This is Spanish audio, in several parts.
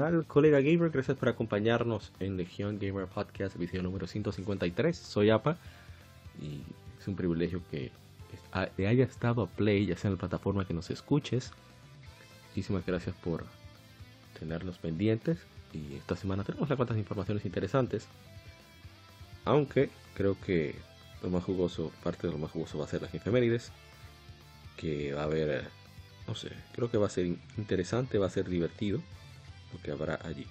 Tal, colega gamer? Gracias por acompañarnos en Legion Gamer Podcast, episodio número 153. Soy APA y es un privilegio que te haya estado a play, ya sea en la plataforma que nos escuches. Muchísimas gracias por tenernos pendientes. Y esta semana tenemos las cuantas informaciones interesantes. Aunque creo que lo más jugoso, parte de lo más jugoso va a ser las efemérides. Que va a haber, no sé, creo que va a ser interesante, va a ser divertido que habrá allí.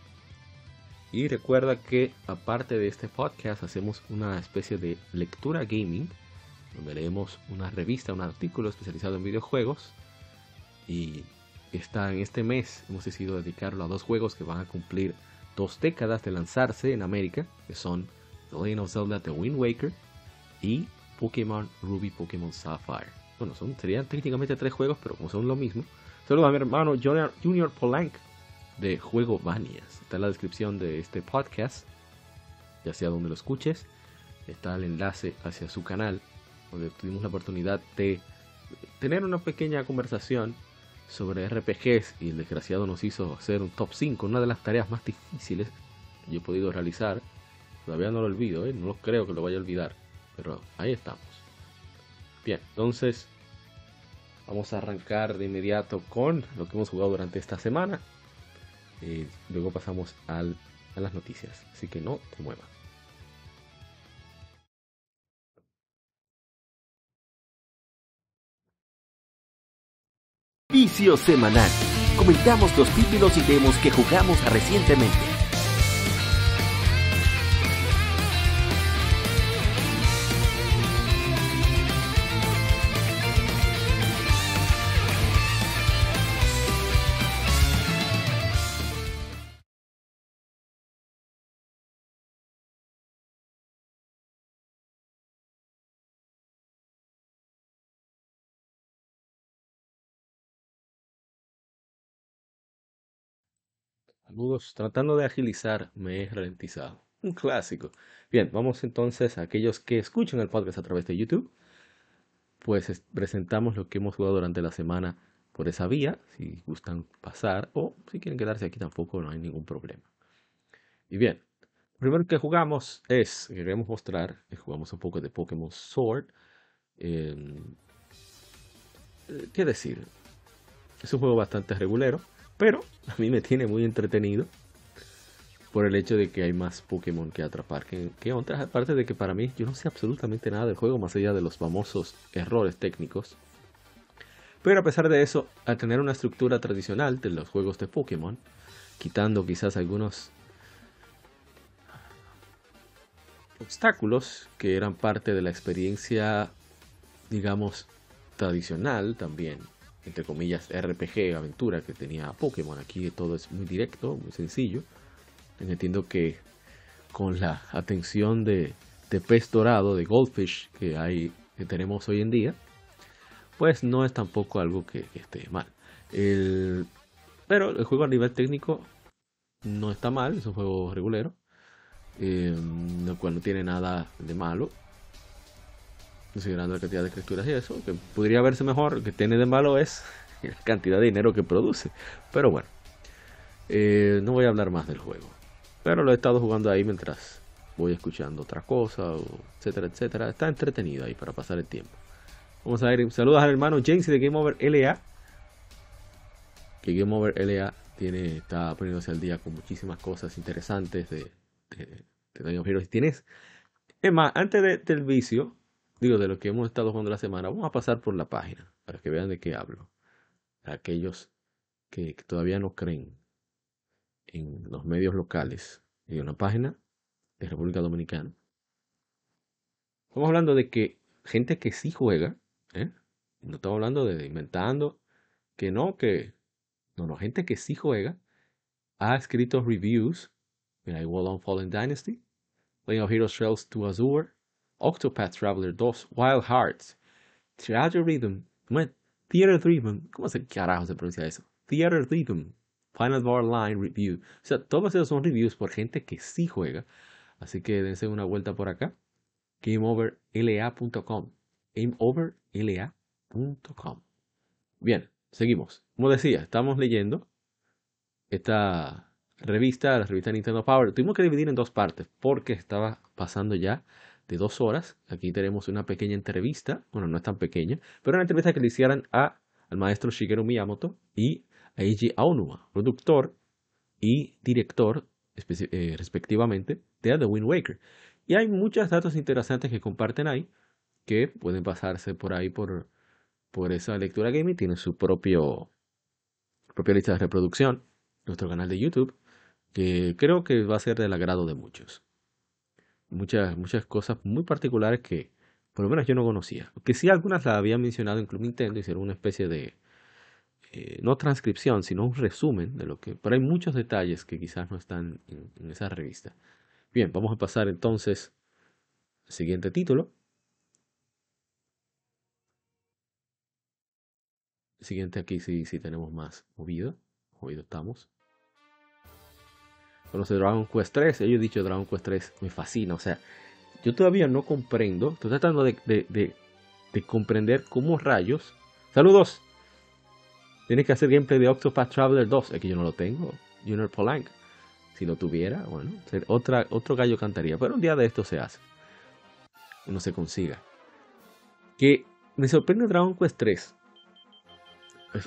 Y recuerda que aparte de este podcast hacemos una especie de lectura gaming, donde leemos una revista, un artículo especializado en videojuegos. Y está en este mes hemos decidido dedicarlo a dos juegos que van a cumplir dos décadas de lanzarse en América, que son The Legend of Zelda The Wind Waker y Pokémon Ruby Pokémon Sapphire. Bueno, son, serían técnicamente tres juegos, pero como son lo mismo. Saludos a mi hermano Junior, Junior Polank, de Juego Vanias. Está en la descripción de este podcast, ya sea donde lo escuches. Está el enlace hacia su canal, donde tuvimos la oportunidad de tener una pequeña conversación sobre RPGs y el desgraciado nos hizo hacer un top 5, una de las tareas más difíciles que yo he podido realizar. Todavía no lo olvido, ¿eh? no creo que lo vaya a olvidar, pero ahí estamos. Bien, entonces vamos a arrancar de inmediato con lo que hemos jugado durante esta semana. Luego pasamos a las noticias. Así que no te muevas. Vicio semanal. Comentamos los títulos y demos que jugamos recientemente. Tratando de agilizar, me he ralentizado. Un clásico. Bien, vamos entonces a aquellos que escuchan el podcast a través de YouTube. Pues presentamos lo que hemos jugado durante la semana por esa vía. Si gustan pasar o si quieren quedarse aquí tampoco no hay ningún problema. Y bien, lo primero que jugamos es, queremos mostrar, que jugamos un poco de Pokémon Sword. Em, eh, ¿Qué decir? Es un juego bastante regulero pero a mí me tiene muy entretenido por el hecho de que hay más Pokémon que atrapar que, que otras. Aparte de que para mí yo no sé absolutamente nada del juego más allá de los famosos errores técnicos. Pero a pesar de eso, al tener una estructura tradicional de los juegos de Pokémon, quitando quizás algunos obstáculos que eran parte de la experiencia, digamos, tradicional también, entre comillas, RPG, aventura que tenía Pokémon. Aquí todo es muy directo, muy sencillo. Entiendo que con la atención de, de pez dorado, de goldfish que hay, que tenemos hoy en día, pues no es tampoco algo que, esté mal. pero el juego a nivel técnico no está mal, es un juego regulero, eh, el cual no tiene nada de malo considerando la cantidad de escrituras y eso, que podría verse mejor, que tiene de malo es la cantidad de dinero que produce. Pero bueno, eh, no voy a hablar más del juego. Pero lo he estado jugando ahí mientras voy escuchando otra cosa, etcétera, etcétera. Está entretenido ahí para pasar el tiempo. Vamos a ir, saludos al hermano James de Game Over LA. Que Game Over LA tiene, está poniéndose al día con muchísimas cosas interesantes de, de, de Tienes, es más, antes del vicio, digo, de lo que hemos estado jugando la semana, vamos a pasar por la página para que vean de qué hablo. aquellos que, todavía no creen en los medios locales y en una página de República Dominicana. Estamos hablando de que gente que sí juega, ¿eh? no estamos hablando de inventando, que no, que no, no, gente que sí juega, ha escrito reviews. Mira, Wall on Fallen Dynasty, Playing of Heroes Trails to Azure, Octopath Traveler 2, Wild Hearts, Theater Rhythm, Theater Rhythm, ¿cómo se carajo se pronuncia eso? Theater Rhythm, Final Bar Line Review. O sea, todos esos son reviews por gente que sí juega. Así que dense una vuelta por acá. GameOverLA.com. GameOverLA.com. Bien, seguimos. Como decía, estamos leyendo esta revista, la revista Nintendo Power. Tuvimos que dividir en dos partes porque estaba pasando ya de dos horas. Aquí tenemos una pequeña entrevista. Bueno, no es tan pequeña, pero una entrevista que le hicieran a, al maestro Shigeru Miyamoto y a Eiji Aonuma, productor y director eh, respectivamente de The Wind Waker. Y hay muchos datos interesantes que comparten ahí que pueden pasarse por ahí por, por esa lectura gaming. Tiene su propio, propia lista de reproducción, nuestro canal de YouTube, que creo que va a ser del agrado de muchos. Muchas, muchas cosas muy particulares que por lo menos yo no conocía. Que sí algunas las había mencionado en Club Nintendo, hicieron una especie de, eh, no transcripción, sino un resumen de lo que... Pero hay muchos detalles que quizás no están en esa revista. Bien, vamos a pasar entonces al siguiente título. Siguiente aquí sí, sí tenemos más movido. Movido estamos. Con los de Dragon Quest 3, yo he dicho Dragon Quest 3 me fascina. O sea, yo todavía no comprendo. Estoy tratando de, de, comprender cómo rayos. ¡Saludos! Tienes que hacer gameplay de Octopath Traveler 2. Es que yo no lo tengo. Junior Polank. Si lo tuviera, bueno, otra, otro gallo cantaría. Pero un día de esto se hace. No se consiga. Que me sorprende Dragon Quest 3.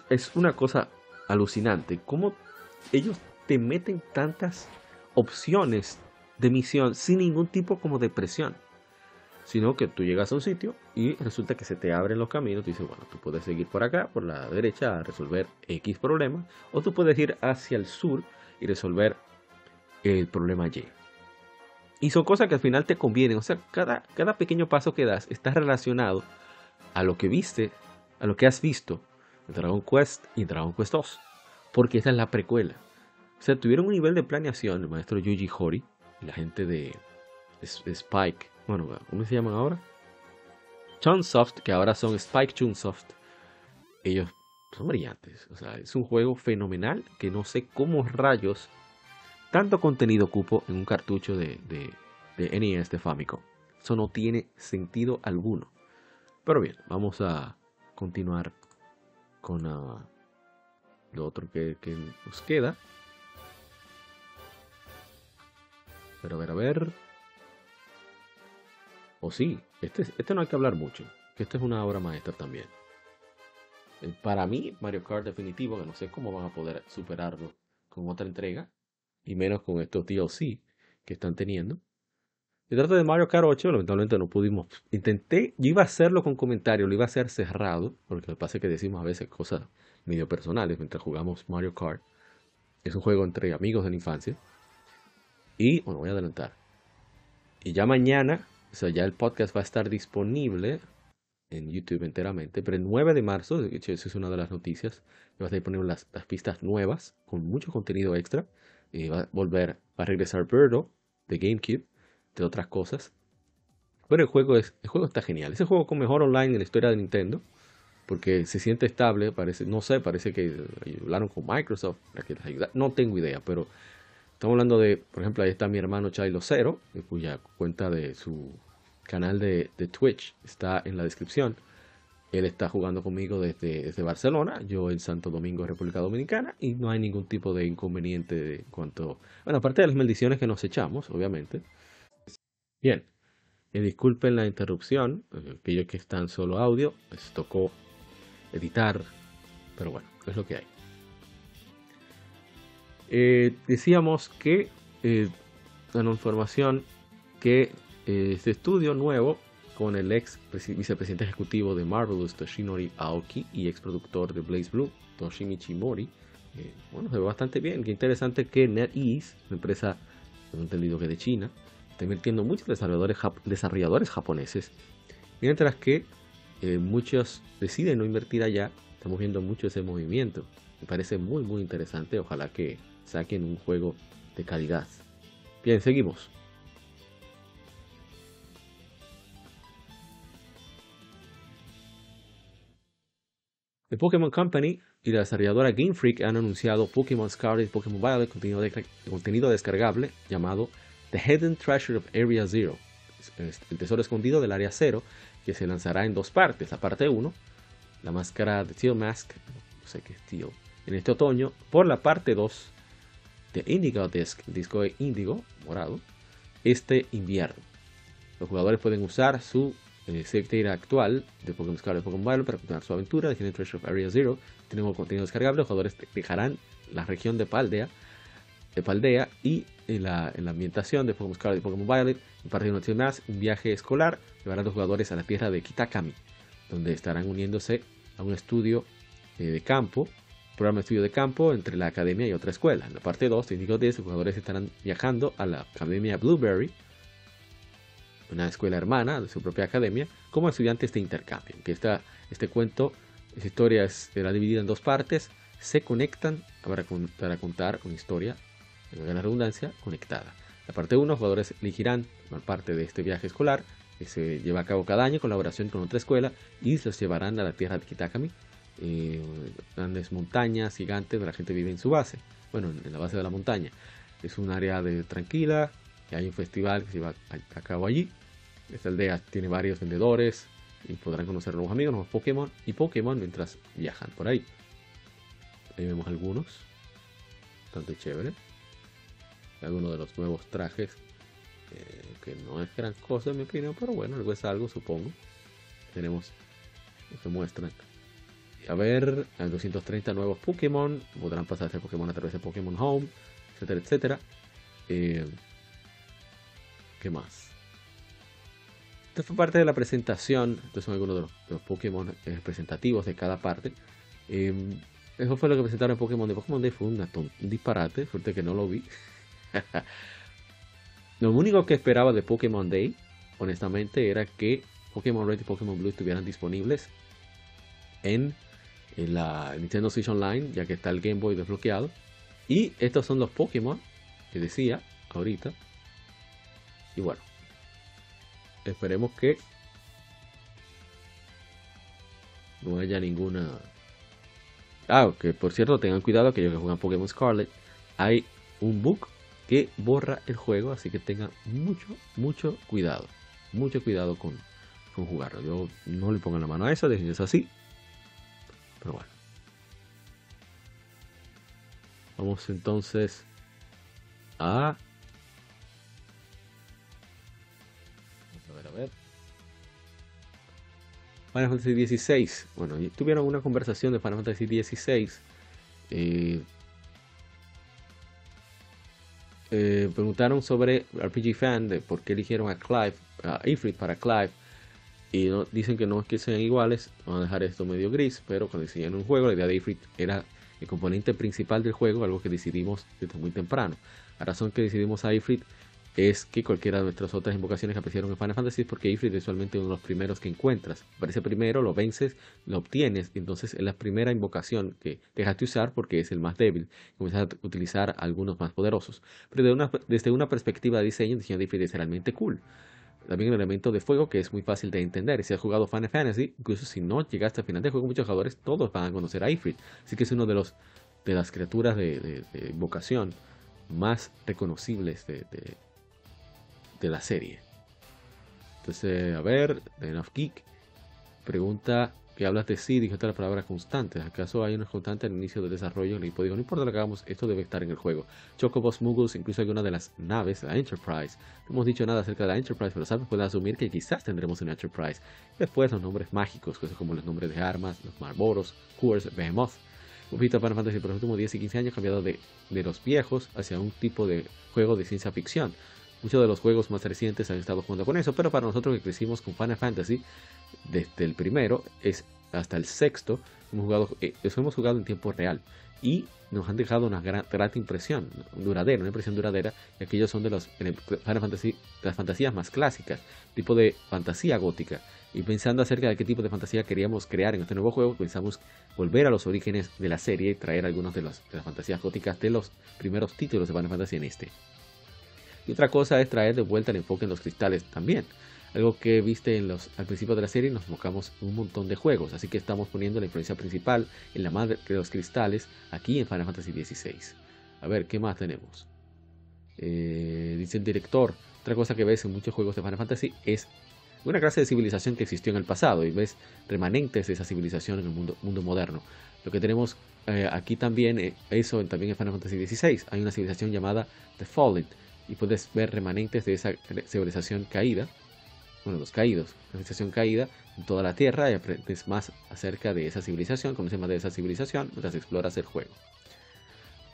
Es, una cosa alucinante. Cómo ellos te meten tantas opciones de misión sin ningún tipo como de presión. Sino que tú llegas a un sitio y resulta que se te abren los caminos. Tú dices, bueno, tú puedes seguir por acá, por la derecha, a resolver X problema. O tú puedes ir hacia el sur y resolver el problema Y. Y son cosas que al final te convienen. O sea, cada, cada pequeño paso que das está relacionado a lo que viste, a lo que has visto en Dragon Quest y Dragon Quest 2. Porque esa es la precuela. O sea, tuvieron un nivel de planeación el maestro Yuji Hori y la gente de, Spike. Bueno, ¿cómo se llaman ahora? Chunsoft, que ahora son Spike Chunsoft. Ellos son brillantes. O sea, es un juego fenomenal que no sé cómo rayos tanto contenido cupo en un cartucho de, de, NES de Famicom. Eso no tiene sentido alguno. Pero bien, vamos a continuar con ah, lo otro que, nos queda. Pero a ver, a ver. O sí, este, este no hay que hablar mucho. Que esta es una obra maestra también. Eh, para mí, Mario Kart definitivo, que no sé cómo van a poder superarlo con otra entrega y menos con estos DLC que están teniendo. Se trata de Mario Kart 8, lamentablemente no pudimos. Intenté, yo iba a hacerlo con comentarios, lo iba a hacer cerrado, porque lo que pasa es que decimos a veces cosas medio personales mientras jugamos Mario Kart. Es un juego entre amigos de la infancia. Y, bueno, voy a adelantar. Y ya mañana, o sea, ya el podcast va a estar disponible en YouTube enteramente, pero el 9 de marzo, de hecho, esa es una de las noticias, va a estar disponible las, las pistas nuevas, con mucho contenido extra y va a volver, va a regresar Birdo de GameCube, de otras cosas. Pero el juego, es, el juego está genial. Es el juego con mejor online en la historia de Nintendo. Porque se siente estable, parece, no sé, parece que hablaron con Microsoft para que. No tengo idea, pero estamos hablando de, por ejemplo, ahí está mi hermano Chilo Cero, cuya cuenta de su canal de, Twitch está en la descripción. Él está jugando conmigo desde, desde, Barcelona, yo en Santo Domingo, República Dominicana, y no hay ningún tipo de inconveniente en cuanto... Bueno, aparte de las maldiciones que nos echamos, obviamente. Bien, eh, disculpen la interrupción, eh, aquellos que están solo audio, les tocó editar, pero bueno, es lo que hay. Eh, decíamos que, la información que este estudio nuevo con el ex vicepresidente ejecutivo de Marvelous, Toshinori Aoki, y ex productor de Blaze Blue, Toshimichi Mori. Eh, bueno, se ve bastante bien. Qué interesante que NetEase, una empresa, tengo entendido que de China, está invirtiendo muchos desarrolladores, desarrolladores japoneses, mientras que eh, muchos deciden no invertir allá. Estamos viendo mucho ese movimiento. Me parece muy muy interesante. Ojalá que saquen un juego de calidad. Bien, seguimos. The Pokémon Company y la desarrolladora Game Freak han anunciado Pokémon Scarlet y Pokémon Violet contenido, de, contenido descargable llamado The Hidden Treasure of Area Zero, el tesoro escondido del área 0, que se lanzará en dos partes. La parte 1, la máscara de Steel Mask, no sé qué es Steel, en este otoño, por la parte 2 de Indigo Disc, disco de Indigo, morado, este invierno. Los jugadores pueden usar su eh, actual de Pokémon Scarlet y Pokémon Violet para continuar su aventura Hidden Treasure of Area Zero. Tenemos contenido descargable. Los jugadores dejarán la región de Paldea, de Paldea y en la, en la ambientación de Pokémon Scarlet y Pokémon Violet. En parte de una un viaje escolar llevará a los jugadores a la tierra de Kitakami, donde estarán uniéndose a un estudio eh, de campo programa de estudio de campo entre la academia y otra escuela. En la parte 2 de Indigo 10, los jugadores estarán viajando a la academia Blueberry, una escuela hermana de su propia academia, como estudiantes de intercambio. Esta, este cuento, esta historia será dividida en dos partes, se conectan para, para contar una historia, en la redundancia, conectada. La parte 1, los jugadores elegirán formar parte de este viaje escolar que se lleva a cabo cada año en colaboración con otra escuela y los llevarán a la tierra de Kitakami eh, grandes montañas gigantes, la gente vive en su base, bueno, en la base de la montaña. Es un área de tranquila, hay un festival que se va a, cabo allí. Esta aldea tiene varios vendedores y podrán conocer nuevos amigos, nuevos Pokémon y Pokémon mientras viajan por ahí. Ahí vemos algunos, bastante chévere. Algunos de los nuevos trajes, eh, que no es gran cosa en mi opinión, pero bueno, algo es algo, supongo. Tenemos, se muestran a ver, hay 230 nuevos Pokémon, podrán pasarse Pokémon a través de Pokémon Home, etcétera, etcétera. Eh, ¿Qué más? Esta fue parte de la presentación, estos son algunos de los, Pokémon eh, representativos de cada parte. Eh, eso fue lo que presentaron en Pokémon de Pokémon Day, fue un, disparate, suerte que no lo vi. lo único que esperaba de Pokémon Day, honestamente, era que Pokémon Red y Pokémon Blue estuvieran disponibles en en la Nintendo Switch Online, ya que está el Game Boy desbloqueado. Y estos son los Pokémon que decía ahorita. Y bueno, esperemos que no haya ninguna. Ah, que por cierto, tengan cuidado aquellos que juegan Pokémon Scarlet. Hay un bug que borra el juego, así que tengan mucho, mucho cuidado. Mucho cuidado con, con jugarlo. Yo no le pongan la mano a eso, dejen eso así. Pero bueno. Vamos entonces a... Vamos a ver, a ver. Final Fantasy XVI. Bueno, tuvieron una conversación de Final Fantasy XVI. Eh, eh, preguntaron sobre RPG Fan de por qué eligieron a Clive, a Ifrit para Clive y dicen que no es que sean iguales, van a dejar esto medio gris, pero cuando diseñaron un juego, la idea de Ifrit era el componente principal del juego, algo que decidimos desde muy temprano. La razón que decidimos a Ifrit es que cualquiera de nuestras otras invocaciones que aparecieron en Final Fantasy es porque Ifrit es usualmente uno de los primeros que encuentras. Aparece primero, lo vences, lo obtienes, y entonces es la primera invocación que dejas de usar porque es el más débil. Comienzas a utilizar algunos más poderosos. Pero una, desde una perspectiva de diseño, el diseño de Ifrit es realmente cool también un elemento de fuego que es muy fácil de entender. Si has jugado Final Fantasy, incluso si no llegaste al final del juego, muchos jugadores todos van a conocer a Ifrit. Así que es uno de los de las criaturas de, invocación más reconocibles de, de, la serie. Entonces, a ver, The Enough Geek pregunta que hablas de sí, dijiste la palabra constante. ¿Acaso hay una constante al inicio del desarrollo el equipo? Digo, no importa lo que hagamos, esto debe estar en el juego. Chocobos, Muggles, incluso alguna de las naves, la Enterprise. No hemos dicho nada acerca de la Enterprise, pero sabes, puede asumir que quizás tendremos una Enterprise. Después los nombres mágicos, cosas como los nombres de armas, los Marboros, Coors, Behemoth. Hemos visto Final Fantasy por los últimos 10 y 15 años cambiado de, de los viejos hacia un tipo de juego de ciencia ficción. Muchos de los juegos más recientes han estado jugando con eso, pero para nosotros que crecimos con Final Fantasy, desde el primero hasta el sexto, hemos jugado, eh, eso hemos jugado en tiempo real y nos han dejado una gran, impresión, duradera, una impresión duradera, y aquellos son de los Final Fantasy, las fantasías más clásicas, tipo de fantasía gótica. Y pensando acerca de qué tipo de fantasía queríamos crear en este nuevo juego, pensamos volver a los orígenes de la serie y traer los, de las fantasías góticas de los primeros títulos de Final Fantasy en este. Y otra cosa es traer de vuelta el enfoque en los cristales también. Algo que viste al principio de la serie, nos enfocamos un montón de juegos, así que estamos poniendo la influencia principal en la madre de los cristales aquí en Final Fantasy XVI. A ver, ¿qué más tenemos? Eh, dice el director, otra cosa que ves en muchos juegos de Final Fantasy es una clase de civilización que existió en el pasado y ves remanentes de esa civilización en el mundo, mundo moderno. Lo que tenemos eh, aquí también, eh, eso también en Final Fantasy XVI, hay una civilización llamada The Fallen y puedes ver remanentes de esa civilización caída bueno, los caídos, la civilización caída en toda la Tierra y aprendes más acerca de esa civilización, conoces más de esa civilización mientras exploras el juego.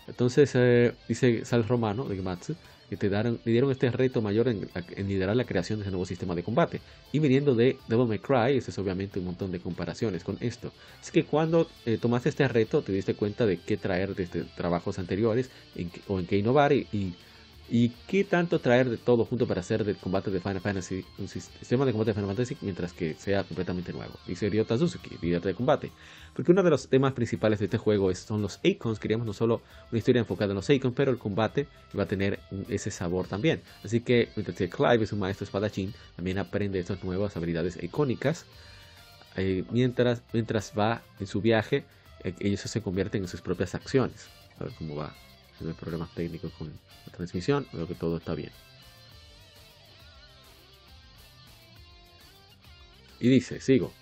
Entonces, eh, dice Sal Romano de Gematsu, que te dieron, dieron este reto mayor en, liderar la creación de ese nuevo sistema de combate. Y viniendo de Devil May Cry, este es obviamente un montón de comparaciones con esto. Es que cuando eh, tomaste este reto, te diste cuenta de qué traer desde trabajos anteriores o en qué innovar ¿Y qué tanto traer de todo junto para hacer del combate de Final Fantasy un sistema de combate de Final Fantasy mientras que sea completamente nuevo? Dice Ryota Suzuki, líder de combate. Porque uno de los temas principales de este juego son los Icons. Queríamos no solo una historia enfocada en los Icons, pero el combate va a tener ese sabor también. Así que mientras que Clive es un maestro espadachín, también aprende estas nuevas habilidades icónicas. Eh, mientras, mientras va en su viaje, eh, ellos se convierten en sus propias acciones. A ver cómo va hay problemas técnicos con la transmisión, veo que todo está bien. Y dice, sigo.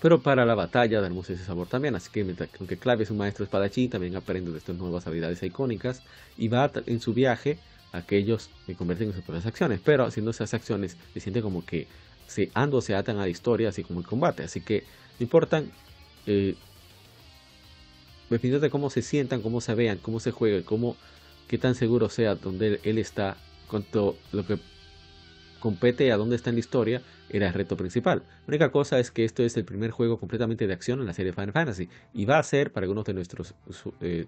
Pero para la batalla damos ese sabor también, así que aunque Clive es un maestro espadachín, también aprende de estas nuevas habilidades icónicas y va en su viaje a aquellos que convierten en sus propias acciones, pero haciendo esas acciones se siente como que se, ando se atan a la historia, así como el combate, así que no importan eh, dependiendo de cómo se sientan, cómo se vean, cómo se juegue, cómo, qué tan seguro sea donde él está, cuanto lo que compete a dónde está en la historia, era el reto principal. La única cosa es que esto es el primer juego completamente de acción en la serie Final Fantasy y va a ser para algunos de nuestros eh,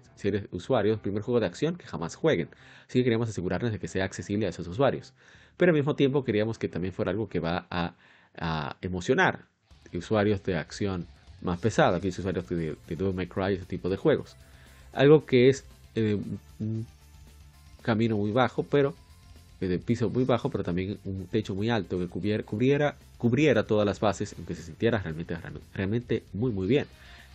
usuarios el primer juego de acción que jamás jueguen. Así que queríamos asegurarnos de que sea accesible a esos usuarios. Pero al mismo tiempo queríamos que también fuera algo que va a, a emocionar usuarios de acción más pesada, que es usuarios de, de Devil May Cry, ese tipo de juegos. Algo que es eh, un camino muy bajo, pero eh, de piso muy bajo, pero también un techo muy alto que cubriera, cubriera, todas las bases, aunque se sintiera realmente, realmente muy muy bien.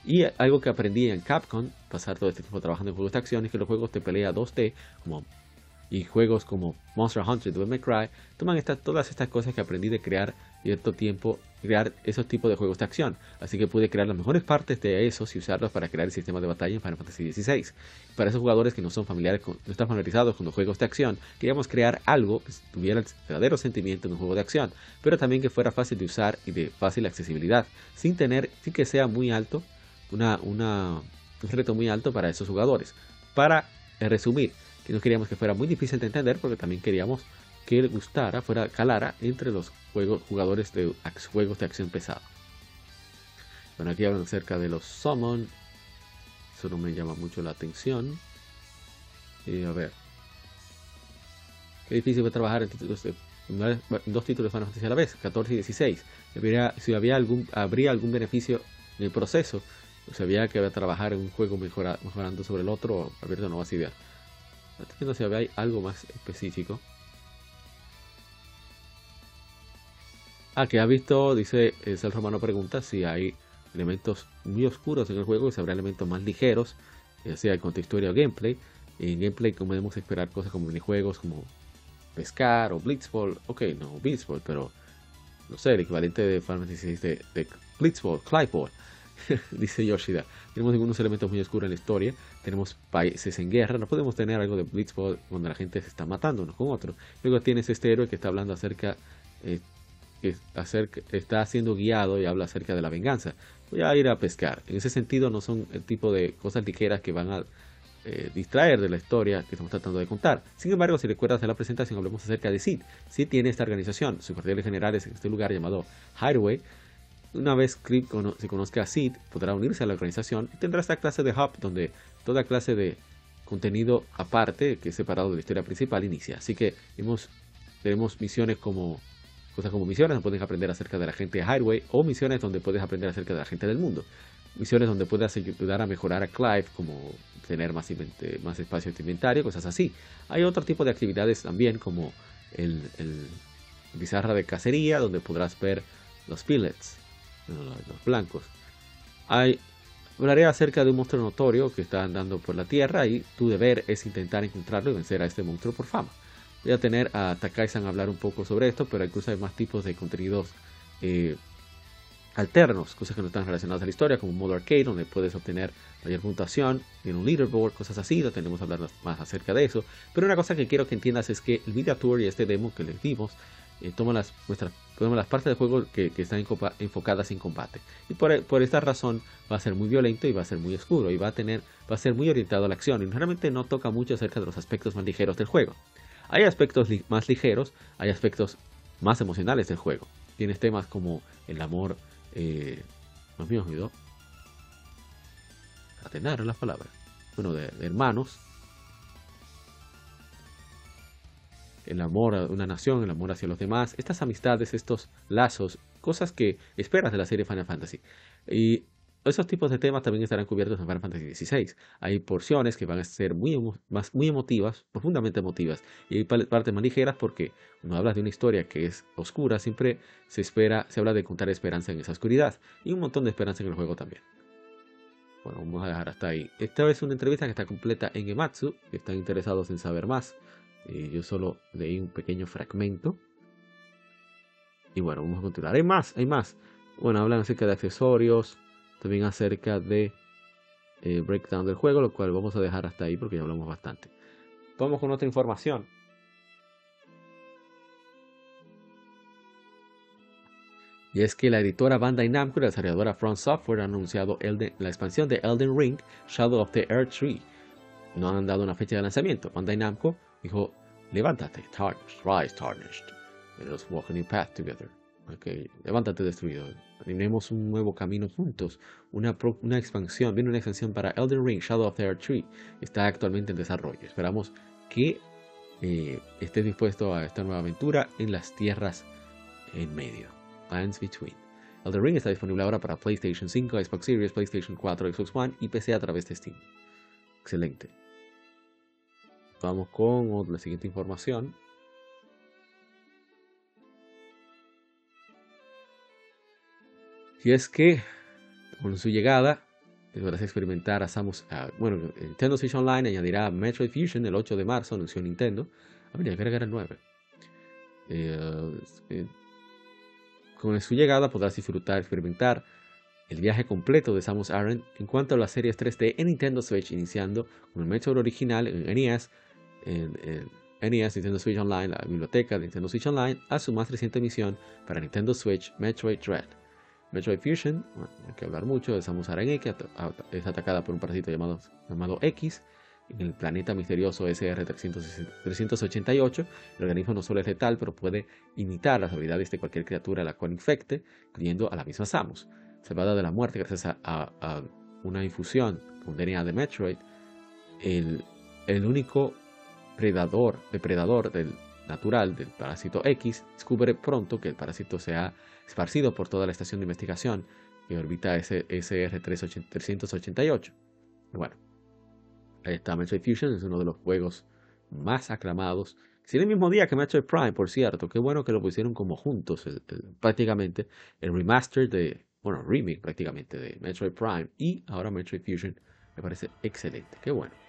Y algo que aprendí en Capcom, pasar todo este tiempo trabajando en juegos de acción, es que los juegos de pelea 2D, como y juegos como Monster Hunter, Devil May Cry, toman todas estas cosas que aprendí de crear cierto tiempo, crear esos tipos de juegos de acción. Así que pude crear las mejores partes de esos y usarlos para crear el sistema de batalla en Final Fantasy XVI. Para esos jugadores que no son familiares, no están familiarizados con los juegos de acción, queríamos crear algo que tuviera el verdadero sentimiento de un juego de acción, pero también que fuera fácil de usar y de fácil accesibilidad, sin tener, sin que sea muy alto, una, una, un reto muy alto para esos jugadores. Para resumir, que no queríamos que fuera muy difícil de entender porque también queríamos que le gustara, fuera calara entre los juegos, jugadores de juegos de acción pesada. Bueno, aquí hablan acerca de los summon. Eso no me llama mucho la atención. Y a ver. Qué difícil fue trabajar en, títulos dos títulos de Fantasy a la vez, 14 y 16. si había algún, habría algún beneficio en el proceso, pues había que trabajar en un juego mejorando sobre el otro o abierto nuevas ideas. Estoy viendo si había algo más específico. Ah, que ha visto, dice el Romano pregunta si hay elementos muy oscuros en el juego, si habrá elementos más ligeros, ya sea con historia o gameplay. En gameplay como podemos esperar cosas como minijuegos como pescar o blitzball. Ok, no blitzball, pero no sé, el equivalente de Final Fantasy de, de blitzball, Cliveball. dice Yoshida. Tenemos algunos elementos muy oscuros en la historia. Tenemos países en guerra. No podemos tener algo de Blitzball donde la gente se está matando uno con otro. Luego tienes este héroe que está hablando acerca. Eh, que está siendo guiado y habla acerca de la venganza. Voy a ir a pescar. En ese sentido, no son el tipo de cosas ligeras que van a eh, distraer de la historia que estamos tratando de contar. Sin embargo, si recuerdas de la presentación, hablamos acerca de Sid. Sid tiene esta organización. Su cuartel general es en este lugar llamado Hideaway una vez Clip se conozca a Sid, podrá unirse a la organización y tendrá esta clase de hub donde toda clase de contenido aparte, que es separado de la historia principal, inicia. Así que tenemos misiones como cosas como misiones donde puedes aprender acerca de la gente de Highway o misiones donde puedes aprender acerca de la gente del mundo. Misiones donde puedes ayudar a mejorar a Clive, como tener más, más espacio de inventario, cosas así. Hay otro tipo de actividades también, como el, el de cacería, donde podrás ver los pillets, los blancos. Hay, hablaré acerca de un monstruo notorio que está andando por la tierra y tu deber es intentar encontrarlo y vencer a este monstruo por fama. Voy a tener a Takai-san hablar un poco sobre esto, pero incluso hay más tipos de contenidos eh, alternos, cosas que no están relacionadas a la historia, como un modo arcade, donde puedes obtener mayor puntuación en un leaderboard, cosas así, no tenemos que hablar más acerca de eso. Pero una cosa que quiero que entiendas es que el Media Tour y este demo que les dimos eh, toma las, nuestras, las partes del juego que, están enfocadas en combate. Y por, por, esta razón va a ser muy violento y va a ser muy oscuro y va a, tener, va a ser muy orientado a la acción. Y realmente no toca mucho acerca de los aspectos más ligeros del juego. Hay aspectos más ligeros, hay aspectos más emocionales del juego. Tienes temas como el amor, eh, más bien olvidó. Atenar las palabras. Bueno, de hermanos, el amor a una nación, el amor hacia los demás, estas amistades, estos lazos, cosas que esperas de la serie Final Fantasy. Y esos tipos de temas también estarán cubiertos en Final Fantasy XVI. Hay porciones que van a ser muy, más, muy emotivas, profundamente emotivas, y hay partes más ligeras porque cuando hablas de una historia que es oscura, siempre se espera, se habla de contar esperanza en esa oscuridad, y un montón de esperanza en el juego también. Bueno, vamos a dejar hasta ahí. Esta es una entrevista que está completa en Ematsu, si están interesados en saber más. Eh, yo solo leí un pequeño fragmento. Y bueno, vamos a continuar. Hay más, hay más. Bueno, hablan acerca de accesorios, también acerca de eh, breakdown del juego, lo cual vamos a dejar hasta ahí porque ya hablamos bastante. Vamos con otra información. Y es que la editora Bandai Namco y la desarrolladora Front Software han anunciado la expansión de Elden Ring Shadow of the Earth Tree. No han dado una fecha de lanzamiento. Bandai Namco Dijo, levántate, tarnished, rise tarnished. Let us walk a new path together. Okay, levántate destruido. Tenemos un nuevo camino juntos. Una, una expansión, viene una expansión para Elden Ring, Shadow of the Earth Tree. Está actualmente en desarrollo. Esperamos que eh, estés dispuesto a esta nueva aventura en las tierras en medio. Lands Between. Elden Ring está disponible ahora para PlayStation 5, Xbox Series, PlayStation 4, Xbox One y PC a través de Steam. Excelente. Vamos con la siguiente información. Y es que con su llegada podrás experimentar a Samus. bueno, Nintendo Switch Online añadirá Metroid Fusion el 8 de marzo, anunció Nintendo. A ver, agregar el 9. Eh, eh, con su llegada podrás disfrutar, experimentar el viaje completo de Samus Aran en cuanto a las series 3D en Nintendo Switch, iniciando con el Metroid original en NES en, NES, Nintendo Switch Online, la biblioteca de Nintendo Switch Online, a su más reciente emisión para Nintendo Switch, Metroid Dread. Metroid Fusion, hay que hablar mucho de Samus Aran que es atacada por un parásito llamado, llamado X en el planeta misterioso SR-388. El organismo no solo es letal, pero puede imitar las habilidades de cualquier criatura a la cual infecte, incluyendo a la misma Samus. Salvada de la muerte gracias a, a una infusión con DNA de Metroid, el, el único predador, depredador del natural del parásito X, descubre pronto que el parásito se ha esparcido por toda la estación de investigación que orbita SR-388. Bueno, está Metroid Fusion, es uno de los juegos más aclamados. Si el mismo día que Metroid Prime, por cierto, qué bueno que lo pusieron como juntos, prácticamente el remaster de, bueno, remake prácticamente de Metroid Prime y ahora Metroid Fusion, me parece excelente, qué bueno.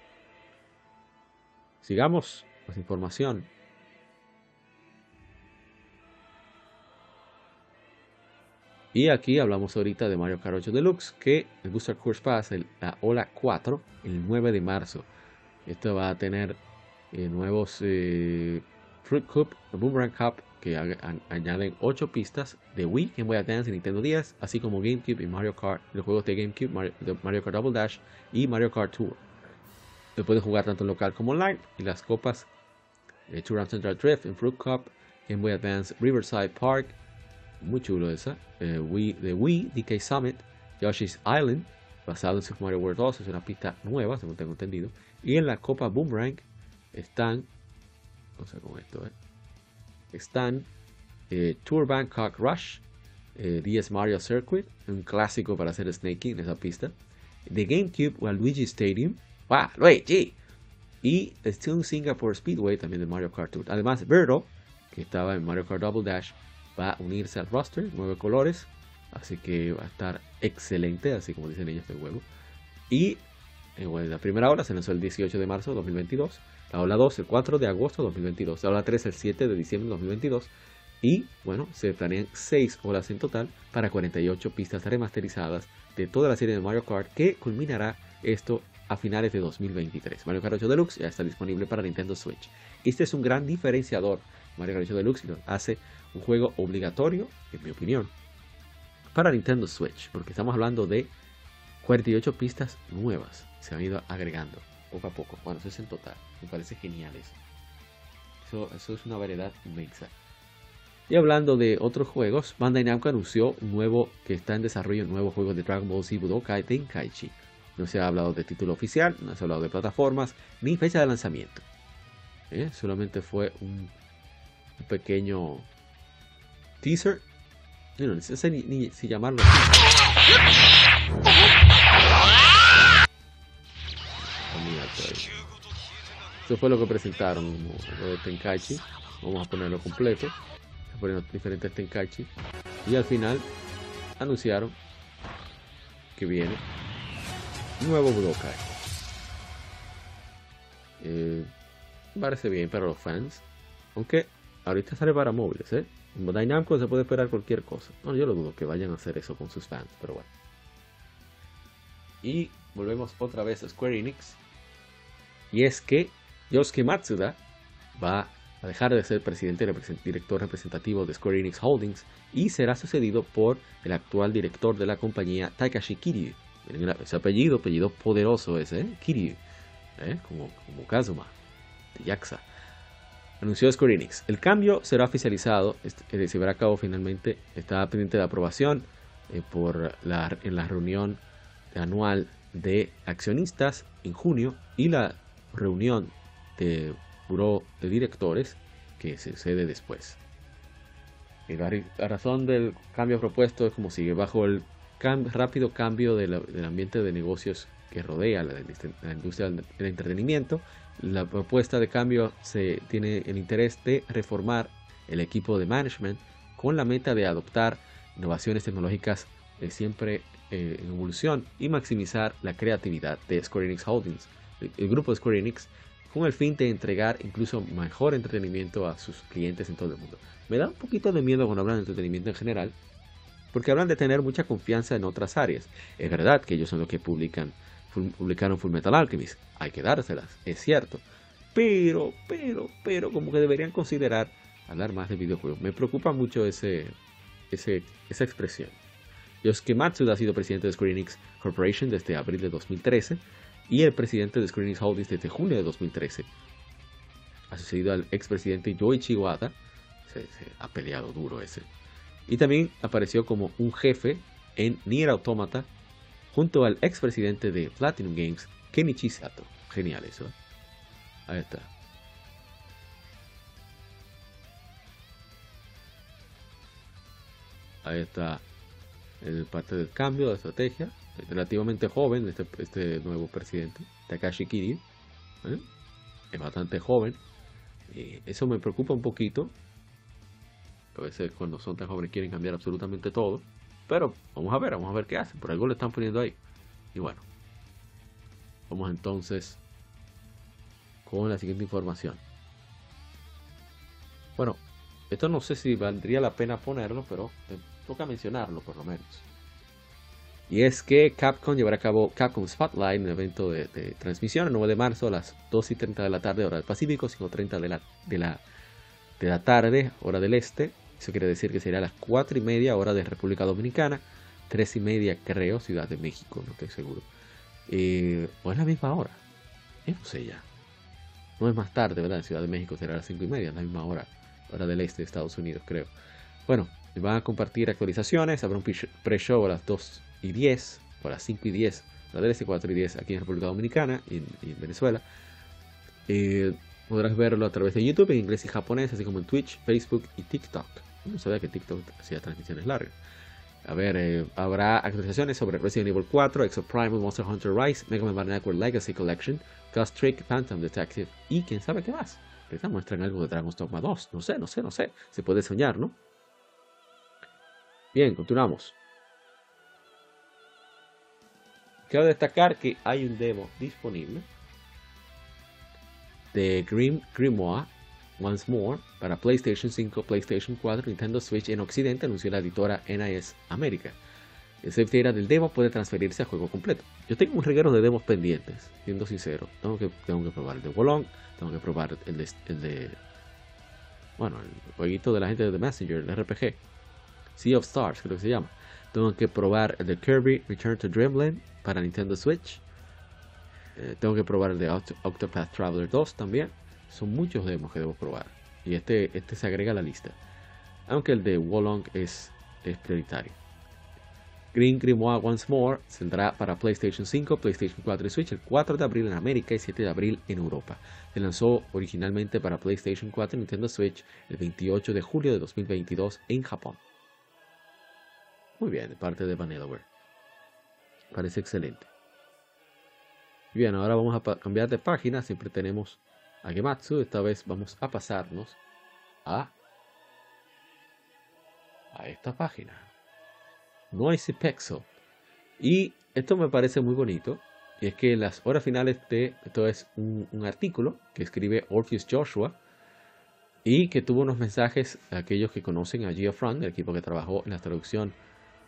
Sigamos con información. Y aquí hablamos ahorita de Mario Kart 8 Deluxe, que el Booster Course Pass, la Ola 4, el 9 de marzo. Esto va a tener eh, nuevos eh, Fruit Cup, Boomerang Cup, que añaden 8 pistas de Wii, Game Boy Advance y Nintendo 10, así como GameCube y Mario Kart, los juegos de GameCube, Mario, Mario Kart Double Dash y Mario Kart Tour. Se puede jugar tanto local como online. Y las copas de Tour Central Drift, en Fruit Cup, Game Boy Advance Riverside Park, muy chulo esa. Eh, Wii, de Wii, DK Summit, Yoshi's Island, basado en Super Mario World 2, es una pista nueva, según tengo entendido. Y en la Copa Boomerang están, no sé con esto, eh, están eh, Tour Bangkok Rush, eh, DS Mario Circuit, un clásico para hacer snaking en esa pista. The GameCube Waluigi Stadium, ¡Wow! Luigi! Y Steel Singapore Speedway, también de Mario Kart Tour. Además, Birdo, que estaba en Mario Kart Double Dash, va a unirse al roster, nueve colores. Así que va a estar excelente, así como dicen ellos de huevo. Y en la primera ola se lanzó el 18 de marzo de 2022. La ola 2 el 4 de agosto de 2022. La ola 3 el 7 de diciembre de 2022. Y bueno, se planean 6 olas en total para 48 pistas remasterizadas de toda la serie de Mario Kart que culminará esto a finales de 2023. Mario Kart 8 Deluxe ya está disponible para Nintendo Switch. Este es un gran diferenciador. Mario Kart 8 Deluxe hace un juego obligatorio, en mi opinión, para Nintendo Switch, porque estamos hablando de 48 pistas nuevas. Se han ido agregando poco a poco. Bueno, eso es en total. Me parece genial eso. Eso, es una variedad inmensa. Y hablando de otros juegos, Bandai Namco anunció un nuevo que está en desarrollo un nuevo juego de Dragon Ball Z Budokai Tenkaichi. No se ha hablado de título oficial, no se ha hablado de plataformas, ni fecha de lanzamiento. ¿Eh? Solamente fue un, pequeño teaser. no sé ni, si llamarlo Eso fue lo que presentaron, lo de Tenkaichi. Vamos a ponerlo completo. Poner diferentes Tenkaichi. Y al final anunciaron que viene nuevo Budokai. Eh, parece bien para los fans. Aunque ahorita sale para móviles, ¿eh? En Dynamco se puede esperar cualquier cosa. No, yo lo dudo que vayan a hacer eso con sus fans, pero bueno. Y volvemos otra vez a Square Enix. Y es que Yosuke Matsuda va a dejar de ser presidente y director representativo de Square Enix Holdings y será sucedido por el actual director de la compañía Takashi Kiryu ese apellido, apellido poderoso ese, ¿eh? Kiryu, ¿eh? como, como Kazuma, de Yaxa. Anunció Square. El cambio será oficializado, se llevará a cabo finalmente, está pendiente de aprobación eh, por la, en la reunión anual de accionistas en junio y la reunión de buró de directores que sucede después. La razón del cambio propuesto es como sigue, bajo el rápido cambio del ambiente de negocios que rodea la, la, industria del entretenimiento. La propuesta de cambio se tiene el interés de reformar el equipo de management con la meta de adoptar innovaciones tecnológicas de siempre eh, en evolución y maximizar la creatividad de Square Enix Holdings, el, grupo de Square Enix, con el fin de entregar incluso mejor entretenimiento a sus clientes en todo el mundo. Me da un poquito de miedo cuando hablan de entretenimiento en general, porque hablan de tener mucha confianza en otras áreas. Es verdad que ellos son los que publican, publicaron Full Metal Alchemist, hay que dárselas, es cierto. Pero, pero, pero, como que deberían considerar hablar más de videojuegos. Me preocupa mucho ese, ese, esa expresión. Yosuke Matsuda ha sido presidente de Square Enix Corporation desde abril de 2013 y el presidente de Square Enix Holdings desde junio de 2013. Ha sucedido al expresidente Yoichi Wada. se ha peleado duro ese. Y también apareció como un jefe en Nier Automata junto al expresidente de Platinum Games, Kenichi Sato. Genial eso. ¿eh? Ahí está. Ahí está el parte del cambio de estrategia. Relativamente joven este, este nuevo presidente, Takashi Kiryu. ¿eh? Es bastante joven. Y eso me preocupa un poquito a veces cuando son tan jóvenes quieren cambiar absolutamente todo. Pero vamos a ver, vamos a ver qué hacen. Por algo le están poniendo ahí. Y bueno. Vamos entonces con la siguiente información. Bueno, esto no sé si valdría la pena ponerlo, pero toca mencionarlo por lo menos. Y es que Capcom llevará a cabo Capcom Spotlight, un evento de, transmisión el 9 de marzo a las 2 y 30 de la tarde, hora del Pacífico, 5 y 30 de la, de, la, de la tarde, hora del Este, eso quiere decir que sería a las 4 y media hora de República Dominicana, 3 y media creo Ciudad de México, no estoy seguro. Eh, o es la misma hora. Eh, no sé ya. No es más tarde, ¿verdad? En Ciudad de México será a las 5 y media, la misma hora. Hora del este de Estados Unidos, creo. Bueno, van a compartir actualizaciones, habrá un pre-show a las 2 y 10, o a las 5 y 10, a las 4 y 10 aquí en República Dominicana y en, Venezuela. Eh, podrás verlo a través de YouTube en inglés y japonés, así como en Twitch, Facebook y TikTok. No sabía que TikTok hacía transmisiones largas. A ver, eh, habrá actualizaciones sobre Resident Evil 4, Exoprimal, Monster Hunter Rise, Mega Man Battle Legacy Collection, Ghost Trick, Phantom Detective y quién sabe qué más. Quizás muestran algo de Dragon's Dogma 2. No sé, no sé, no sé. Se puede soñar, ¿no? Bien, continuamos. Quiero destacar que hay un demo disponible de Grim Grimoire Once More para PlayStation 5, PlayStation 4, Nintendo Switch en Occidente, anunció la editora NIS América. El save data del demo puede transferirse al juego completo. Yo tengo un reguero de demos pendientes, siendo sincero. Tengo que, tengo que probar el de Wolong, tengo que probar el de, el de. Bueno, el jueguito de la gente de The Messenger, el RPG. Sea of Stars, creo que se llama. Tengo que probar el de Kirby Return to Dreamland para Nintendo Switch. Eh, tengo que probar el de Octopath Traveler 2 también. Son muchos demos que debo probar. Y este, este se agrega a la lista. Aunque el de Wolong es, es prioritario. Green Grimoire Once More saldrá para PlayStation 5, PlayStation 4 y Switch el 4 de abril en América y 7 de abril en Europa. Se lanzó originalmente para PlayStation 4 y Nintendo Switch el 28 de julio de 2022 en Japón. Muy bien, de parte de Vanillaware. Parece excelente. Bien, ahora vamos a cambiar de página. Siempre tenemos a Gematsu. Esta vez vamos a pasarnos a, a esta página. Noisy Pexel. Y esto me parece muy bonito. Y es que las horas finales de esto es un, artículo que escribe Orpheus Joshua y que tuvo unos mensajes a aquellos que conocen a Geofran, el equipo que trabajó en la traducción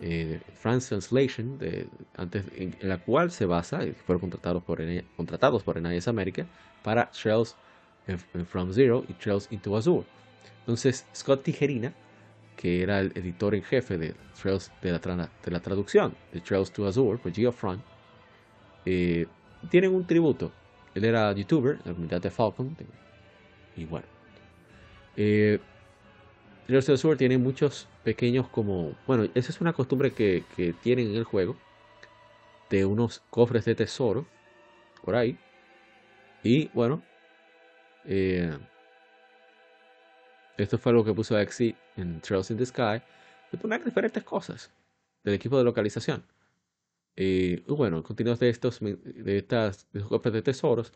eh, France Translation, de, antes, en, la cual se basa, fueron contratados por, contratados por NIS América para Trails From Zero y Trails into Azure. Entonces, Scott Tijerina, que era el editor en jefe de Trails de la, de la traducción de Trails to Azure por Geofront, eh, tienen un tributo. Él era youtuber en la comunidad de Falcon. Y bueno. Eh, Trails to Azure tiene muchos pequeños como... Bueno, esa es una costumbre que, tienen en el juego. De unos cofres de tesoro. Por ahí. Y bueno, eh, esto fue lo que puso Exi en Trails in the Sky. De poner diferentes cosas del equipo de localización. y bueno, contenidos de estos de estas de copias de tesoros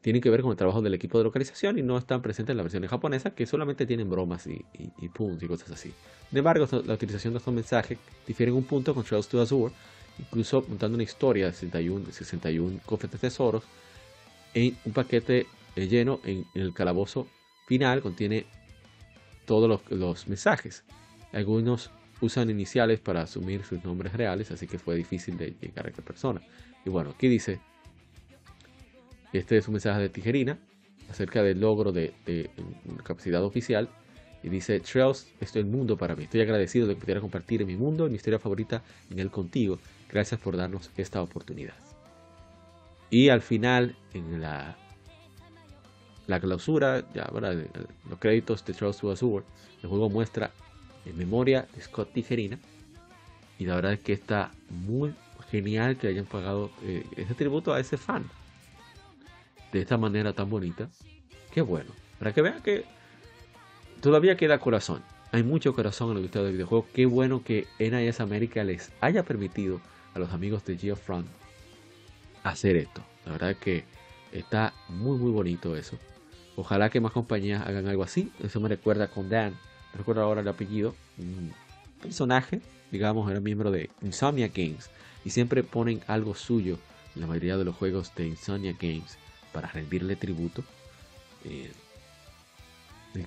tienen que ver con el trabajo del equipo de localización y no están presentes en la versión japonesa que solamente tienen bromas y, y, y y cosas así. Sin embargo, la utilización de estos mensajes difiere en un punto con Trails to Azure, incluso montando una historia de 61, 61 cofres de tesoros en un paquete eh, lleno en, el calabozo final contiene todos los, mensajes. Algunos usan iniciales para asumir sus nombres reales, así que fue difícil de llegar a esta persona. Y bueno, aquí dice, este es un mensaje de Tijerina acerca del logro de, capacidad oficial. Y dice, Trails es el mundo para mí. Estoy agradecido de que pudiera compartir mi mundo mi historia favorita en él contigo. Gracias por darnos esta oportunidad. Y al final, en la la clausura, ya los créditos de Charles to Azure, el juego muestra en memoria de Scott Tijerina. Y la verdad es que está muy genial que hayan pagado eh, ese tributo a ese fan. De esta manera tan bonita. Qué bueno. Para que vean que todavía queda corazón. Hay mucho corazón en el gustado del videojuego. Qué bueno que NIS América les haya permitido a los amigos de Geofront hacer esto. La verdad que está muy muy bonito eso. Ojalá que más compañías hagan algo así. Eso me recuerda con Dan. Recuerdo ahora el apellido. Un personaje, digamos, era miembro de Insomnia Games. Y siempre ponen algo suyo en la mayoría de los juegos de Insomnia Games para rendirle tributo. Eh,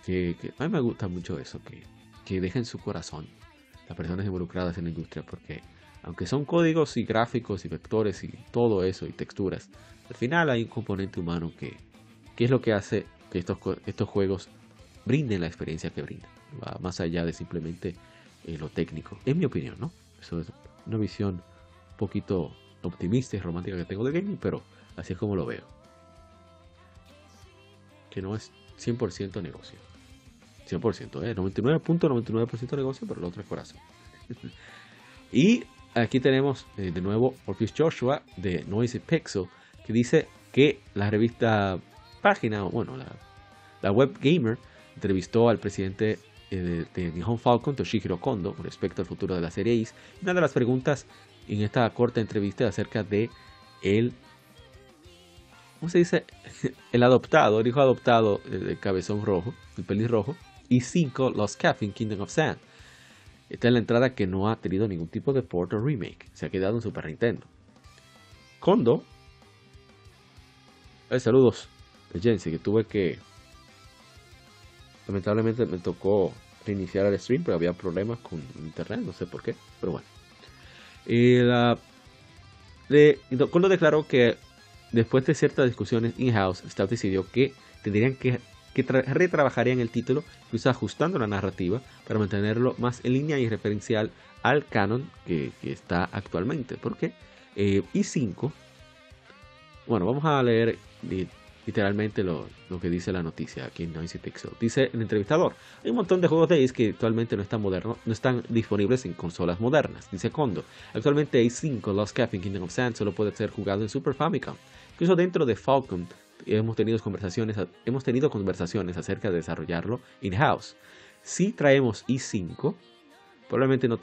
que, a mí me gusta mucho eso, que, que dejen su corazón las personas involucradas en la industria, porque aunque son códigos y gráficos y vectores y todo eso y texturas, al final hay un componente humano que, que es lo que hace que estos, estos juegos brinden la experiencia que brindan. Va más allá de simplemente eh, lo técnico. En mi opinión, ¿no? Eso es una visión un poquito optimista y romántica que tengo de gaming, pero así es como lo veo. Que no es 100% negocio. 100%, ¿eh? 99.99% de negocio, pero el otro es corazón. y aquí tenemos eh, de nuevo Orpheus Joshua de Noisy Pixel, que dice que la revista página, bueno, la, la web gamer entrevistó al presidente eh, de, Nihon Falcon, Toshihiro Kondo, respecto al futuro de la serie Is. Una de las preguntas en esta corta entrevista acerca de el ¿cómo se dice? El adoptado, el hijo adoptado del cabezón rojo, el pelirrojo, y 5, Lost Caffeine Kingdom of Sand. Esta es la entrada que no ha tenido ningún tipo de port remake, se ha quedado en Super Nintendo. Kondo, eh, saludos de Jensi, que tuve que. Lamentablemente me tocó reiniciar el stream, pero había problemas con internet, no sé por qué, pero bueno. Y la, de, Kondo declaró que Después de ciertas discusiones in-house, Staff decidió que tendrían que, retrabajarían el título, incluso ajustando la narrativa para mantenerlo más en línea y referencial al canon que, está actualmente. Porque eh, i5, bueno, vamos a leer literalmente lo, que dice la noticia aquí en Noisy Pixel. Dice el entrevistador, hay un montón de juegos de Ace que actualmente no están modernos, no están disponibles en consolas modernas. Dice Kondo, actualmente Ace 5 Lost Cap Kingdom of Sand solo puede ser jugado en Super Famicom. Incluso dentro de Falcon hemos tenido conversaciones, hemos tenido conversaciones acerca de desarrollarlo in-house. Si traemos i5, probablemente no,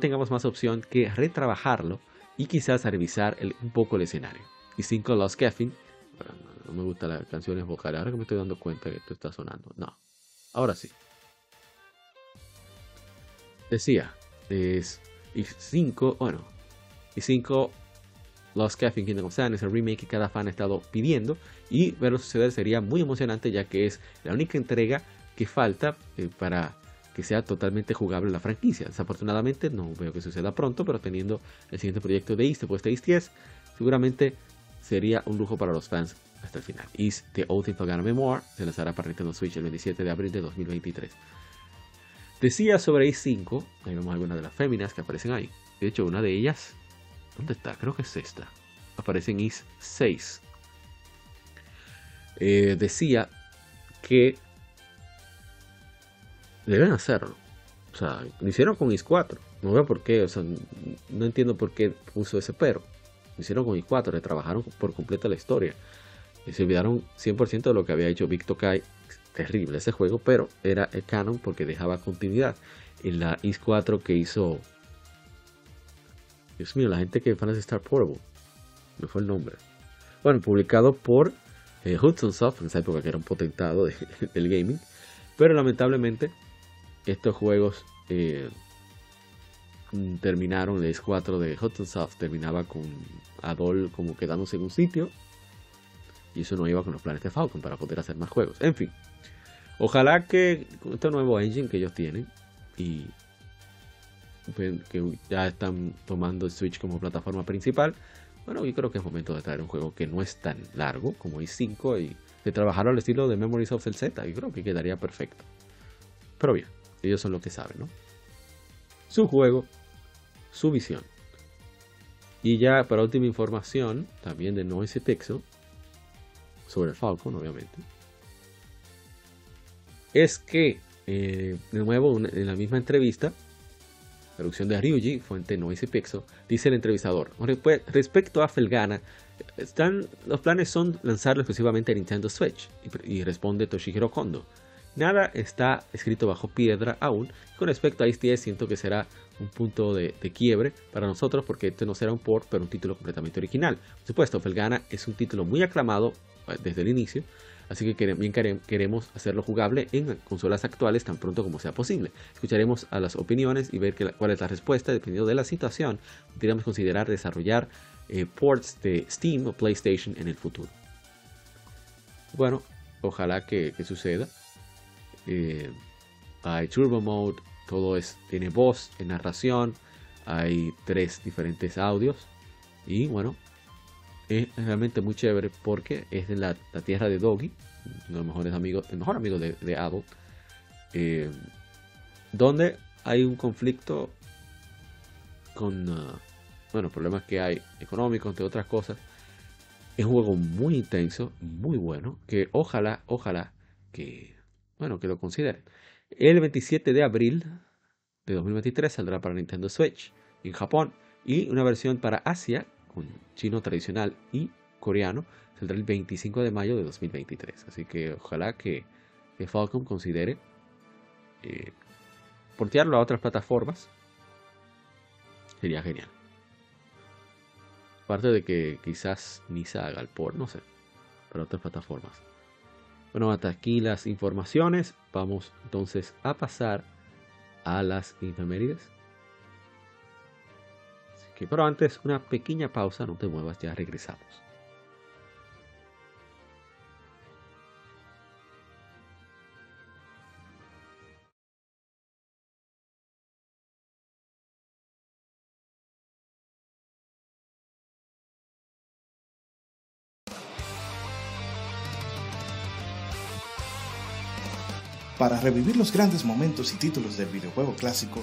tengamos más opción que retrabajarlo y quizás revisar un poco el escenario. i5 Lost Caffeine. No me gustan las canciones vocales. Ahora que me estoy dando cuenta que esto está sonando. No. Ahora sí. Decía, es i5, bueno, i5 Lost Cafe en Kingdom of Sand es el remake que cada fan ha estado pidiendo y verlo suceder sería muy emocionante ya que es la única entrega que falta eh, para que sea totalmente jugable la franquicia. Desafortunadamente no veo que suceda pronto, pero teniendo el siguiente proyecto de East, después de East 10, seguramente sería un lujo para los fans hasta el final. Is The Old Infogana Memoir se lanzará para Nintendo Switch el 27 de abril de 2023. Decía sobre i5, ahí vemos algunas de las féminas que aparecen ahí. De hecho, una de ellas ¿dónde está? Creo que es esta. Aparece en Is 6. Eh, decía que deben hacerlo. O sea, lo hicieron con Is 4. No veo por qué, o sea, no entiendo por qué puso ese pero. Lo hicieron con Is 4, le trabajaron por completo la historia. Y se olvidaron 100% de lo que había hecho Victor Kai. Terrible ese juego, pero era el canon porque dejaba continuidad. En la Is 4 que hizo. Dios mío, la gente que fan de Star Portable. Me fue el nombre. Bueno, publicado por eh, Hudson Soft, en esa época que era un potentado del gaming. Pero lamentablemente, estos juegos eh, terminaron. La Is 4 de Hudson Soft terminaba con Adol como quedándose en un sitio y eso no iba con los planes de Falcon para poder hacer más juegos. En fin, ojalá que con este nuevo engine que ellos tienen y que ya están tomando Switch como plataforma principal, bueno, yo creo que es momento de traer un juego que no es tan largo como i5 y de trabajar al estilo de Memories of the Z. Y creo que quedaría perfecto. Pero bien, ellos son los que saben, ¿no? Su juego, su visión. Y ya para última información, también de Noise Pixel, sobre Falcon, obviamente, es que, eh, de nuevo, en la misma entrevista, producción de Ryuji, fuente Noise Pixel, dice el entrevistador, pues, respecto a Felgana, están, los planes son lanzarlo exclusivamente a Nintendo Switch, y, responde Toshihiro Kondo. Nada está escrito bajo piedra aún. Con respecto a este siento que será un punto de, de, quiebre para nosotros porque este no será un port, pero un título completamente original. Por supuesto, Felgana es un título muy aclamado desde el inicio. Así que bien queremos hacerlo jugable en consolas actuales tan pronto como sea posible. Escucharemos a las opiniones y ver cuál es la respuesta. Dependiendo de la situación, podríamos considerar desarrollar eh, ports de Steam o PlayStation en el futuro. Bueno, ojalá que, suceda. Eh, hay Turbo Mode, todo es, tiene voz, narración, hay tres diferentes audios. Y bueno, es realmente muy chévere porque es en la, tierra de Doggy, uno de los mejores amigos, el mejor amigo de, de eh, donde hay un conflicto con, uh, bueno, problemas que hay económicos, entre otras cosas. Es un juego muy intenso, muy bueno, que ojalá, ojalá que bueno, que lo consideren. El 27 de abril de 2023 saldrá para Nintendo Switch en Japón y una versión para Asia con chino tradicional y coreano saldrá el 25 de mayo de 2023. Así que ojalá que, Falcom considere eh, portearlo a otras plataformas. Sería genial. Aparte de que quizás ni se haga el port, no sé, para otras plataformas. Bueno, hasta aquí las informaciones. Vamos entonces a pasar a las infemérides. Pero antes, una pequeña pausa, no te muevas, ya regresamos. Para revivir los grandes momentos y títulos del videojuego clásico,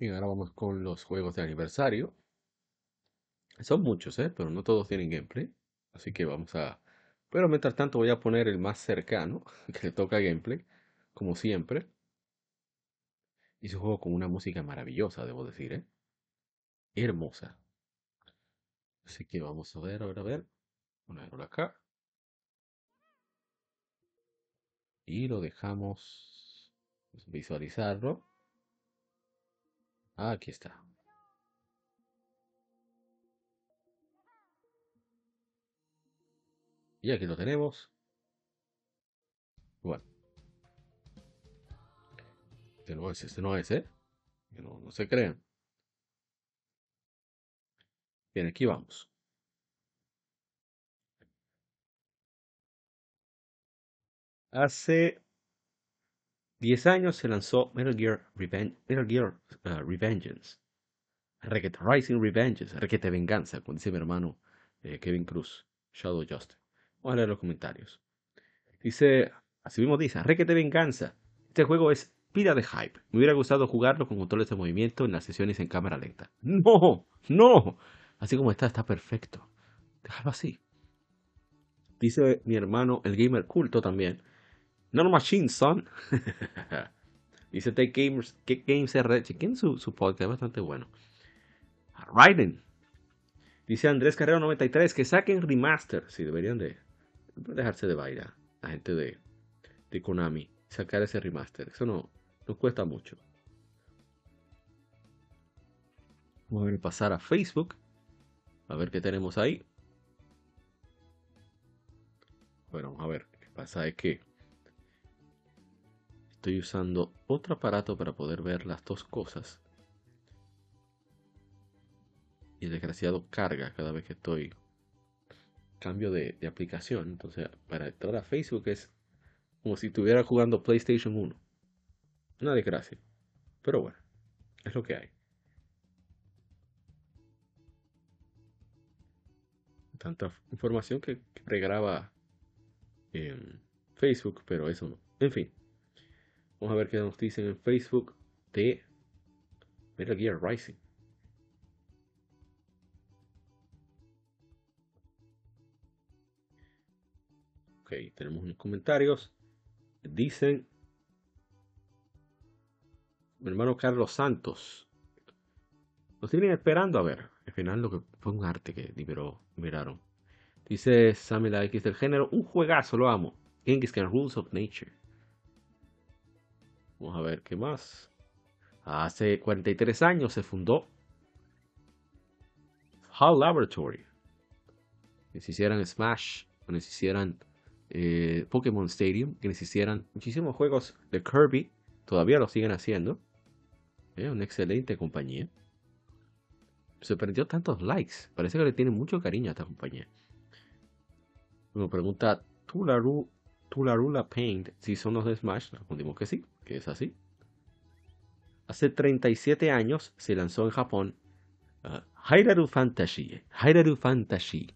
Y ahora vamos con los juegos de aniversario. Son muchos, ¿eh? pero no todos tienen gameplay. Así que vamos a... Pero mientras tanto voy a poner el más cercano, que le toca gameplay, como siempre. Y es juego con una música maravillosa, debo decir, ¿eh? Hermosa. Así que vamos a ver, a ver, a ver. Ponerlo acá. Y lo dejamos visualizarlo. Aquí está. Y aquí lo tenemos. Bueno. Este no es, este no es, ¿eh? No, no se crean. Bien, aquí vamos. Hace 10 años se lanzó Metal Gear, Revenge, Metal Gear uh, Revengeance. Rising Revengeance, Requete Venganza, como dice mi hermano eh, Kevin Cruz, Shadow Justice. Vamos a leer los comentarios. Dice, así mismo dice, Requete Venganza. Este juego es pida de hype. Me hubiera gustado jugarlo con controles de movimiento en las sesiones en cámara lenta. No, no. Así como está, está perfecto. Déjalo así. Dice mi hermano, el gamer culto también. No machine, son. Dice Take Gamers, que Games RD. Chequen su, su podcast, es bastante bueno. Raiden. Dice Andrés Carrero 93 que saquen remaster. Sí, deberían de dejarse de bailar. La gente de, de Konami. Sacar ese remaster. Eso no, no cuesta mucho. Vamos a ver pasar a Facebook. A ver qué tenemos ahí. Bueno, a ver. ¿Qué pasa? Es que estoy usando otro aparato para poder ver las dos cosas. Y el desgraciado carga cada vez que estoy cambio de, de aplicación. Entonces, para entrar a Facebook es como si estuviera jugando PlayStation 1. Una desgracia. Pero bueno, es lo que hay. Tanta información que, que pregraba en Facebook, pero eso no. En fin. Vamos a ver qué nos dicen en Facebook de Metal Gear Rising. Ok, tenemos unos comentarios. Dicen mi hermano Carlos Santos. Nos tienen esperando a ver. Al final lo que fue un arte que liberó, miraron. Dice Samuel X del género, un juegazo, lo amo. Genghis Khan Rules of Nature. Vamos a ver qué más. Hace 43 años se fundó HAL Laboratory. Que se hicieran Smash, que se hicieran eh, Pokémon Stadium, que se hicieran muchísimos juegos de Kirby. Todavía lo siguen haciendo. Eh, una excelente compañía. Se perdió tantos likes. Parece que le tiene mucho cariño a esta compañía. Me pregunta Tularu, Tularula Paint si son los de Smash. Respondimos que sí, es así. Hace 37 años se lanzó en Japón uh, Haidaru Fantasy. Haidaru Fantasy.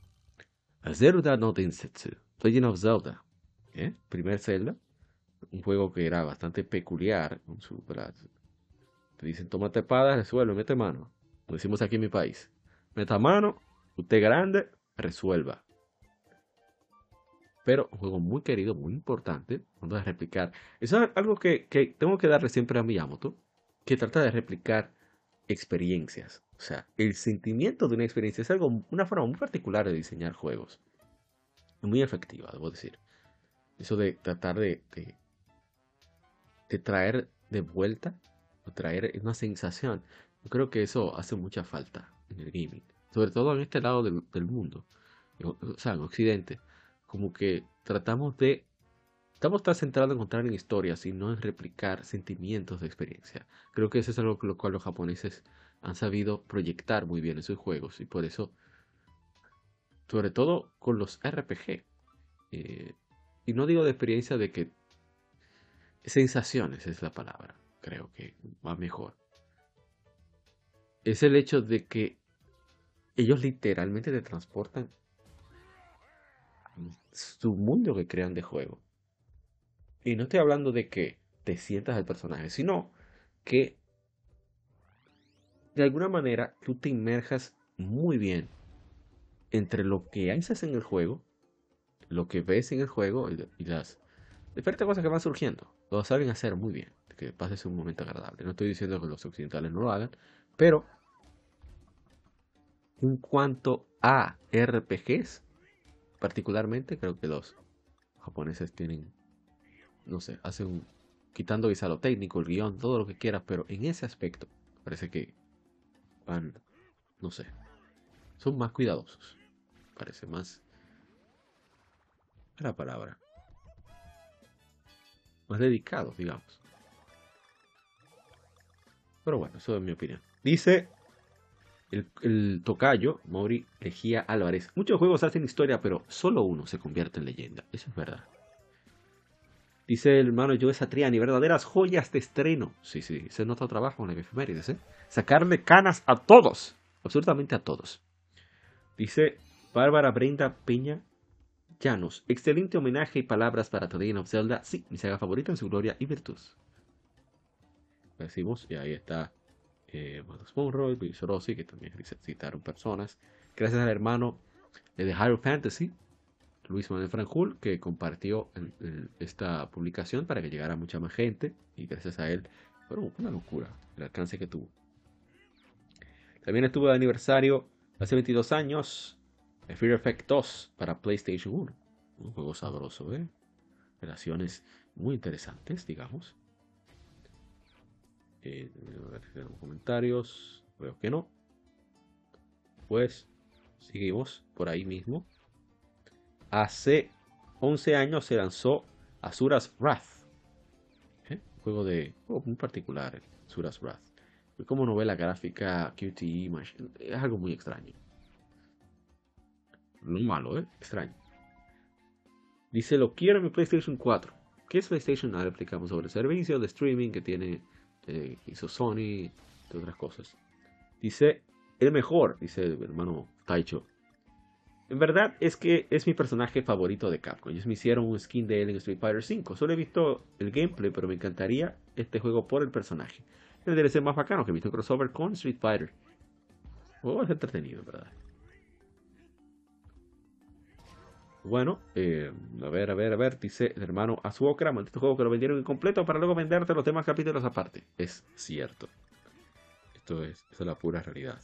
Zelda no Densetsu. Legend of Zelda. ¿eh? Primer Zelda. Un juego que era bastante peculiar. Con su, te dicen, tómate espada, resuelve, mete mano. Como decimos aquí en mi país. Meta mano, usted grande, resuelva. Pero un juego muy querido, muy importante. Vamos a replicar. Eso es algo que, que tengo que darle siempre a Miyamoto. Que trata de replicar experiencias. O sea, el sentimiento de una experiencia es algo, una forma muy particular de diseñar juegos. Muy efectiva, debo decir. Eso de tratar de, de, traer de vuelta o traer una sensación. Yo creo que eso hace mucha falta en el gaming. Sobre todo en este lado del, del mundo. O sea, en Occidente. Como que tratamos de... Estamos tan centrados en contar en historias y no en replicar sentimientos de experiencia. Creo que eso es algo con lo cual los japoneses han sabido proyectar muy bien en sus juegos. Y por eso, sobre todo con los RPG. Eh, y no digo de experiencia de que... Sensaciones es la palabra creo que va mejor. Es el hecho de que ellos literalmente te transportan su mundo que crean de juego. Y no estoy hablando de que te sientas el personaje, sino que de alguna manera tú te inmerjas muy bien entre lo que haces en el juego, lo que ves en el juego y, las diferentes cosas que van surgiendo. Lo saben hacer muy bien que pases un momento agradable. No estoy diciendo que los occidentales no lo hagan, pero en cuanto a RPGs, particularmente creo que los japoneses tienen, no sé, hacen quitando quizá lo técnico, el guion, todo lo que quieras, pero en ese aspecto parece que van, no sé, son más cuidadosos, parece más la palabra, más dedicados, digamos. Pero bueno, eso es mi opinión. Dice el, tocayo, Mauri Lejía Álvarez. Muchos juegos hacen historia, pero solo uno se convierte en leyenda. Eso es verdad. Dice el hermano Joe Satriani, verdaderas joyas de estreno. Sí, sí, se nota trabajo en la efemérides, ¿eh? Sacarle canas a todos. Absolutamente a todos. Dice Bárbara Brenda Peña Llanos, excelente homenaje y palabras para The Legend of Zelda, sí, mi saga favorita en su gloria y virtud. Decimos, y ahí está eh, Matos Monroe, Luis Rossi, que también citaron personas. Gracias al hermano de Hyrule Fantasy, Luis Manuel Franjul, que compartió esta publicación para que llegara mucha más gente. Y gracias a él, fue una locura el alcance que tuvo. También estuvo de aniversario hace 22 años Fear Effect 2 para PlayStation 1. Un juego sabroso, ¿eh? Relaciones muy interesantes, digamos. Comentarios. Veo que no. Pues seguimos por ahí mismo. Hace 11 años se lanzó Azura's Wrath. ¿eh? Un juego de. Oh, muy particular, Azura's Wrath. Como novela gráfica, QTE, es algo muy extraño. No malo, ¿eh? Extraño. Dice, lo quiero en mi PlayStation 4. ¿Qué es PlayStation? Ahora explicamos sobre el servicio de streaming que tiene, eh, hizo Sony, y otras cosas. Dice, el mejor, dice el hermano Taicho. En verdad es que es mi personaje favorito de Capcom. Ellos me hicieron un skin de él en Street Fighter V. Solo he visto el gameplay, pero me encantaría este juego por el personaje. El DLC más bacano que he visto crossover con Street Fighter. Oh, es entretenido, ¿verdad? Bueno, eh, a ver, a ver, a ver, dice el hermano Azuokra, maldito juego que lo vendieron incompleto para luego venderte los demás capítulos aparte. Es cierto. Esto es, es la pura realidad.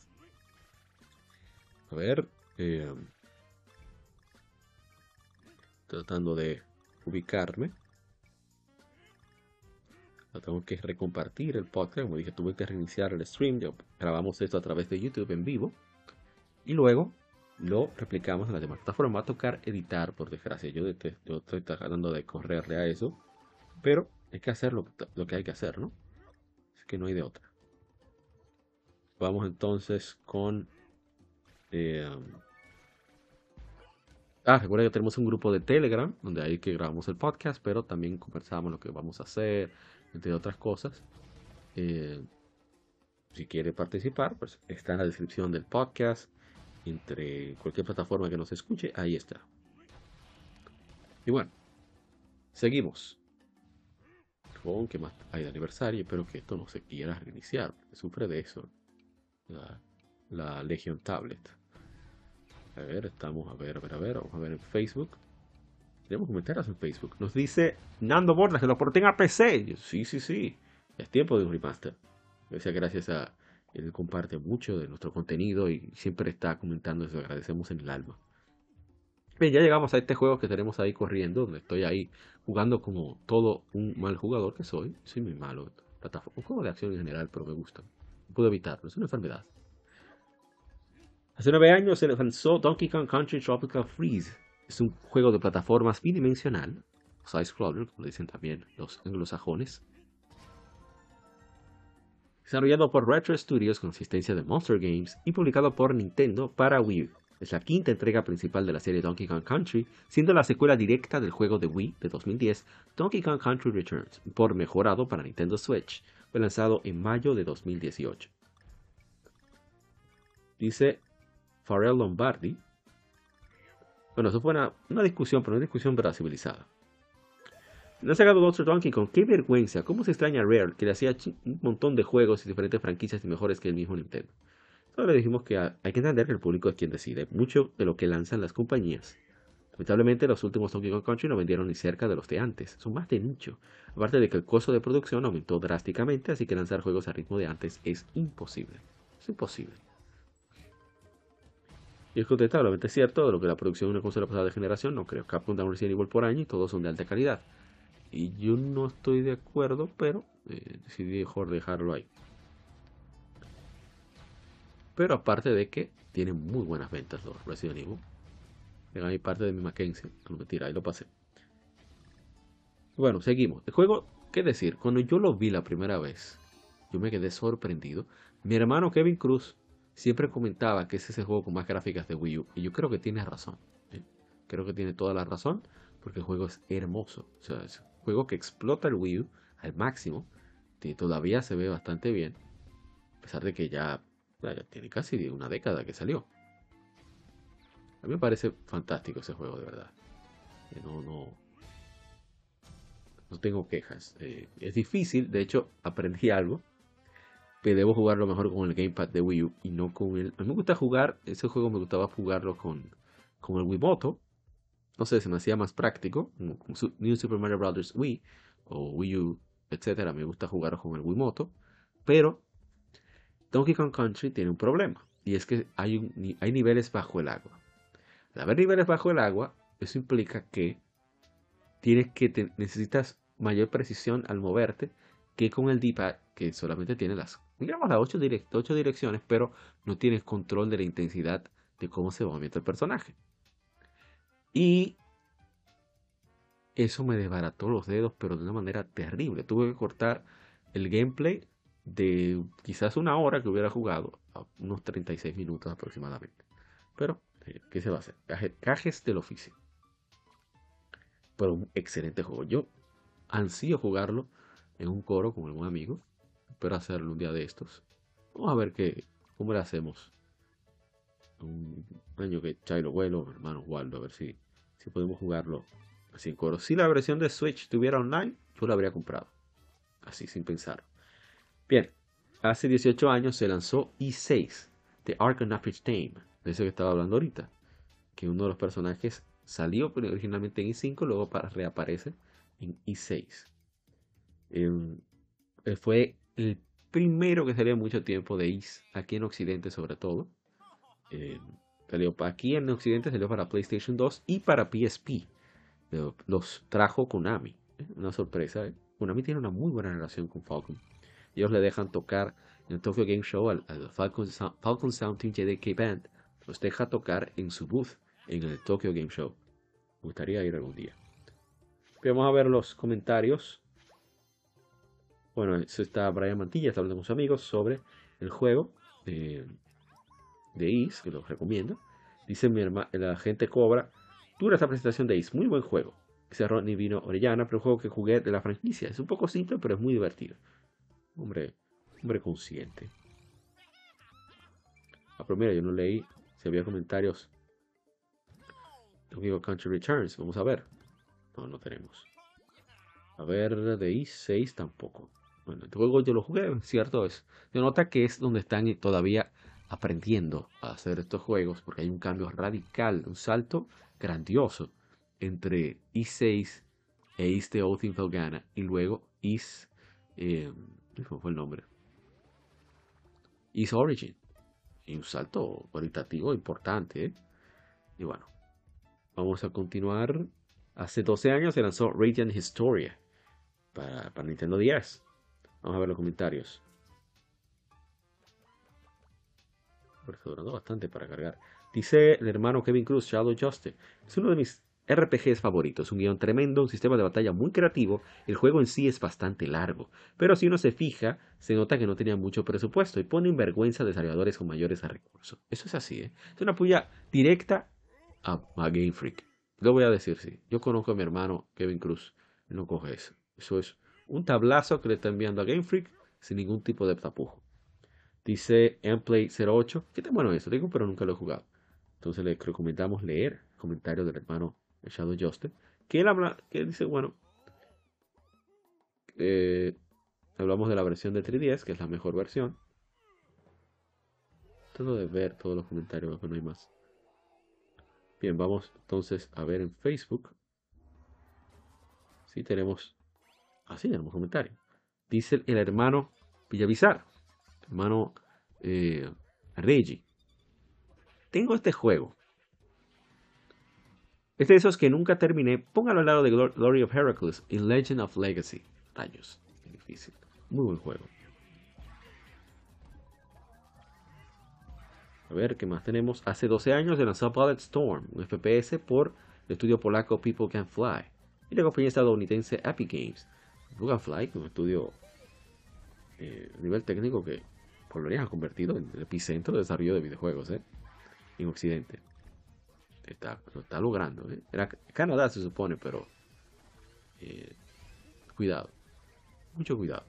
A ver, eh, tratando de ubicarme. tengo que recompartir el podcast. Como dije, tuve que reiniciar el stream. grabamos esto a través de YouTube en vivo. Y luego lo replicamos en la demás plataforma. Va a tocar editar, por desgracia. Yo, estoy tratando de correrle a eso. Pero hay que hacer lo, que hay que hacer, ¿no? Es que no hay de otra. Vamos entonces con... Eh, ah, recuerda que tenemos un grupo de Telegram, donde ahí que grabamos el podcast, pero también conversamos lo que vamos a hacer, entre otras cosas. Eh, si quiere participar, pues está en la descripción del podcast entre cualquier plataforma que nos escuche, ahí está. Y bueno, seguimos. Con que más hay de aniversario, espero que esto no se quiera reiniciar. Sufre de eso. La, la Legion Tablet. A ver, estamos a ver, a ver, a ver. Vamos a ver en Facebook. Tenemos comentarios en Facebook. Nos dice Nando Bordas que lo porten a PC. sí, sí, sí. Es tiempo de un remaster. Gracias a él comparte mucho de nuestro contenido y siempre está comentando eso. Agradecemos en el alma. Bien, ya llegamos a este juego que tenemos ahí corriendo, donde estoy ahí jugando como todo un mal jugador que soy. Soy muy malo. Un juego de acción en general, pero me gusta. No puedo evitarlo, es una enfermedad. Hace nueve años se lanzó Donkey Kong Country Tropical Freeze. Es un juego de plataformas bidimensional, side-scroller, como dicen también los anglosajones, desarrollado por Retro Studios con asistencia de Monster Games y publicado por Nintendo para Wii U. Es la quinta entrega principal de la serie Donkey Kong Country, siendo la secuela directa del juego de Wii de 2010, Donkey Kong Country Returns, por mejorado para Nintendo Switch. Fue lanzado en mayo de 2018. Dice Pharrell Lombardi. Bueno, eso fue una, una discusión, pero una discusión verdad civilizada. No ha sacado Monster Donkey con qué vergüenza. ¿Cómo se extraña a Rare que le hacía un montón de juegos y diferentes franquicias y mejores que el mismo Nintendo? Solo le dijimos que hay que entender que el público es quien decide mucho de lo que lanzan las compañías. Lamentablemente los últimos Donkey Kong Country no vendieron ni cerca de los de antes, son más de nicho. Aparte de que el costo de producción aumentó drásticamente, así que lanzar juegos a ritmo de antes es imposible. Es imposible. Y es contestablemente cierto de lo que la producción de una consola pasada de generación, no creo. Capcom da un Resident Evil por año y todos son de alta calidad. Y yo no estoy de acuerdo, pero eh, decidí mejor dejarlo ahí. Pero aparte de que tienen muy buenas ventas los Resident Evil. Venga mi parte de mi Mackenzie. No mentira, ahí lo pasé. Bueno, seguimos. El juego, ¿qué decir? Cuando yo lo vi la primera vez, yo me quedé sorprendido. Mi hermano Kevin Cruz siempre comentaba que ese es el juego con más gráficas de Wii U. Y yo creo que tiene razón. ¿eh? Creo que tiene toda la razón. Porque el juego es hermoso. O sea, es juego que explota el Wii U al máximo. Y todavía se ve bastante bien. A pesar de que ya, tiene casi una década que salió. A mí me parece fantástico ese juego, de verdad. Eh, no, no, no tengo quejas. Eh, es difícil, de hecho, aprendí algo. Que debo jugarlo mejor con el gamepad de Wii U y no con el. A mí me gusta jugar, ese juego me gustaba jugarlo con, con el Wiimoto. No sé, se me hacía más práctico. New Super Mario Bros. Wii o Wii U, etcétera. Me gusta jugar con el Wiimoto. Pero Donkey Kong Country tiene un problema. Y es que hay, niveles bajo el agua. Al haber niveles bajo el agua, eso implica que tienes que necesitas mayor precisión al moverte que con el D-pad que solamente tiene las digamos las 8, direcciones pero no tienes control de la intensidad de cómo se movimienta el personaje y eso me desbarató los dedos pero de una manera terrible tuve que cortar el gameplay de quizás una hora que hubiera jugado a unos 36 minutos aproximadamente pero eh, ¿qué se va a hacer? cajes del oficio pero un excelente juego. Yo ansío jugarlo en un coro con algún amigo. Espero hacerlo un día de estos. Vamos a ver qué, cómo le hacemos. Un año que Chairo vuelo, hermano Waldo, a ver si, si podemos jugarlo así en coro. Si la versión de Switch estuviera online, yo la habría comprado. Así, sin pensar. Bien, hace 18 años se lanzó E6, The Ark of Tame, de ese que estaba hablando ahorita. Que uno de los personajes Salió originalmente en i5, luego reaparece en i6. Em, fue el primero que salió mucho tiempo de is, aquí en Occidente sobre todo. Em, salió aquí en Occidente salió para PlayStation 2 y para PSP. Los trajo Konami. ¿eh? Una sorpresa. ¿eh? Konami tiene una muy buena relación con Falcon. Ellos le dejan tocar en el Tokyo Game Show al, Falcon, Falcon Sound Team JDK Band. Los deja tocar en su booth en el Tokyo Game Show. Me gustaría ir algún día. Vamos a ver los comentarios. Bueno, eso está Brian Mantilla, está hablando con sus amigos sobre el juego de, de Is, que lo recomiendo. Dice mi hermano, la gente cobra. Dura esta presentación de Is, muy buen juego. Dice Rodney Vino Orellana, pero un juego que jugué de la franquicia. Es un poco simple, pero es muy divertido. Hombre, hombre consciente. Ah, pero mira, yo no leí si había comentarios Donkey Country Returns, vamos a ver. No, no tenemos. A ver, de i6 tampoco. Bueno, el juego yo lo jugué, cierto es. Se nota que es donde están todavía aprendiendo a hacer estos juegos, porque hay un cambio radical, un salto grandioso entre i6 e Is the Oath in y luego Is. Eh, ¿Cómo fue el nombre? Is Origin. Y un salto cualitativo importante. ¿eh? Y bueno, Vamos a continuar. Hace 12 años se lanzó Radiant Historia para, Nintendo DS. Vamos a ver los comentarios. Está durando bastante para cargar. Dice el hermano Kevin Cruz, Shadow Justice. Es uno de mis RPGs favoritos. Un guion tremendo, un sistema de batalla muy creativo. El juego en sí es bastante largo. Pero si uno se fija, se nota que no tenía mucho presupuesto y pone en vergüenza a desarrolladores con mayores recursos. Eso es así, ¿eh? Es una puya directa a, Game Freak. Lo voy a decir, sí. Yo conozco a mi hermano Kevin Cruz. no coge eso. Eso es un tablazo que le está enviando a Game Freak sin ningún tipo de tapujo. Dice Mplay 08. ¿Qué tan bueno eso? Digo, pero nunca lo he jugado. Entonces le recomendamos leer el comentario del hermano Shadow Justin. Que él habla, que dice, bueno, eh, hablamos de la versión de 3DS, que es la mejor versión. Trato de ver todos los comentarios, que no hay más. Bien, vamos entonces a ver en Facebook. Sí, tenemos. Ah, sí, tenemos comentario. Dice el hermano Villavizar, hermano eh, Reggie. Tengo este juego. Es de esos que nunca terminé. Póngalo al lado de Glory of Heracles y Legend of Legacy. Rayos, difícil. Muy buen juego. A ver, ¿qué más tenemos? Hace 12 años se lanzó Bullet Storm, un FPS por el estudio polaco People Can Fly y la compañía estadounidense Epic Games. People Can Fly, un estudio eh, a nivel técnico que lo menos ha convertido en el epicentro de desarrollo de videojuegos ¿eh? en Occidente. Está, lo está logrando. ¿eh? Era Canadá se supone, pero eh, cuidado, mucho cuidado.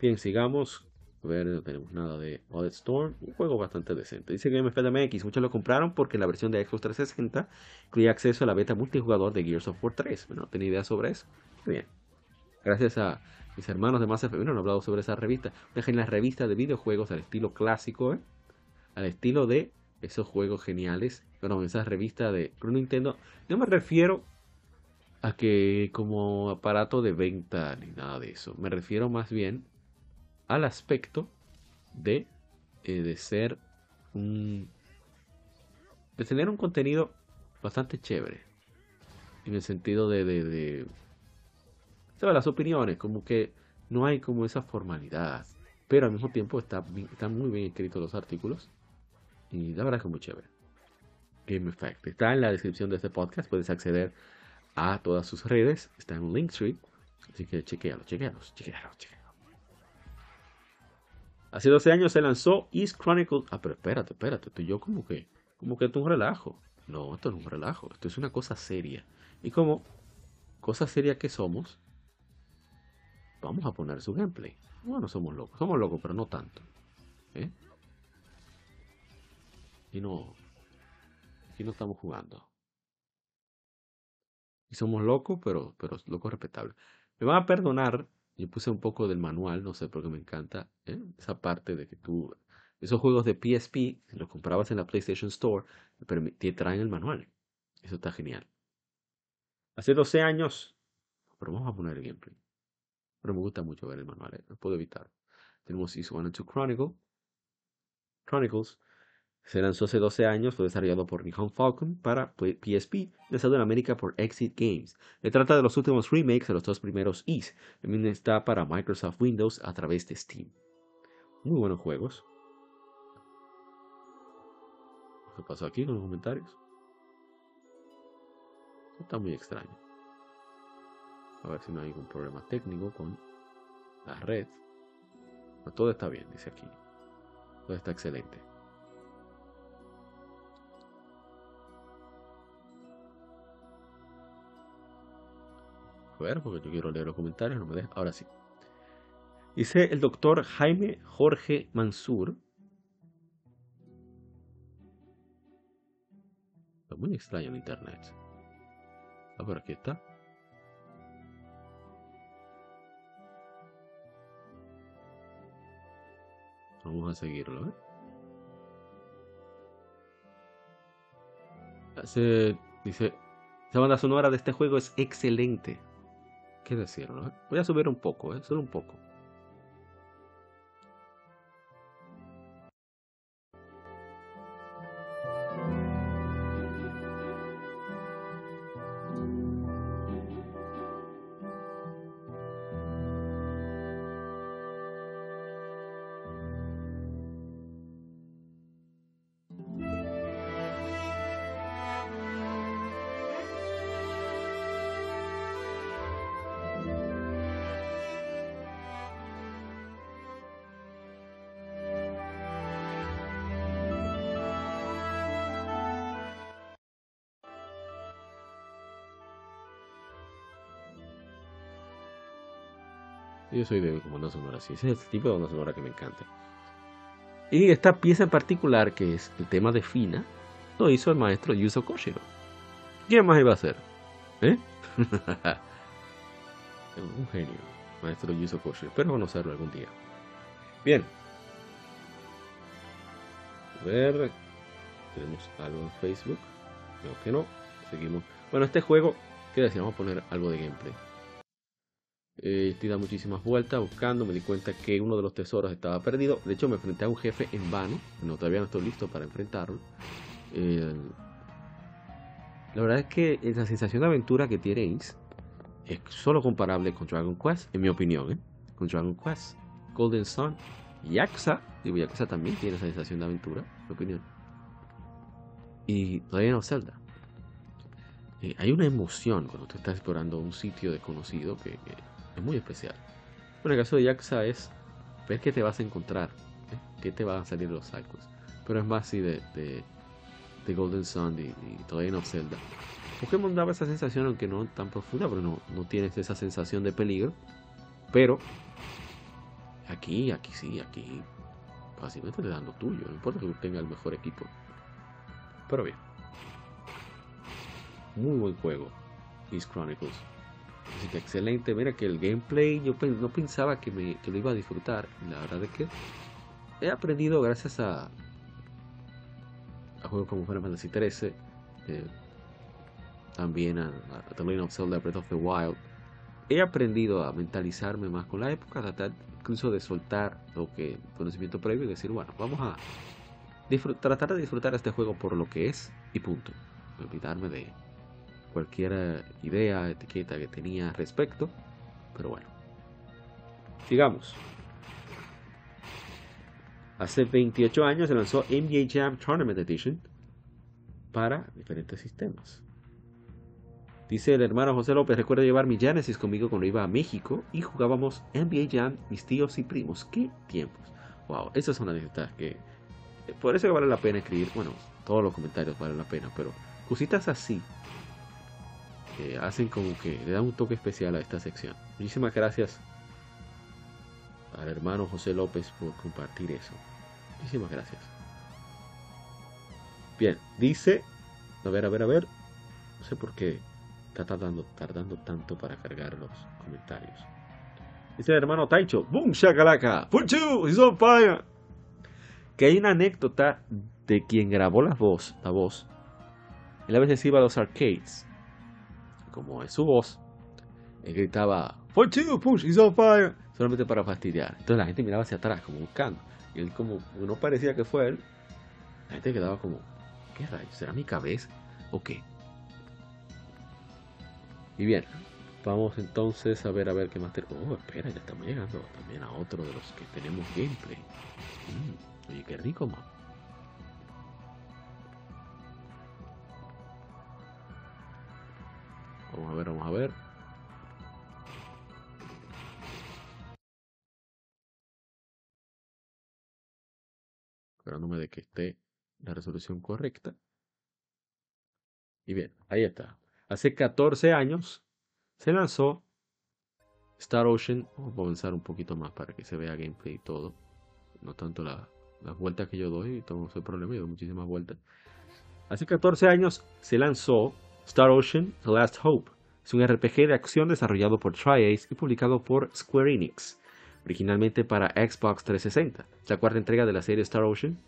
Bien, sigamos A ver, no tenemos nada de Audit Storm. Un juego bastante decente. Dice Game of MX. Muchos lo compraron porque la versión de Xbox 360 incluía acceso a la beta multijugador de Gears of War 3. Bueno, no tenía idea sobre eso. Bien. Gracias a mis hermanos de Mass Effect han hablado sobre esa revista. Una genial revista de videojuegos al estilo clásico, ¿eh? Al estilo de esos juegos geniales. Bueno, esa revista de Nintendo. No me refiero a que como aparato de venta ni nada de eso. Me refiero más bien al aspecto de, eh, de ser un... de tener un contenido bastante chévere. En el sentido de las opiniones, como que no hay como esa formalidad, pero al mismo tiempo está están muy bien escritos los artículos y la verdad que es muy chévere. Game Effect está en la descripción de este podcast, puedes acceder a todas sus redes, está en Linktree, así que chequealo, chequealo, chequealo, chequealo. Hace 12 años se lanzó East Chronicles. Ah, pero espérate, espérate, esto yo como que, como que esto es un relajo. No, esto no es un relajo, esto es una cosa seria. Y como cosa seria que somos, vamos a poner su gameplay. Bueno, somos locos, somos locos, pero no tanto. ¿eh? Y no, aquí no estamos jugando. Y somos locos, pero, pero locos respetables. Me van a perdonar, yo puse un poco del manual, no sé, porque me encanta ¿eh? esa parte de que tú, esos juegos de PSP, los comprabas en la PlayStation Store, te traen el manual. Eso está genial. Hace 12 años, pero vamos a poner el gameplay. Pero me gusta mucho ver el manual, ¿eh? no puedo evitar. Tenemos Is One and Two Chronicle, Chronicles. Se lanzó hace 12 años, fue desarrollado por Nihon Falcon para PSP, lanzado en América por Exit Games. Se trata de los últimos remakes de los dos primeros Is. También está para Microsoft Windows a través de Steam. Muy buenos juegos. ¿Qué pasó aquí en los comentarios? Está muy extraño. A ver si no hay ningún problema técnico con la red. todo está bien, dice aquí. Todo está excelente. A ver, porque yo quiero leer los comentarios, no me deja. Ahora sí. Dice el doctor Jaime Jorge Mansur. Está muy extraño en internet. A ver, aquí está. Vamos a seguirlo, ¿eh? Se, dice, la banda sonora de este juego es excelente. ¿Qué decirlo? Eh? Voy a subir un poco, ¿eh? Solo un poco. Soy de banda sonora, sí. Ese es el tipo de banda sonora que me encanta. Y esta pieza en particular, que es el tema de Fina, lo hizo el maestro Yuzo Koshiro. ¿Quién más iba a hacer? ¿Eh? Un genio, maestro Yuzo Koshiro. Espero conocerlo algún día. Bien. A ver. Tenemos algo en Facebook. Creo que no. Seguimos. Bueno, este juego, ¿qué decía? Vamos a poner algo de gameplay. Eh, estoy dando muchísimas vueltas buscando, me di cuenta que uno de los tesoros estaba perdido. De hecho, me enfrenté a un jefe en vano. No, todavía no estoy listo para enfrentarlo. la verdad es que la sensación de aventura que tiene Ace es solo comparable con Dragon Quest, en mi opinión, ¿eh? con Dragon Quest, Golden Sun, Yakuza. Digo, Yakuza también tiene esa sensación de aventura, en mi opinión. Y todavía no Zelda. Eh, hay una emoción cuando tú estás explorando un sitio desconocido que es muy especial. Bueno, el caso de Yakuza es ver qué te vas a encontrar, ¿eh? qué te van a salir los cycles. Pero es más así de, de, Golden Sun y, todavía no Zelda. Pokémon daba esa sensación, aunque no tan profunda, pero no, no tienes esa sensación de peligro. Pero Aquí, aquí sí, aquí fácilmente te dan lo tuyo, no importa que tenga el mejor equipo. Pero bien. Muy buen juego, Beast Chronicles. Que excelente, mira que el gameplay yo no pensaba que, me, lo iba a disfrutar. La verdad es que he aprendido gracias a, juegos como Final Fantasy XIII, eh, también a, a The Legend of Zelda Breath of the Wild. He aprendido a mentalizarme más con la época, tratar incluso de soltar lo que conocimiento previo y decir, bueno, vamos a tratar de disfrutar este juego por lo que es y punto. Olvidarme de cualquier idea, etiqueta que tenía respecto. Pero bueno. Sigamos. Hace 28 años se lanzó NBA Jam Tournament Edition para diferentes sistemas. Dice el hermano José López, recuerdo llevar mi Genesis conmigo cuando iba a México y jugábamos NBA Jam, mis tíos y primos. ¡Qué tiempos! Wow, esas son las anécdotas que... Eh, por eso vale la pena escribir, bueno, todos los comentarios valen la pena, pero cositas así hacen como que le dan un toque especial a esta sección. Muchísimas gracias al hermano José López por compartir eso. Muchísimas gracias. Bien, dice, a ver, a ver, a ver, no sé por qué está tardando, tanto para cargar los comentarios. Dice el hermano Taicho, ¡Boom, shakalaka! ¡Fuchu! ¡Is on fire! Que hay una anécdota de quien grabó la voz, la voz. Él a veces iba a los arcades como es su voz, él gritaba, you, push, he's on fire, solamente para fastidiar. Entonces la gente miraba hacia atrás, como buscando. Y él, como no parecía que fue él, la gente quedaba como, ¿qué rayos? ¿Será mi cabeza? ¿O qué? Y bien, vamos entonces a ver a ver qué más tenemos. Oh, espera, ya estamos llegando también a otro de los que tenemos gameplay. Mm, oye, qué rico, man. Vamos a ver, vamos a ver. Esperándome de que esté la resolución correcta. Y bien, ahí está. Hace 14 años se lanzó Star Ocean. Vamos a avanzar un poquito más para que se vea gameplay y todo. No tanto la, las vueltas que yo doy, todo ese problema, yo doy muchísimas vueltas. Hace 14 años se lanzó Star Ocean The Last Hope. Es un RPG de acción desarrollado por Tri-Ace y publicado por Square Enix, originalmente para Xbox 360. La cuarta entrega de la serie Star Ocean,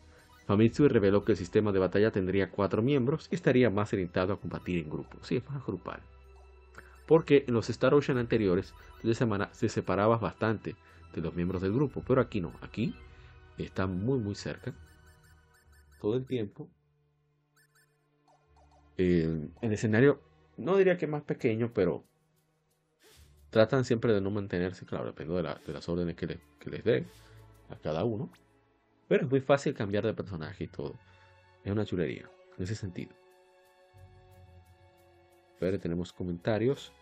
Famitsu reveló que el sistema de batalla tendría cuatro miembros y estaría más orientado a combatir en grupo, sí, más grupal. Porque en los Star Ocean anteriores de semana se separaba bastante de los miembros del grupo, pero aquí no, aquí está muy muy cerca. Todo el tiempo el escenario, no diría que más pequeño, pero tratan siempre de no mantenerse, claro, depende de, las órdenes que, les den a cada uno. Pero es muy fácil cambiar de personaje y todo. Es una chulería, en ese sentido. Pero tenemos comentarios.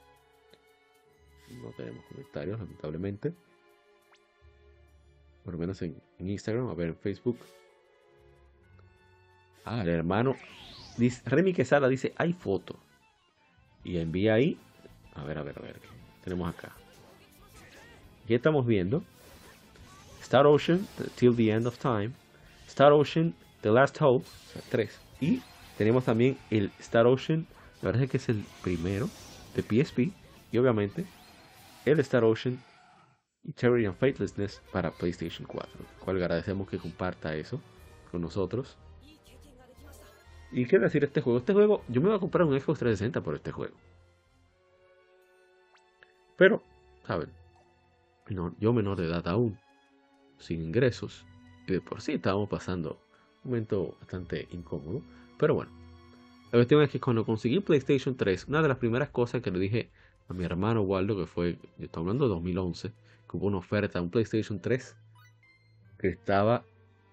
No tenemos comentarios, lamentablemente. Por lo menos en, en Instagram, a ver en Facebook. Ah, el hermano Dice, Remy Quesada dice, hay foto. Y envía ahí. A ver, a ver, a ver. tenemos acá? Aquí estamos viendo. Star Ocean, Till the End of Time. Star Ocean, The Last Hope. O sea, tres. Y tenemos también el Star Ocean. Me parece que es el primero de PSP. Y obviamente el Star Ocean y and Faithlessness para PlayStation 4. Cual agradecemos que comparta eso con nosotros. ¿Y qué decir este juego? Este juego, yo me voy a comprar un Xbox 360 por este juego. Pero, ¿saben? yo menor de edad aún, sin ingresos, y de por sí estábamos pasando un momento bastante incómodo. Pero bueno, la cuestión es que cuando conseguí PlayStation 3, una de las primeras cosas que le dije a mi hermano Waldo, que fue, yo estoy hablando de 2011, que hubo una oferta, un PlayStation 3, que estaba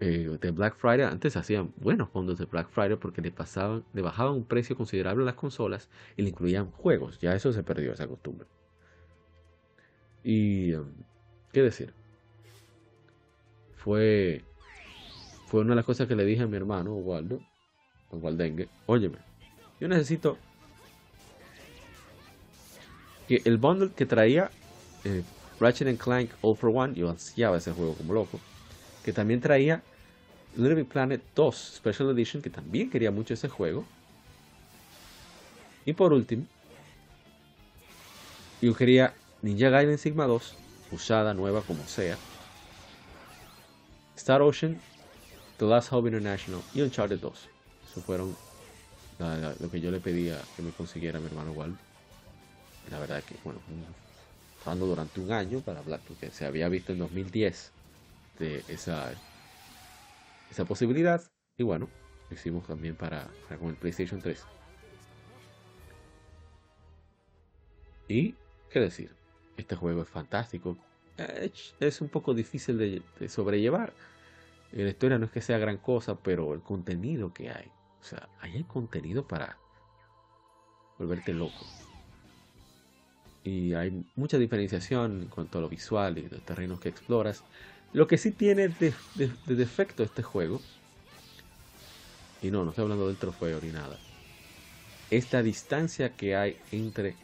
eh, de Black Friday, antes hacían buenos fondos de Black Friday porque le pasaban, le bajaban un precio considerable a las consolas y le incluían juegos. Ya eso se perdió, esa costumbre. Y, um, ¿qué decir? Fue, fue una de las cosas que le dije a mi hermano, Waldo, Waldengue, óyeme, yo necesito que el bundle que traía eh, Ratchet Clank All for One, yo ansiaba ese juego como loco, que también traía Little Big Planet 2 Special Edition, que también quería mucho ese juego. Y por último, yo quería Ninja Gaiden Sigma 2, usada, nueva, como sea. Star Ocean, The Last Hope International y Uncharted 2. Eso fueron lo que yo le pedía que me consiguiera mi hermano Walt. La verdad que, bueno, hablando durante un año para hablar, porque se había visto en 2010 de esa, esa posibilidad. Y bueno, lo hicimos también para, con el PlayStation 3. Y, ¿qué decir? Este juego es fantástico. Es un poco difícil de, sobrellevar. La historia no es que sea gran cosa, pero el contenido que hay. O sea, hay contenido para volverte loco y hay mucha diferenciación en cuanto a lo visual y los terrenos que exploras. Lo que sí tiene de, defecto este juego, y no, no estoy hablando del trofeo ni nada, esta distancia que hay entre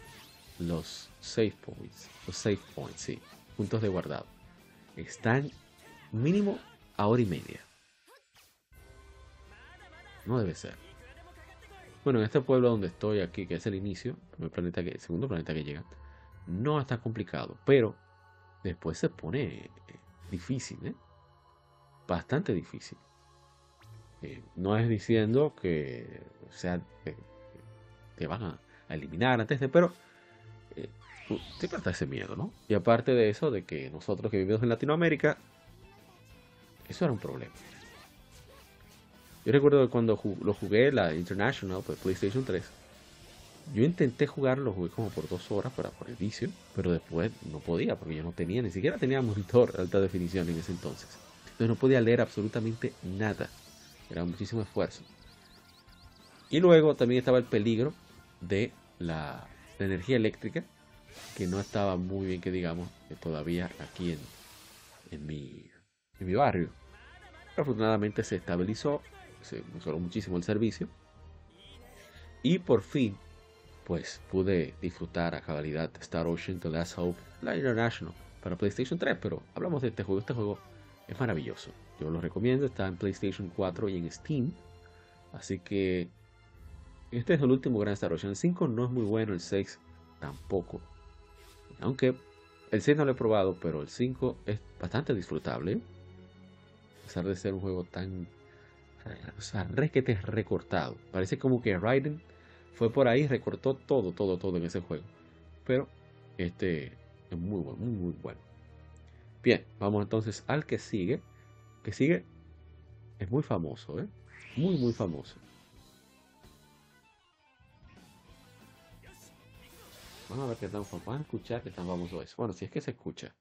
los save points, los save points, sí, puntos de guardado, están mínimo a hora y media. No debe ser. Bueno, en este pueblo donde estoy aquí, que es el inicio, el, segundo planeta que llega, no está complicado, pero después se pone difícil, ¿eh? bastante difícil. Eh, no es diciendo que sea, te van a, eliminar antes de, pero siempre está ese miedo, ¿no? Y aparte de eso, de que nosotros que vivimos en Latinoamérica, eso era un problema. Yo recuerdo cuando lo jugué la International, pues PlayStation 3, yo intenté jugarlo, jugué como por dos horas para por el vicio, pero después no podía porque yo no tenía, ni siquiera tenía monitor alta definición en ese entonces. Entonces no podía leer absolutamente nada. Era muchísimo esfuerzo. Y luego también estaba el peligro de la, energía eléctrica, que no estaba muy bien, que digamos, todavía aquí en, en, mi, en mi barrio. Afortunadamente se estabilizó, se mejoró muchísimo el servicio. Y por fin pues pude disfrutar a cabalidad Star Ocean The Last Hope, la International, para PlayStation 3, pero hablamos de este juego, este juego es maravilloso, yo lo recomiendo, está en PlayStation 4 y en Steam, así que este es el último gran Star Ocean, el 5 no es muy bueno, el 6 tampoco, aunque el 6 no lo he probado, pero el 5 es bastante disfrutable, a pesar de ser un juego tan, o sea, requete recortado, parece como que Raiden fue por ahí, recortó todo, todo, todo en ese juego. Pero este es muy bueno, muy, muy bueno. Bien, vamos entonces al que sigue. Que sigue es muy famoso, ¿eh? Muy, muy famoso. Vamos a ver qué tan famoso. Escuchar qué tan famoso es. Bueno, si es que se escucha.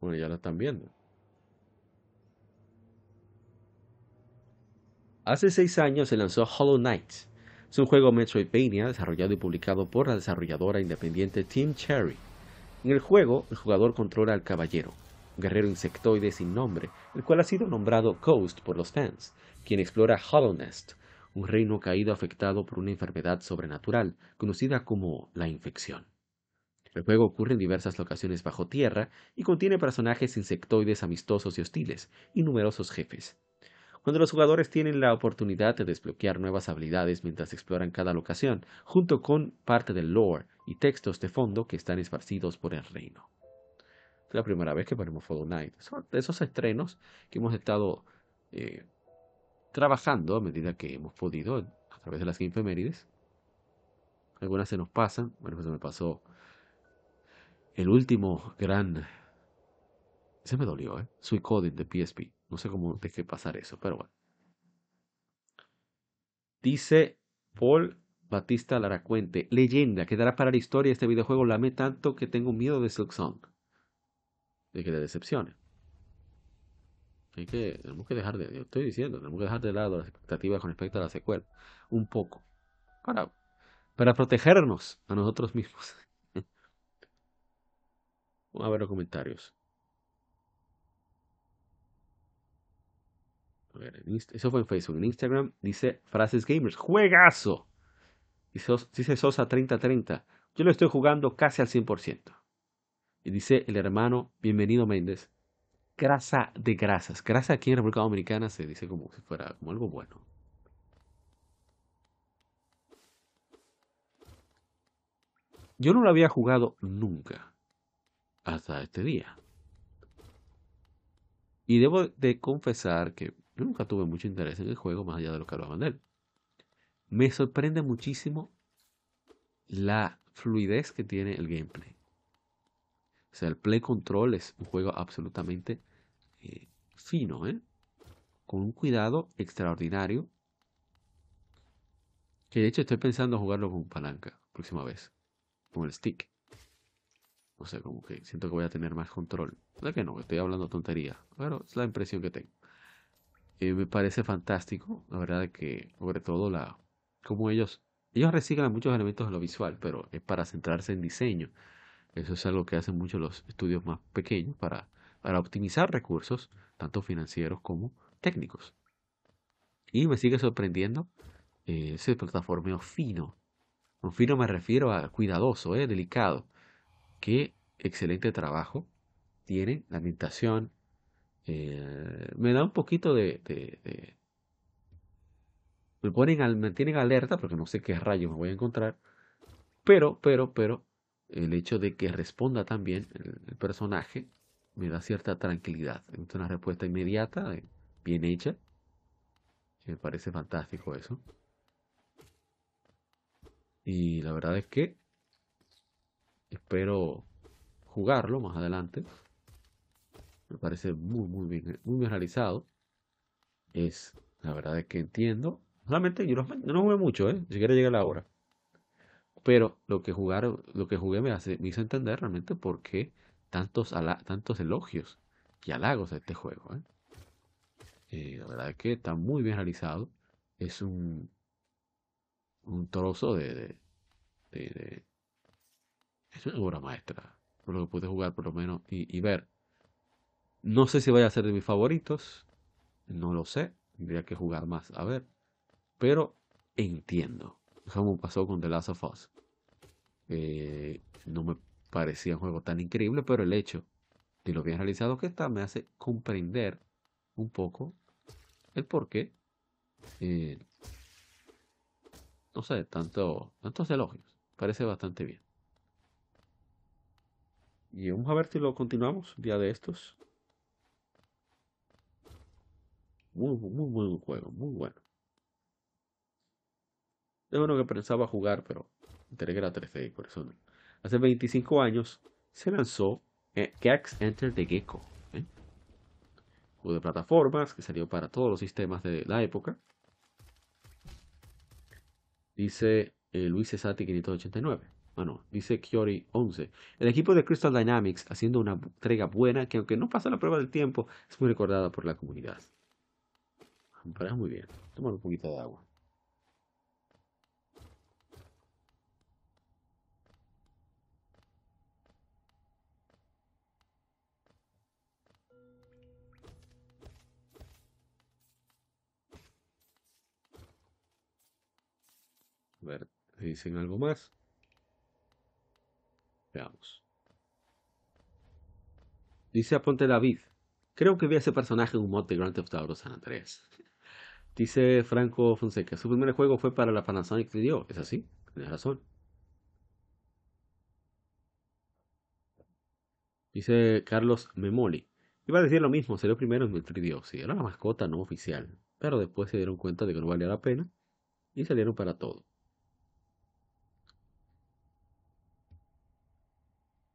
Bueno, ya lo están viendo. Hace seis años se lanzó Hollow Knight. Es un juego Metroidvania desarrollado y publicado por la desarrolladora independiente Team Cherry. En el juego, el jugador controla al caballero, un guerrero insectoide sin nombre, el cual ha sido nombrado Ghost por los fans, quien explora Hollow Nest, un reino caído afectado por una enfermedad sobrenatural conocida como la infección. El juego ocurre en diversas locaciones bajo tierra y contiene personajes insectoides amistosos y hostiles, y numerosos jefes cuando los jugadores tienen la oportunidad de desbloquear nuevas habilidades mientras exploran cada locación, junto con parte del lore y textos de fondo que están esparcidos por el reino. Es la primera vez que ponemos Follow Knight. Son de esos estrenos que hemos estado eh, trabajando a medida que hemos podido a través de las Game Algunas se nos pasan. Bueno, pues se me pasó el último gran... Se me dolió, ¿eh? Coding de PSP. No sé cómo dejé pasar eso, pero bueno. Dice Paul Batista Laracuente, leyenda, quedará para la historia este videojuego. Lame tanto que tengo miedo de Silk Song. De que le decepcione. Hay que, tenemos que dejar de, yo estoy diciendo, tenemos que dejar de lado las expectativas con respecto a la secuela. Un poco. Para, para protegernos a nosotros mismos. Vamos a ver los comentarios. Eso fue en Facebook. En Instagram dice frases gamers. ¡Juegazo! Dice Sosa 3030. Yo lo estoy jugando casi al 100%. Y dice el hermano, bienvenido Méndez. Grasa de grasas. Grasa aquí en República Dominicana se dice como si fuera como algo bueno. Yo no lo había jugado nunca. Hasta este día. Y debo de confesar que yo nunca tuve mucho interés en el juego más allá de lo que hablaban de él. Me sorprende muchísimo la fluidez que tiene el gameplay. O sea, el Play Control es un juego absolutamente eh, fino, ¿eh? Con un cuidado extraordinario. Que de hecho estoy pensando jugarlo con palanca próxima vez. Con el stick. O sea, como que siento que voy a tener más control. No que no, estoy hablando tontería. Pero es la impresión que tengo. Eh, me parece fantástico, la verdad que, sobre todo, la como ellos, ellos reciclan muchos elementos de lo visual, pero es para centrarse en diseño. Eso es algo que hacen muchos los estudios más pequeños para, para optimizar recursos, tanto financieros como técnicos. Y me sigue sorprendiendo eh, ese plataformeo fino. Con fino me refiero a cuidadoso, eh, delicado. Qué excelente trabajo tiene la ambientación. Eh, me da un poquito de, me ponen al, me tienen alerta porque no sé qué rayos me voy a encontrar. Pero, pero, pero, el hecho de que responda también el, el personaje me da cierta tranquilidad. Es una respuesta inmediata, eh, bien hecha. Me parece fantástico eso. Y la verdad es que espero jugarlo más adelante. Me parece muy, muy bien, muy bien realizado. Es, la verdad es que entiendo. Solamente yo no, no jugué mucho, ¿eh? Si quiere llegar la hora. Pero lo que jugar, lo que jugué me, hace, me hizo entender realmente por qué tantos, tantos elogios y halagos a este juego. ¿eh? Eh, la verdad es que está muy bien realizado. Es un, un trozo de, de, de, Es una obra maestra. Por lo que pude jugar por lo menos y, y, ver. No sé si vaya a ser de mis favoritos. No lo sé. Tendría que jugar más a ver. Pero entiendo. Como pasó con The Last of Us. Eh, no me parecía un juego tan increíble, pero el hecho de lo bien realizado que está me hace comprender un poco el por qué. Eh, no sé, tanto, tantos elogios. Parece bastante bien. Y vamos a ver si lo continuamos día de estos. Muy, muy, buen juego, muy bueno. Es bueno que pensaba jugar, pero enteré que era 13 y por eso no. Hace 25 años se lanzó eh, Gex Enter the Gecko. ¿eh? Juego de plataformas que salió para todos los sistemas de la época. Dice eh, Luis Cesati 589. Bueno, dice Kiori 11. El equipo de Crystal Dynamics haciendo una entrega buena que aunque no pasa la prueba del tiempo, es muy recordada por la comunidad. Parece muy bien. Toma un poquito de agua. A ver, dicen algo más. Veamos. Dice Aponte David. Creo que vi a ese personaje en un mod de Grand Theft Auto San Andreas. Dice Franco Fonseca. Su primer juego fue para la Panasonic 3DO. ¿Es así? Tienes razón. Dice Carlos Memoli. Iba a decir lo mismo, salió primero en el 3DO. Sí, era la mascota no oficial. Pero después se dieron cuenta de que no valía la pena. Y salieron para todo.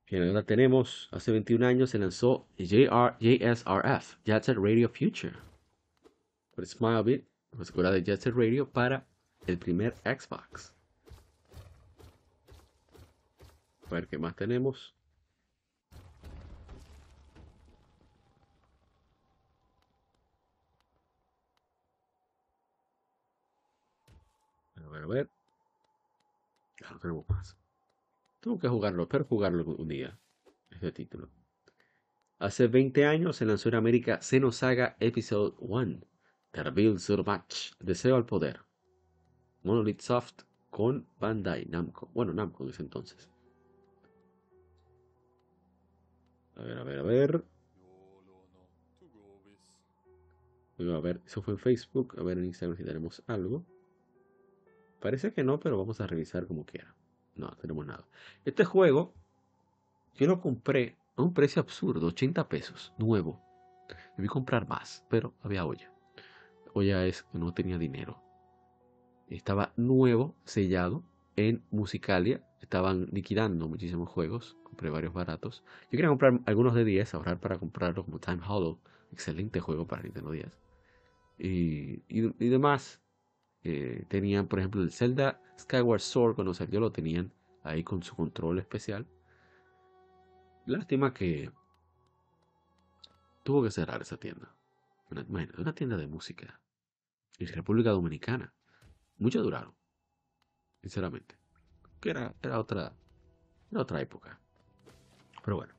Bien, ahora tenemos, hace 21 años se lanzó JR, JSRF, Jet Set Radio Future. Por escuela de Jet Radio para el primer Xbox. A ver qué más tenemos. A ver, a ver. Ya no tenemos más. Tengo que jugarlo, espero jugarlo un día. Este título. Hace 20 años se lanzó en América Xenosaga Episode 1, Terbil Surmatch, Deseo al Poder. Monolith Soft con Bandai Namco. Bueno, Namco en ese entonces. A ver, a ver, a ver. a ver, eso fue en Facebook. A ver en Instagram si tenemos algo. Parece que no, pero vamos a revisar como quiera. No tenemos nada. Este juego, yo lo compré a un precio absurdo, 80 pesos, nuevo. Debí comprar más, pero había olla. Olla es que no tenía dinero. Estaba nuevo, sellado, en Musicalia. Estaban liquidando muchísimos juegos. Compré varios baratos. Yo quería comprar algunos de 10, ahorrar para comprarlo como Time Hollow. Excelente juego para Nintendo 10. Y, y, demás. Eh, tenían, por ejemplo, el Zelda Skyward Sword, cuando salió lo tenían ahí con su control especial. Lástima que tuvo que cerrar esa tienda. Una, una tienda de música. En República Dominicana. Mucho duraron. Sinceramente. Que era, era otra, era otra época. Pero bueno.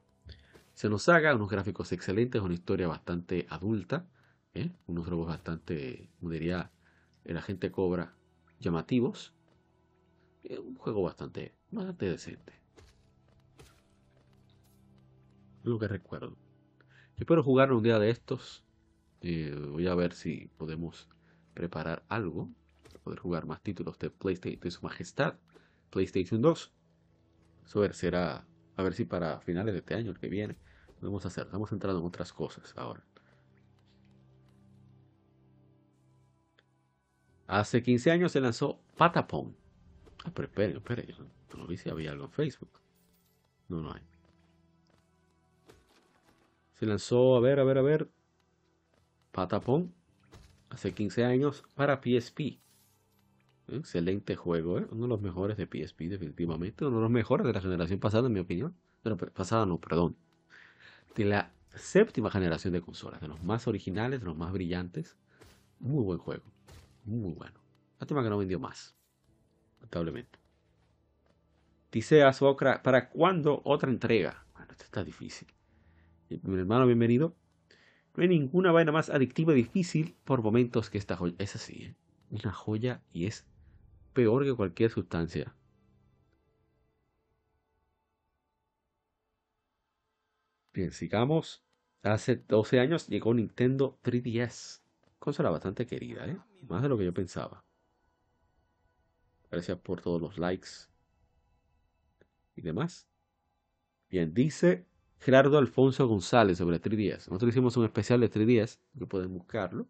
Se nos haga unos gráficos excelentes, una historia bastante adulta. ¿eh? Unos robos bastante, como diría el agente Cobra, llamativos. un juego bastante, bastante decente. Lo que recuerdo. Espero jugar un día de estos. Eh, voy a ver si podemos preparar algo poder jugar más títulos de PlayStation de su majestad, PlayStation 2. Eso será a ver si para finales de este año, el que viene, podemos hacer. Estamos entrando en otras cosas ahora. Hace 15 años se lanzó Patapon. Ah, pero esperen, esperen, yo no, no vi si había algo en Facebook. No, no hay. Se lanzó, a ver, a ver, a ver. Patapon. Hace 15 años para PSP. Excelente juego, ¿eh? uno de los mejores de PSP, definitivamente. Uno de los mejores de la generación pasada, en mi opinión. Pero pasada no, perdón. De la séptima generación de consolas, de los más originales, de los más brillantes. Muy buen juego. Muy bueno. Lástima que no vendió más. Lamentablemente. Dice Azokra, ¿para cuándo otra entrega? Bueno, esto está difícil mi hermano, bienvenido. No hay ninguna vaina más adictiva y difícil por momentos que esta joya. Es así, ¿eh? una joya y es peor que cualquier sustancia. Bien, sigamos. Hace 12 años llegó Nintendo 3DS. Consola bastante querida, ¿eh? Más de lo que yo pensaba. Gracias por todos los likes y demás. Bien, dice Gerardo Alfonso González sobre 3DS. Nosotros hicimos un especial de 3DS, que pueden buscarlo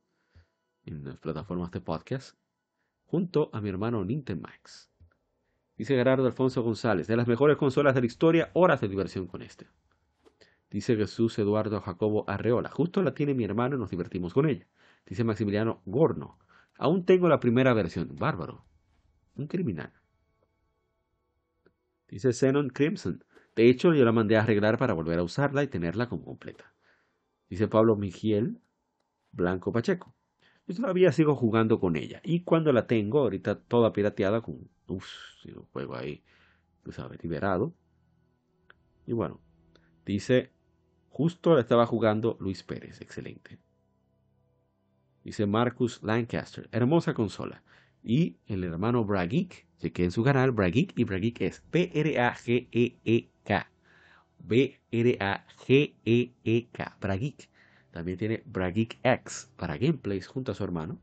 en las plataformas de podcast, junto a mi hermano Nintendo Max. Dice Gerardo Alfonso González, de las mejores consolas de la historia, horas de diversión con este. Dice Jesús Eduardo Jacobo Arreola, justo la tiene mi hermano y nos divertimos con ella. Dice Maximiliano Gorno, aún tengo la primera versión, bárbaro, un criminal. Dice Zenon Crimson, de hecho, yo la mandé a arreglar para volver a usarla y tenerla como completa. Dice Pablo Miguel Blanco Pacheco. Yo todavía sigo jugando con ella. Y cuando la tengo, ahorita toda pirateada, con un juego ahí, tú sabes, liberado. Y bueno, dice, justo la estaba jugando Luis Pérez, excelente. Dice Marcus Lancaster, hermosa consola. Y el hermano Brageek, que en su canal, Brageek, y Brageek es P-R-A-G-E-E-K. B-R-A-G-E-E-K. Brageek. También tiene Brageek X para gameplays junto a su hermano.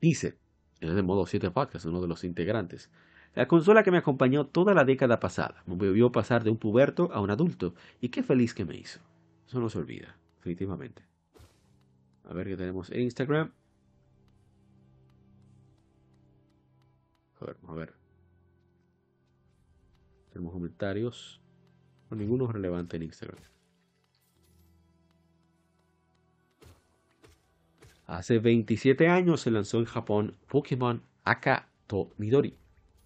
Dice, en el modo 7 podcast, uno de los integrantes. La consola que me acompañó toda la década pasada. Me vio pasar de un puberto a un adulto. Y qué feliz que me hizo. Eso no se olvida, definitivamente. A ver qué tenemos en Instagram. Ver, a ver. Tenemos comentarios. No, ninguno es relevante en Instagram. Hace 27 años se lanzó en Japón Pokémon Akato Midori.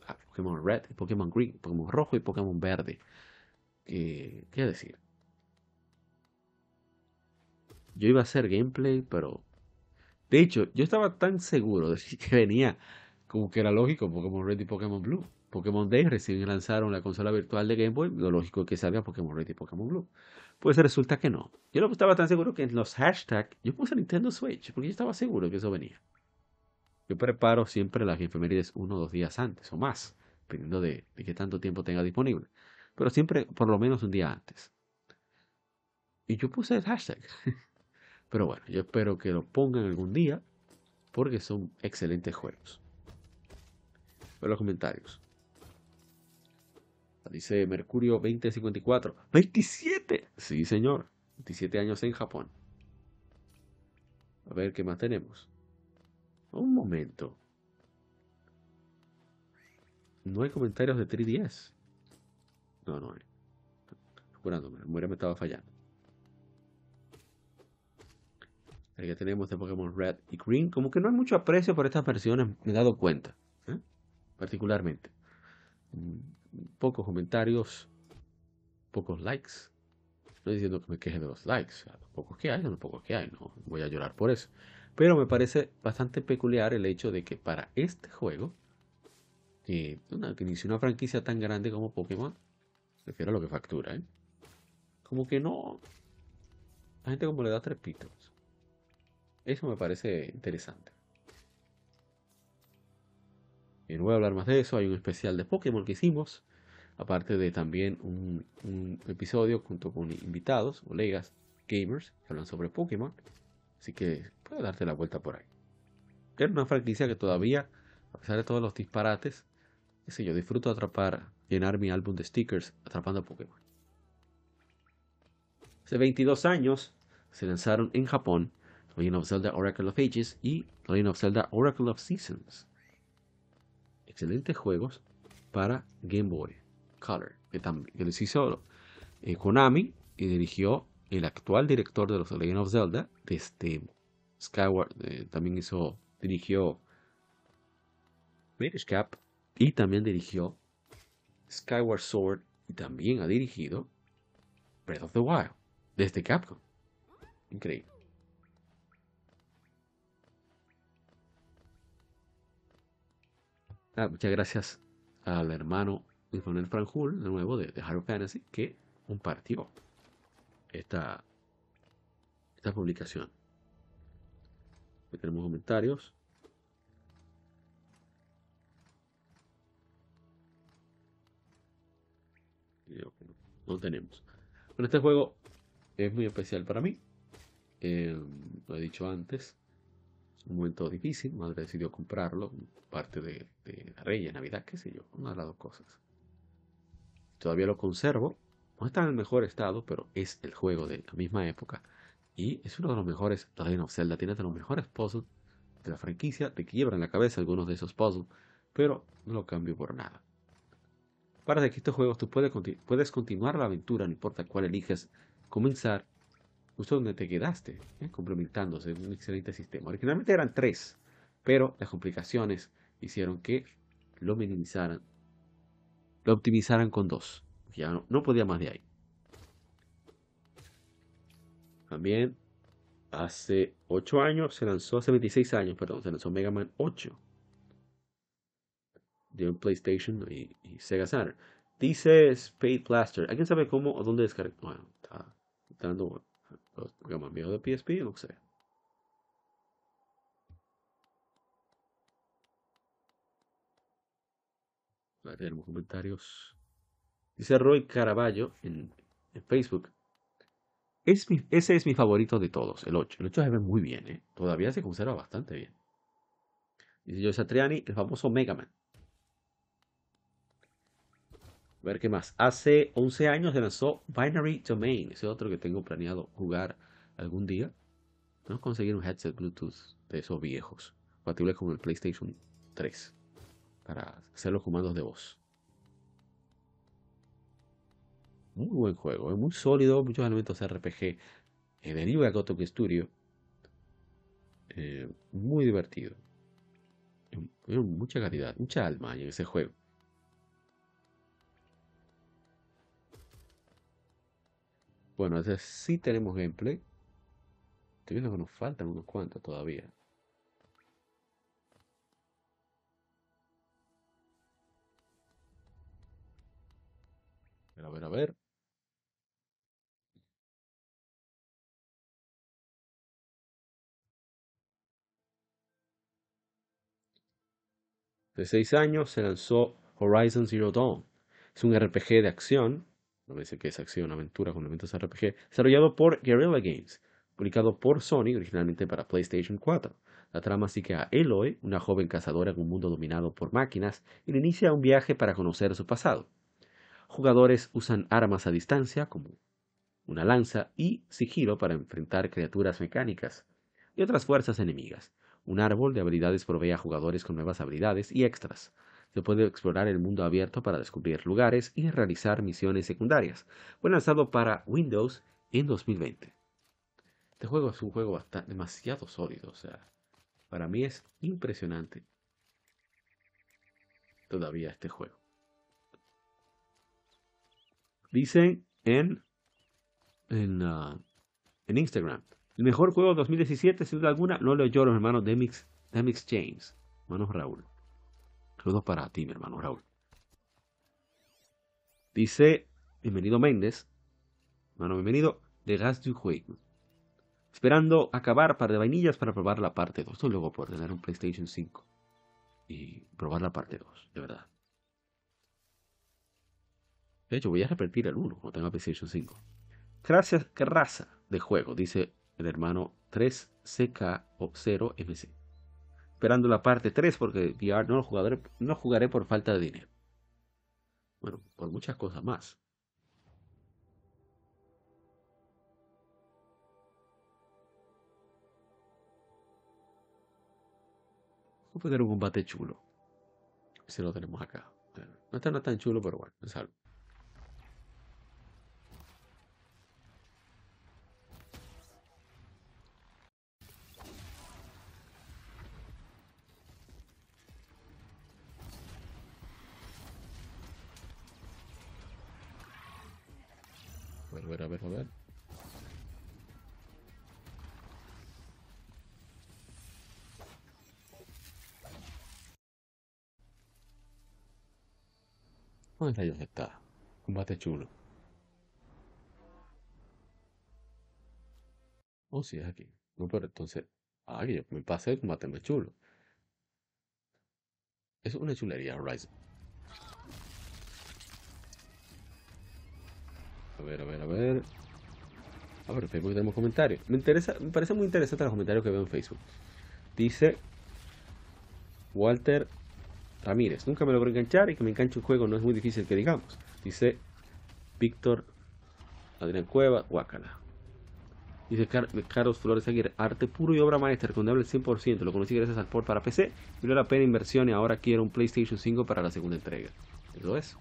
Ah, Pokémon Red, Pokémon Green, Pokémon Rojo y Pokémon Verde. ¿Qué decir? Yo iba a hacer gameplay, pero... De hecho, yo estaba tan seguro de que venía como que era lógico Pokémon Red y Pokémon Blue. Pokémon Day recién lanzaron la consola virtual de Game Boy, lo lógico es que salga Pokémon Red y Pokémon Blue. Pues resulta que no. Yo no estaba tan seguro que en los hashtags yo puse Nintendo Switch, porque yo estaba seguro que eso venía. Yo preparo siempre las efemérides uno o dos días antes o más, dependiendo de, de qué tanto tiempo tenga disponible. Pero siempre por lo menos un día antes. Y yo puse el hashtag. Pero bueno, yo espero que lo pongan algún día porque son excelentes juegos. Ver los comentarios. Dice Mercurio 2054. ¡27! Sí, señor. 27 años en Japón. A ver qué más tenemos. Un momento. No hay comentarios de 3DS. No, no hay. Jurándome, me estaba fallando. Aquí tenemos de Pokémon Red y Green. Como que no hay mucho aprecio por estas versiones, me he dado cuenta. ¿eh? Particularmente. Pocos comentarios, pocos likes. No diciendo que me queje de los likes. Los pocos que hay, los pocos que hay. No voy a llorar por eso. Pero me parece bastante peculiar el hecho de que para este juego, eh, una, que inició una franquicia tan grande como Pokémon, refiero a lo que factura, ¿eh? como que no. La gente como le da tres pitos. Eso me parece interesante. Y no voy a hablar más de eso. Hay un especial de Pokémon que hicimos. Aparte de también un, episodio junto con invitados, colegas, gamers, que hablan sobre Pokémon. Así que puedes darte la vuelta por ahí. Es una franquicia que todavía, a pesar de todos los disparates, qué yo, disfruto atrapar, llenar mi álbum de stickers atrapando a Pokémon. Hace 22 años se lanzaron en Japón Legend of Zelda Oracle of Ages y Legend of Zelda Oracle of Seasons. Excelentes juegos para Game Boy Color, que, también, que les hizo eh, Konami y dirigió el actual director de los Legend of Zelda desde Skyward, eh, también hizo, dirigió British Cap y también dirigió Skyward Sword y también ha dirigido Breath of the Wild desde Capcom. Increíble. Ah, muchas gracias al hermano Manuel Franjul, de nuevo, de, de Hard Fantasy, que compartió esta, esta publicación. Aquí tenemos comentarios. No tenemos. Bueno, este juego es muy especial para mí. Eh, lo he dicho antes un momento difícil, madre decidió comprarlo, parte de, la Reyes, Navidad, qué sé yo, una de las dos cosas. Todavía lo conservo, no está en el mejor estado, pero es el juego de la misma época. Y es uno de los mejores, The Legend of Zelda tiene de los mejores puzzles de la franquicia, te quiebran la cabeza algunos de esos puzzles, pero no lo cambio por nada. Para que estos juegos tú puedes, puedes continuar la aventura, no importa cuál eliges comenzar, justo donde te quedaste, ¿eh? complementándose, un excelente sistema. Originalmente eran tres, pero las complicaciones hicieron que lo minimizaran, lo optimizaran con dos. Ya no, podía más de ahí. También hace 8 años se lanzó, hace 26 años, perdón, se lanzó Mega Man 8 de un PlayStation y, Sega Saturn. Dice Spade Blaster. ¿Alguien sabe cómo o dónde descargar? Bueno, está dando digamos, enviado de PSP, no sé. tenemos comentarios. Dice Roy Caraballo en, Facebook. Es ese es mi favorito de todos, el 8. El 8 se ve muy bien, ¿eh? Todavía se conserva bastante bien. Dice Joe Satriani, el famoso Mega Man. A ver qué más. Hace 11 años se lanzó Binary Domain. Ese otro que tengo planeado jugar algún día. Vamos a conseguir un headset Bluetooth de esos viejos. Compatible con el PlayStation 3. Para hacer los comandos de voz. Muy buen juego. Es muy sólido. Muchos elementos RPG. Eh, de New Gotok Studio. Eh, muy divertido. Mucha calidad. Mucha alma en ese juego. Bueno, ese sí tenemos gameplay. Estoy viendo que nos faltan unos cuantos todavía. A ver, a ver. de 6 años se lanzó Horizon Zero Dawn. Es un RPG de acción, no me dice que es acción, aventura con elementos RPG, desarrollado por Guerrilla Games, publicado por Sony originalmente para PlayStation 4. La trama sigue a Eloy, una joven cazadora en un mundo dominado por máquinas, y le inicia un viaje para conocer su pasado. Jugadores usan armas a distancia, como una lanza y sigilo para enfrentar criaturas mecánicas y otras fuerzas enemigas. Un árbol de habilidades provee a jugadores con nuevas habilidades y extras. Se puede explorar el mundo abierto para descubrir lugares y realizar misiones secundarias. Fue lanzado para Windows en 2020. Este juego es un juego bastante, demasiado sólido, o sea, para mí es impresionante todavía este juego. Dicen en, en, uh, en Instagram, el mejor juego de 2017, sin duda alguna, no lo yo los hermanos Demix, Demix James, hermanos Raúl. Saludos para ti, mi hermano Raúl. Dice, bienvenido Méndez, hermano, bienvenido, de Gas du Juego. Esperando acabar par de vainillas para probar la parte 2. Esto luego por tener un PlayStation 5 y probar la parte 2, de verdad. De hecho, voy a repetir el 1 cuando tenga PlayStation 5. Gracias, qué raza de juego, dice el hermano 3CK o 0MC. Esperando la parte 3 porque VR no lo, jugaré, no jugaré por falta de dinero. Bueno, por muchas cosas más. A poner un combate chulo. Si lo tenemos acá. No está no tan chulo, pero bueno, es algo. A ver, a ver, a ver. ¿Dónde está? Combate chulo. Oh, sí, es aquí. No, pero entonces. Ah, yo me pasé el combate más chulo. Es una chulería Horizon. A ver, a ver, a ver. A ver, en Facebook tenemos comentarios. Me interesa, me parece muy interesante los comentarios que veo en Facebook. Dice Walter Ramírez. Nunca me logro enganchar y que me enganche un juego no es muy difícil que digamos. Dice Víctor Adrián Cueva, Guacala. Dice Car Carlos Flores Aguirre, arte puro y obra maestra, recomendable al 100%. Lo conocí gracias al port para PC. Valió la pena inversión y ahora quiero un PlayStation 5 para la segunda entrega. Eso es.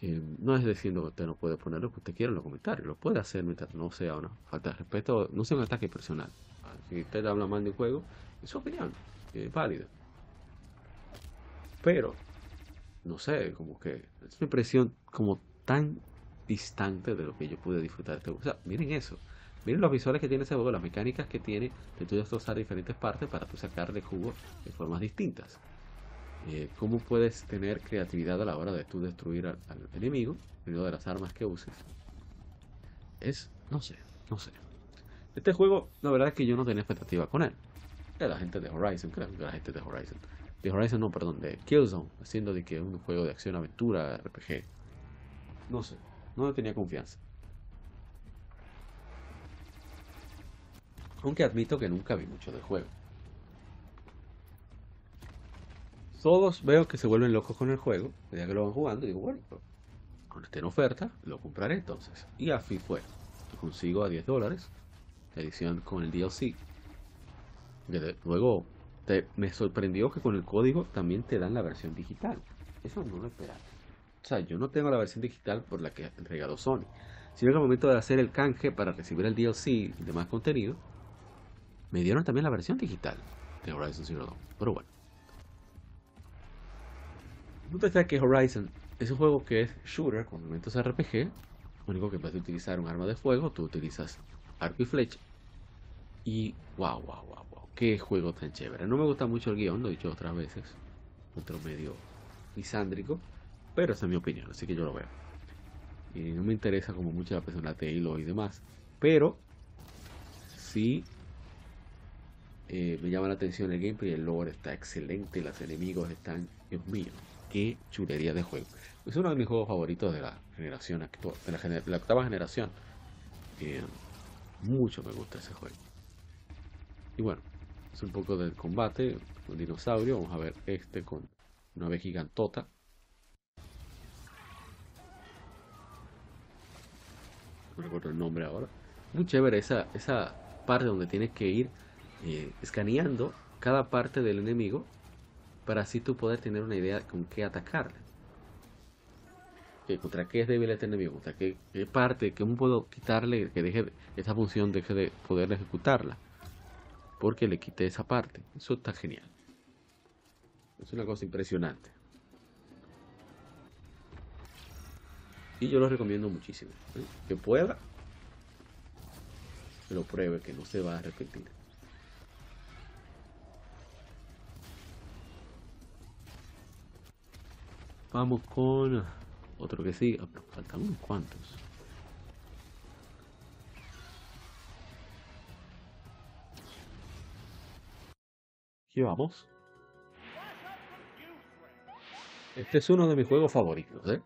Eh, no es diciendo que usted no puede poner lo que usted quiera en los comentarios. Lo puede hacer mientras no sea una falta de respeto, no sea un ataque personal. Si usted habla mal de un juego, es su opinión, es válida. Pero, no sé, como que es una impresión como tan distante de lo que yo pude disfrutar de este juego. O sea, miren eso. Miren los visuales que tiene ese juego, las mecánicas que tiene de tú destrozar diferentes partes para tú sacarle jugo de formas distintas. Eh, cómo puedes tener creatividad a la hora de tú destruir al, enemigo, dependiendo de las armas que uses. Es, no sé, no sé. Este juego, la verdad es que yo no tenía expectativa con él. De la gente de Horizon, creo que la gente de Horizon. De Horizon, no, perdón, de Killzone, haciendo de que es un juego de acción, aventura, RPG. No sé, no tenía confianza. Aunque admito que nunca vi mucho del juego. Todos veo que se vuelven locos con el juego, ya que lo van jugando, y digo, bueno, cuando esté en oferta, lo compraré entonces. Y así fue. Consigo a 10 dólares, la edición con el DLC. Luego te, me sorprendió que con el código también te dan la versión digital. Eso no lo esperaba. O sea, yo no tengo la versión digital por la que entregado Sony. Sino que al momento de hacer el canje para recibir el DLC y demás contenido, me dieron también la versión digital de Horizon Zero Dawn. Pero bueno. Te que Horizon es un juego que es shooter con elementos RPG. Lo único que en vez de utilizar un arma de fuego, tú utilizas arco y flecha. Y wow, wow, wow, wow. Qué juego tan chévere. No me gusta mucho el guion, lo he dicho otras veces. Otro medio misándrico. Pero esa es mi opinión, así que yo lo veo. Y no me interesa como mucho la persona de Halo y demás. Pero sí eh, me llama la atención el gameplay, el lore está excelente, los enemigos están, Dios mío, qué chulería de juego. Es uno de mis juegos favoritos de la generación actual, de la, gener- la octava generación. Eh, mucho me gusta ese juego. Y bueno, es un poco del combate, un dinosaurio, vamos a ver este con una ave gigantota. No recuerdo el nombre ahora. Muy chévere esa, esa parte donde tienes que ir eh, escaneando cada parte del enemigo para así tú poder tener una idea con qué atacarle. Que contra qué es débil este enemigo, contra qué, qué parte, cómo puedo quitarle, que deje de- esa función deje de poder ejecutarla. Porque le quité esa parte. Eso está genial. Es una cosa impresionante. Y yo lo recomiendo muchísimo. ¿eh? Que pueda, que lo pruebe, que no se va a arrepentir. Vamos con otro que siga, pero faltan unos cuantos. Aquí vamos. Este es uno de mis juegos favoritos, ¿eh?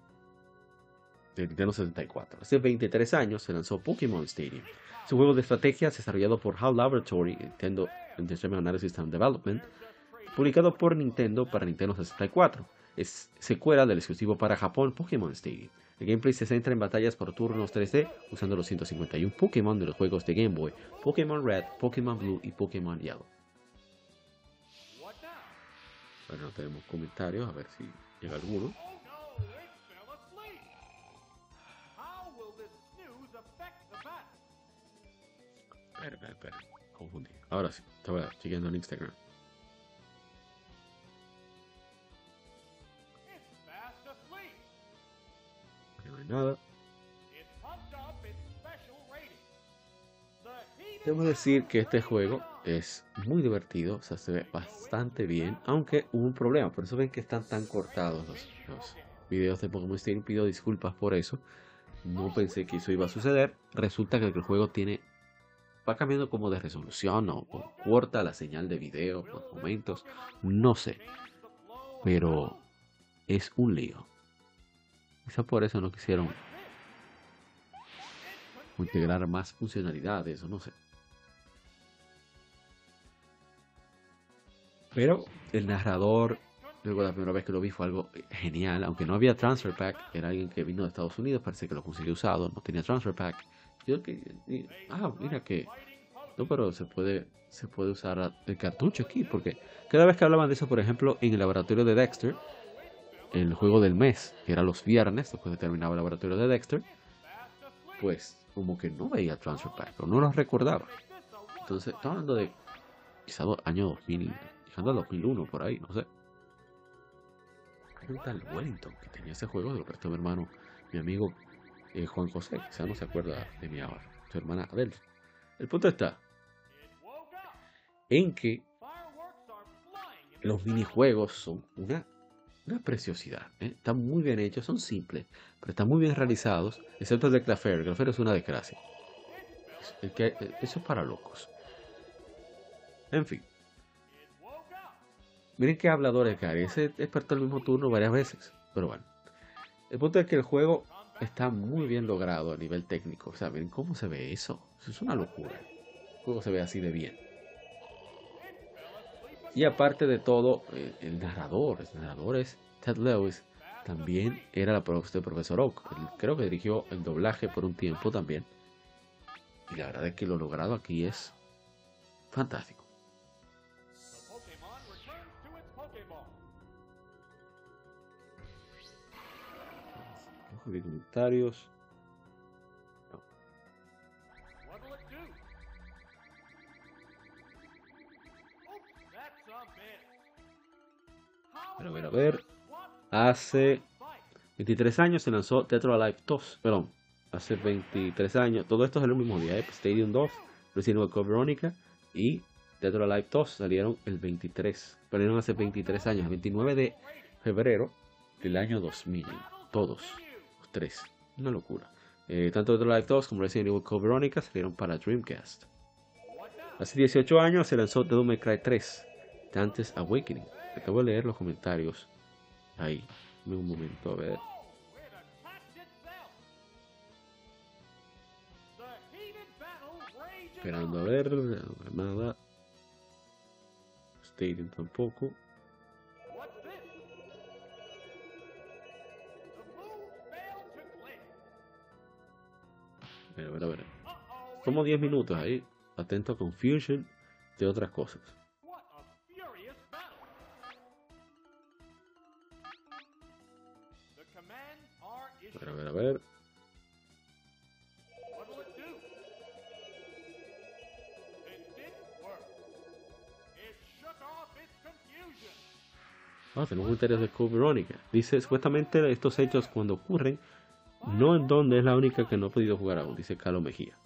De Nintendo 64. Hace 23 años se lanzó Pokémon Stadium. Es un juego de estrategias desarrollado por HAL Laboratory, Nintendo Entertainment Analysis and Development, publicado por Nintendo para Nintendo 64. Es secuela del exclusivo para Japón Pokémon Stadium. El gameplay se centra en batallas por turnos 3D usando los 151 Pokémon de los juegos de Game Boy, Pokémon Red, Pokémon Blue y Pokémon Yellow. Bueno, no tenemos comentarios, a ver si llega alguno. Espera, espera, confundí. Ahora sí, estaba chequeando en Instagram. Nada. Debo decir que este juego es muy divertido, o sea, se ve bastante bien, aunque hubo un problema, por eso ven que están tan cortados los, los videos de Pokémon Stadium, pido disculpas por eso, no pensé que eso iba a suceder, resulta que el juego tiene, va cambiando como de resolución o, o corta la señal de video por momentos, no sé, pero es un lío, quizá por eso no quisieron integrar más funcionalidades o no sé. Pero el narrador, luego la primera vez que lo vi fue algo genial, aunque no había transfer pack, era alguien que vino de Estados Unidos, parece que lo consiguió usado, no tenía transfer pack. Yo que, ah, mira que, no, pero se puede, se puede usar el cartucho aquí, porque cada vez que hablaban de eso, por ejemplo, en el laboratorio de Dexter, el juego del mes, que era los viernes, después de terminaba el laboratorio de Dexter, pues como que no veía transfer pack, o no lo recordaba. Entonces, estaba hablando de quizá do- año 2000, llegando al 2001 por ahí, no sé. Un tal Wellington que tenía ese juego, lo prestó mi hermano, mi amigo eh, Juan José, quizá no se acuerda de mi ahora, su hermana Adel. El punto está en que los minijuegos son una, una preciosidad. ¿eh? Están muy bien hechos, son simples, pero están muy bien realizados, excepto el de Clafer. El Clafer es una desgracia. Que- eso es para locos. En fin. Miren qué hablador es Gary. Ese despertó el mismo turno varias veces. Pero bueno. El punto es que el juego está muy bien logrado a nivel técnico. O sea, miren cómo se ve eso. Eso es una locura. El juego se ve así de bien. Y aparte de todo, eh, el narrador, el narrador es Ted Lewis. También era la voz del profesor Oak. Creo que dirigió el doblaje por un tiempo también. Y la verdad es que lo logrado aquí es fantástico. De comentarios. A ver, a ver. Hace 23 años se lanzó Tetra Life 2. Perdón, hace 23 años. Todo esto es el mismo día. ¿eh? Stadium 2, Resident Evil Veronica y Tetra Life 2 salieron el 23. Salieron hace 23 años, el 29 de febrero del año 2000. Todos, los tres. Una locura. Eh, tanto Tetra Life 2 como Resident Evil Code Veronica salieron para Dreamcast. Hace 18 años se lanzó Devil May Cry 3, Dante's Awakening. Acabo de leer los comentarios ahí. Dame un momento, a ver. Esperando a ver, nada. Stadium tampoco. Ver, a ver, a ver. Como 10 minutos ahí. Atento a Confusion de otras cosas. A ver, a ver. Ah, tenemos comentarios de Code Veronica. Dice, supuestamente estos hechos cuando ocurren, no en donde es la única que no ha podido jugar aún, dice Carlos Mejía.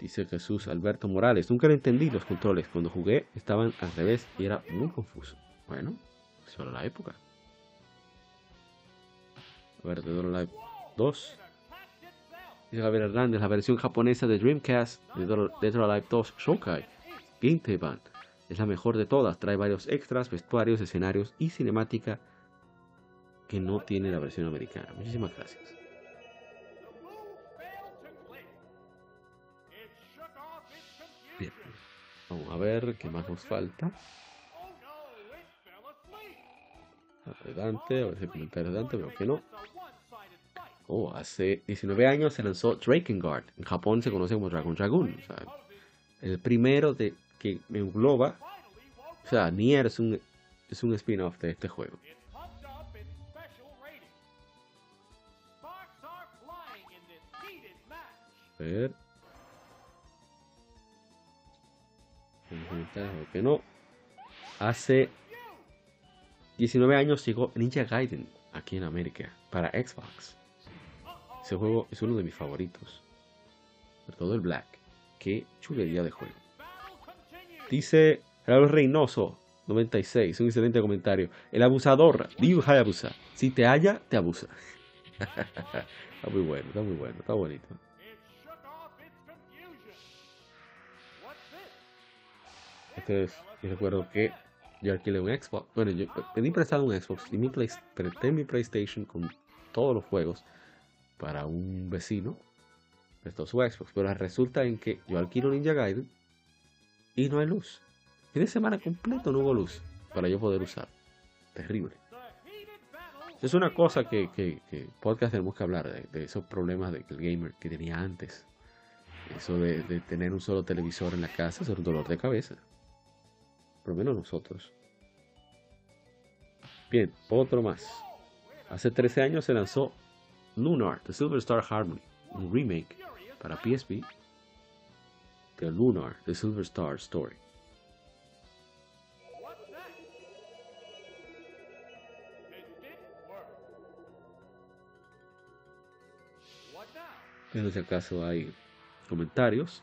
Dice Jesús Alberto Morales, nunca le entendí los controles. Cuando jugué estaban al revés y era muy confuso. Bueno, solo la época. A ver, Dead or Alive 2. Dice Javier Hernández, la versión japonesa de Dreamcast de Dead or Alive 2 Shokai Game Band es la mejor de todas. Trae varios extras, vestuarios, escenarios y cinemática que no tiene la versión americana. Muchísimas gracias. Bien, vamos a ver qué más nos falta. Adelante, a ver si comentario adelante, pero que no. Oh, hace 19 años se lanzó Drakengard. En Japón se conoce como Dragon Dragoon. O sea, el primero de que engloba. O sea, Nier es un, es un spin-off de este juego. A ver. que no. Hace 19 años llegó Ninja Gaiden aquí en América para Xbox. Ese juego es uno de mis favoritos. Sobre todo el Black. Qué chulería de juego. Dice Raúl Reynoso, 96, un excelente comentario. El abusador, Ryu Hayabusa. Si te halla, te abusa. está muy bueno, está muy bueno, está bonito. Este es, yo recuerdo que yo alquilé un Xbox. Bueno, yo pedí prestado un Xbox y mi, play, mi PlayStation con todos los juegos para un vecino. Prestó su Xbox. Pero resulta en que yo alquilo Ninja Gaiden y no hay luz. Fin de semana completo no hubo luz para yo poder usar. Terrible. Es una cosa que, que, que podcast tenemos que hablar de, esos problemas de el gamer que tenía antes. Eso de, de tener un solo televisor en la casa es un dolor de cabeza. Por lo menos nosotros. Bien, otro más. Hace 13 años se lanzó Lunar, The Silver Star Harmony, un remake para PSP The Lunar, The Silver Star Story. En este caso hay comentarios.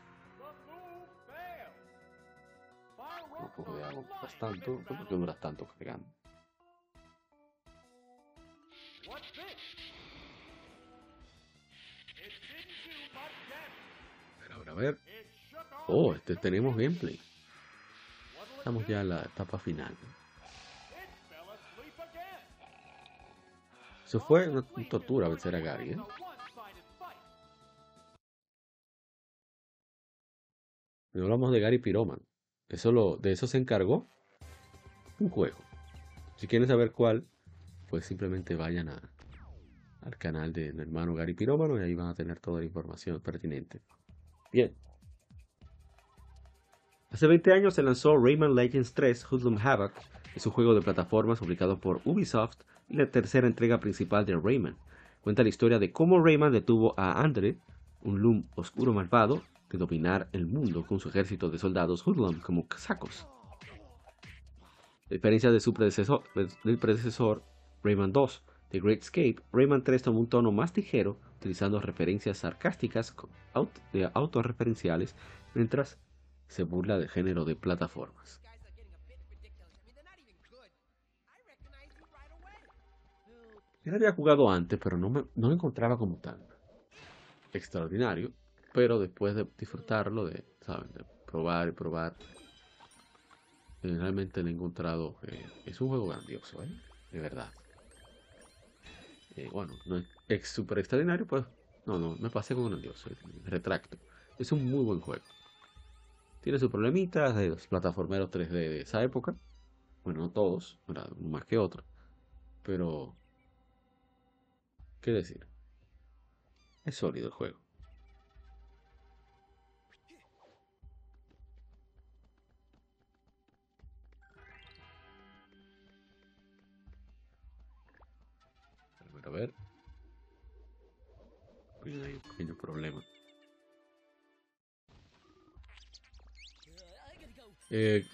De no. A ver. Oh, este tenemos gameplay. Estamos ya en la etapa final. Eso fue una tortura vencer a Gary, ¿eh? No hablamos de Gary Piroman. Eso lo, de eso se encargó un juego. Si quieren saber cuál, pues simplemente vayan a, al canal de mi hermano Gary Pirómano y ahí van a tener toda la información pertinente. Bien. Hace 20 años se lanzó Rayman Legends 3 Hoodlum Havoc, es un juego de plataformas publicado por Ubisoft y la tercera entrega principal de Rayman. Cuenta la historia de cómo Rayman detuvo a Andre, un Loom oscuro malvado, de dominar el mundo con su ejército de soldados Hoodlum como sacos. A diferencia de su predecesor, del predecesor Rayman 2, The Great Escape, Rayman 3 toma un tono más ligero, utilizando referencias sarcásticas de autorreferenciales, mientras se burla del género de plataformas. Yo había jugado antes, pero no, me, no lo encontraba como tan extraordinario. Pero después de disfrutarlo, de, ¿saben? probar y probar. Eh, realmente le he encontrado. Eh, es un juego grandioso, ¿eh? De verdad. Eh, bueno, no es súper extraordinario, pues. No, no, me pasé con grandioso. Retracto. Es un muy buen juego. Tiene sus problemitas de los plataformeros 3D de esa época. Bueno, no todos, más que otros. Pero. ¿Qué decir? Es sólido el juego. Ver. Hay un pequeño problema. Eh,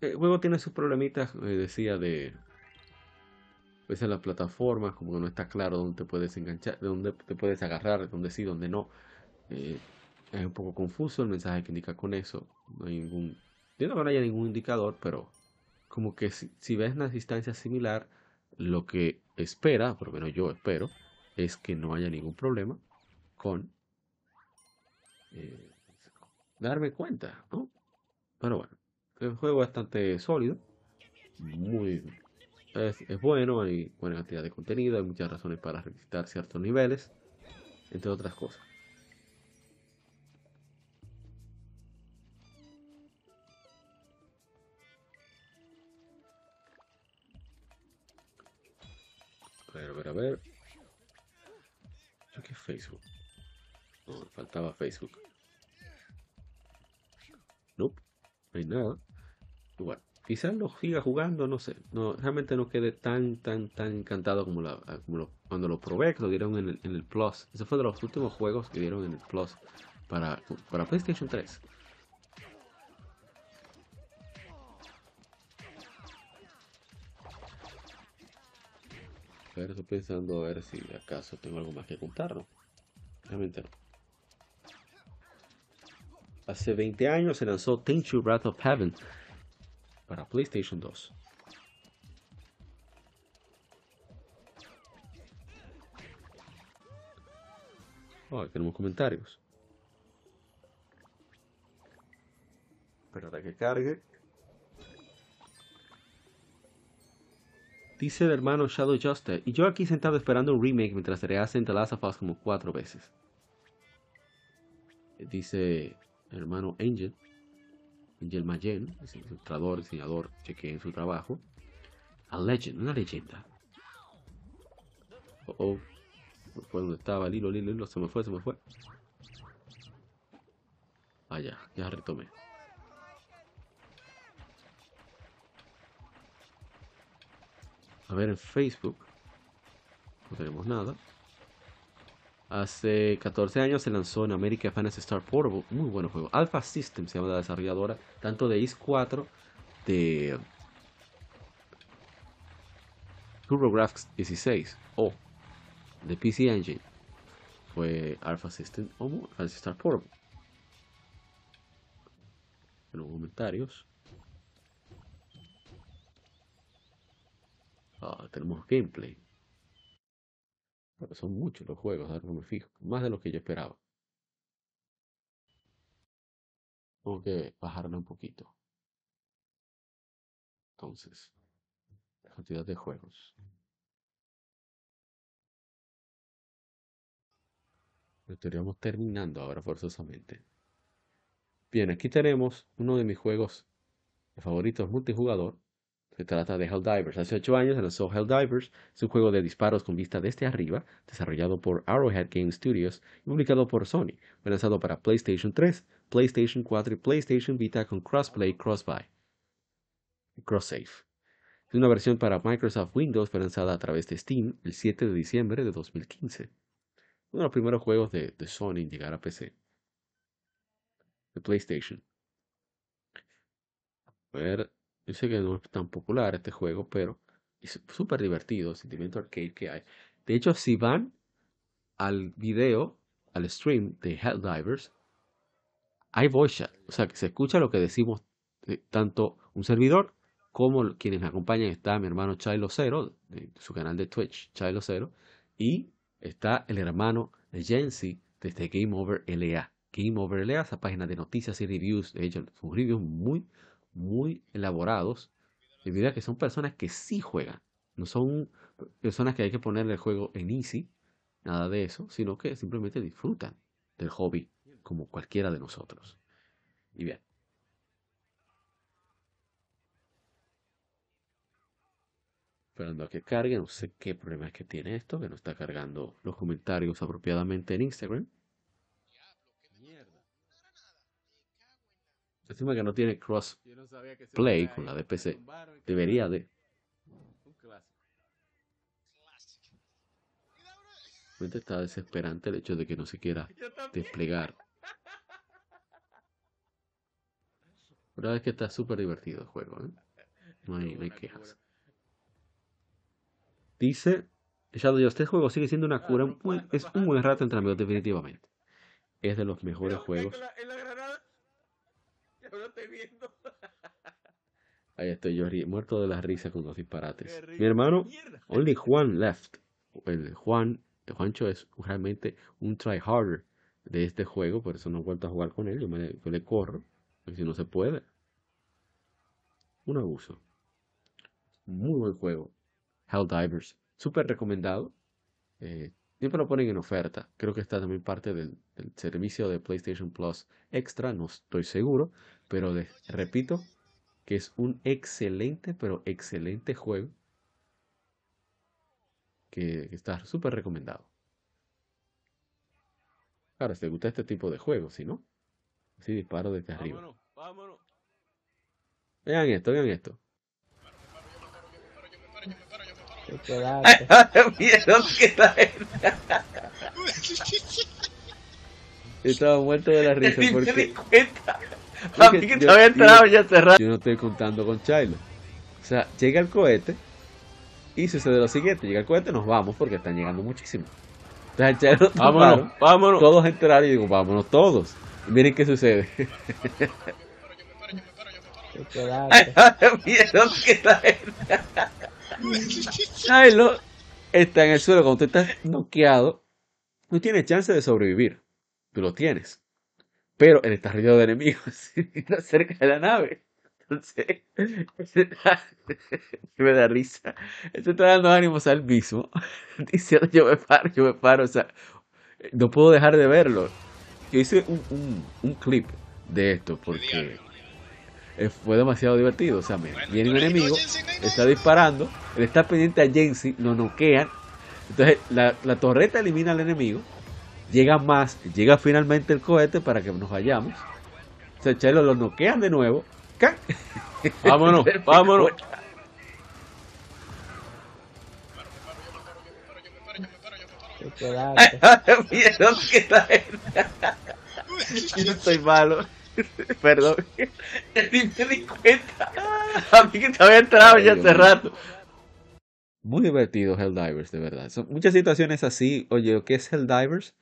el juego tiene sus problemitas, eh, decía, de... Pues en las plataformas, como que no está claro dónde te puedes enganchar, de dónde te puedes agarrar, dónde sí, dónde no. Eh, es un poco confuso el mensaje que indica con eso. No hay ningún... que no haya ningún indicador, pero como que si, si ves una distancia similar, lo que espera, por lo menos yo espero, es que no haya ningún problema con eh, darme cuenta, ¿no? Pero bueno, el juego es bastante sólido, muy es, bueno, hay buena cantidad de contenido, hay muchas razones para revisitar ciertos niveles, entre otras cosas. Ver, ver. ¿Qué Facebook? No, faltaba Facebook. Nope, no hay nada. Bueno, quizás lo siga jugando, no sé. No, realmente no quedé tan, tan, tan encantado como, la, cuando lo probé, que lo dieron en el, en el Plus. Ese fue de los últimos juegos que dieron en el Plus para, para PlayStation 3. A ver, estoy pensando a ver si acaso tengo algo más que contar, ¿no? Realmente no. Hace 20 años se lanzó Tenchu Wrath of Heaven para PlayStation 2. Oh, tenemos comentarios. Espera que cargue. Dice el hermano Shadow Justice. Y yo aquí sentado esperando un remake mientras rehacen The Last of Us como cuatro veces. Dice el hermano Angel. Angel Mayen, es ilustrador, diseñador, en su trabajo. A legend, una leyenda. Oh, oh. Fue donde estaba Lilo, Lilo, Lilo. Se me fue, se me fue. Ah, ya, ya retomé. A ver en Facebook. No tenemos nada. Hace 14 años se lanzó en América Fantasy Star Portable. Muy buen juego. Alpha System se llama la desarrolladora. Tanto de IS 4, de TurboGrafx 16 o de PC Engine. Fue Alpha System o Fantasy Star Portable. En los comentarios. Ah, tenemos gameplay. Pero son muchos los juegos, ahora me fijo. Más de lo que yo esperaba. Tengo que bajarle un poquito. Entonces, la cantidad de juegos. Estaríamos terminando ahora forzosamente. Bien, aquí tenemos uno de mis juegos favoritos multijugador se trata de Helldivers. Hace 8 años se lanzó Helldivers. Es un juego de disparos con vista desde arriba, desarrollado por Arrowhead Game Studios y publicado por Sony. Fue lanzado para PlayStation 3, PlayStation 4 y PlayStation Vita con crossplay, crossbuy cross-save. Es una versión para Microsoft Windows, fue lanzada a través de Steam el 7 de diciembre de 2015. Uno de los primeros juegos de, de Sony en llegar a PC. De PlayStation. A ver, yo sé que no es tan popular este juego, pero es súper divertido el sentimiento arcade que hay. De hecho, si van al video, al stream de Helldivers, hay voice chat. O sea, que se escucha lo que decimos tanto un servidor como quienes me acompañan. Está mi hermano Chilo Cero, de su canal de Twitch, Chilo Cero, y está el hermano de Jensi desde Game Over LA. Game Over. Lea esa página de noticias y reviews. De hecho, son reviews muy, muy elaborados. Debido a que son personas que sí juegan. No son personas que hay que ponerle el juego en easy. Nada de eso. Sino que simplemente disfrutan del hobby. Como cualquiera de nosotros. Y bien. Esperando a que cargue. No sé qué problema es que tiene esto. Que no está cargando los comentarios apropiadamente en Instagram. Encima que no tiene cross play con la de PC. Debería de. Realmente está desesperante el hecho de que no se quiera desplegar. Verdad es que está súper divertido el juego. ¿eh? No, hay, no hay quejas. Dice Shadow este juego sigue siendo una cura. un buen- es un buen rato entre amigos, definitivamente. Es de los mejores juegos. Ahí estoy yo muerto de la risa con los disparates. Mi hermano, only Juan left. El Juan, el Juancho es realmente un tryharder de este juego, por eso no he vuelto a jugar con él. Yo, me, yo le corro, si no se puede. Un abuso. Muy buen juego. Helldivers. Súper recomendado. Eh, siempre lo ponen en oferta. Creo que está también parte del, del servicio de PlayStation Plus Extra. No estoy seguro. Pero de- repito que es un excelente, pero excelente juego. Que, que está súper recomendado. Ahora, si te gusta este tipo de juegos, si no, así disparo desde arriba. Vean esto, vean esto. ¿Vieron que la Estaba muerto de la risa porque A Porque mí que yo- te había entrado yo- ya cerrado. yo no estoy contando con Chilo. O sea, llega el cohete y sucede lo siguiente. Llega el cohete, nos vamos porque están llegando muchísimos. Entonces Chilo Vámonos, vámonos. todos entrar y digo, vámonos todos. Y miren qué sucede. ¿Vieron que la Chilo está en el suelo cuando tú estás noqueado. No tienes chance de sobrevivir. Tú lo tienes. Pero él está rodeado de enemigos. y está cerca de la nave. Entonces, me da risa. Él está dando ánimos al mismo. Diciendo yo me paro, yo me paro. O sea, no puedo dejar de verlo. Yo hice un, un, un clip de esto porque fue demasiado divertido. O sea, me, viene un enemigo, está disparando, él está pendiente a Jensi, lo noquean. Entonces la, la torreta elimina al enemigo, llega más, llega finalmente el cohete para que nos vayamos. O sea, Chelo lo noquean de nuevo. ¡Can! Vámonos, vámonos. ¿Vieron que la Yo estoy malo. Perdón. Ni me di cuenta. A mí que te había entrado ya hace rato. Muy divertido Helldivers, de verdad. Son muchas situaciones así. Oye, ¿qué es Helldivers?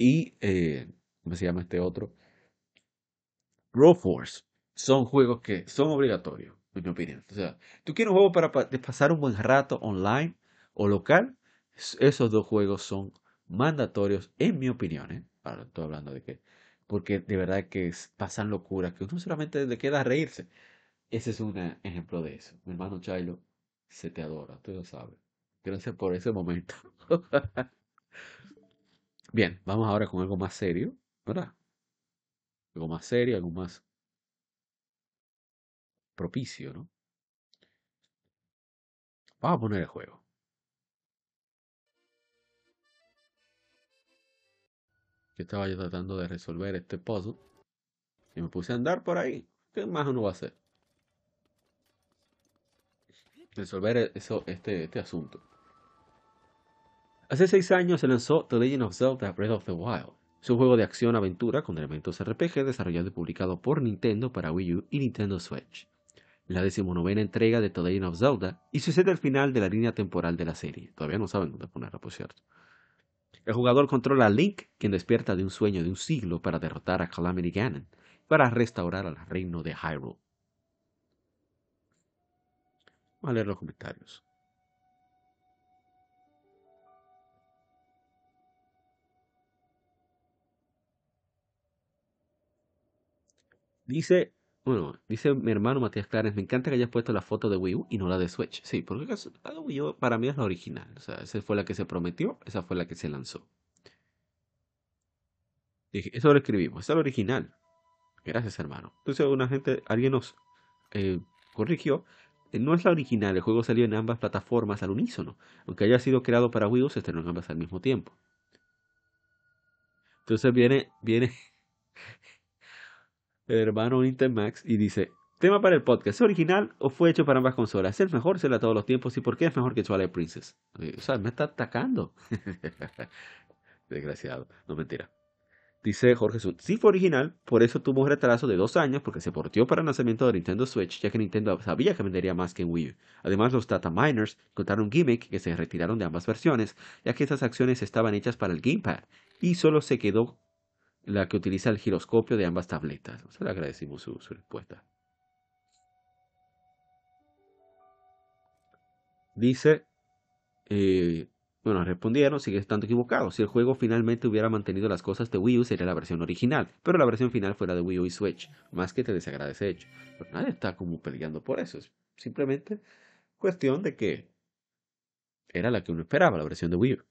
Y, eh, ¿cómo se llama este otro? Row Force. Son juegos que son obligatorios, en mi opinión. O sea, tú quieres un juego para pasar un buen rato online o local, es- esos dos juegos son mandatorios, en mi opinión. ¿eh? Ahora estoy hablando de que, porque de verdad que es- pasan locuras que uno solamente le queda reírse. Ese es un ejemplo de eso. Mi hermano Chilo se te adora, tú lo sabes. Gracias por ese momento. Bien, vamos ahora con algo más serio, ¿verdad? Algo más serio, algo más propicio, ¿no? Vamos a poner el juego. Yo estaba yo tratando de resolver este puzzle y me puse a andar por ahí. ¿Qué más uno va a hacer? Resolver eso, este, este asunto. Hace seis años se lanzó The Legend of Zelda Breath of the Wild. Es un juego de acción-aventura con elementos RPG desarrollado y publicado por Nintendo para Wii U y Nintendo Switch. La decimonovena entrega de The Legend of Zelda y sucede al final de la línea temporal de la serie. Todavía no saben dónde ponerla, por cierto. El jugador controla a Link, quien despierta de un sueño de un siglo para derrotar a Calamity Ganon, para restaurar al reino de Hyrule. Vamos a leer los comentarios. Dice, bueno, dice mi hermano Matías Clarence, me encanta que hayas puesto la foto de Wii U y no la de Switch. Sí, porque la de Wii U para mí es la original. O sea, esa fue la que se prometió, esa fue la que se lanzó. Eso lo escribimos, esa es la original. Gracias, hermano. Entonces, una gente, alguien nos eh, corrigió. No es la original, el juego salió en ambas plataformas al unísono. Aunque haya sido creado para Wii U, se estrenó en ambas al mismo tiempo. Entonces viene, viene el hermano Max y dice, tema para el podcast, ¿es original o fue hecho para ambas consolas? ¿Es el mejor será todos los tiempos y por qué es mejor que Twilight Princess? O sea, me está atacando. Desgraciado, no mentira. Dice Jorge Sun, sí fue original, por eso tuvo un retraso de dos años porque se portió para el lanzamiento de Nintendo Switch, ya que Nintendo sabía que vendería más que en Wii U. Además, los data miners contaron gimmick que se retiraron de ambas versiones, ya que esas acciones estaban hechas para el Gamepad y solo se quedó la que utiliza el giroscopio de ambas tabletas. Le agradecimos su, respuesta. Dice, eh, bueno, respondieron, sigue estando equivocado. Si el juego finalmente hubiera mantenido las cosas de Wii U, sería la versión original. Pero la versión final fuera de Wii U y Switch. Más que te desagradece hecho. Pero nadie está como peleando por eso. Es simplemente cuestión de que era la que uno esperaba, la versión de Wii U.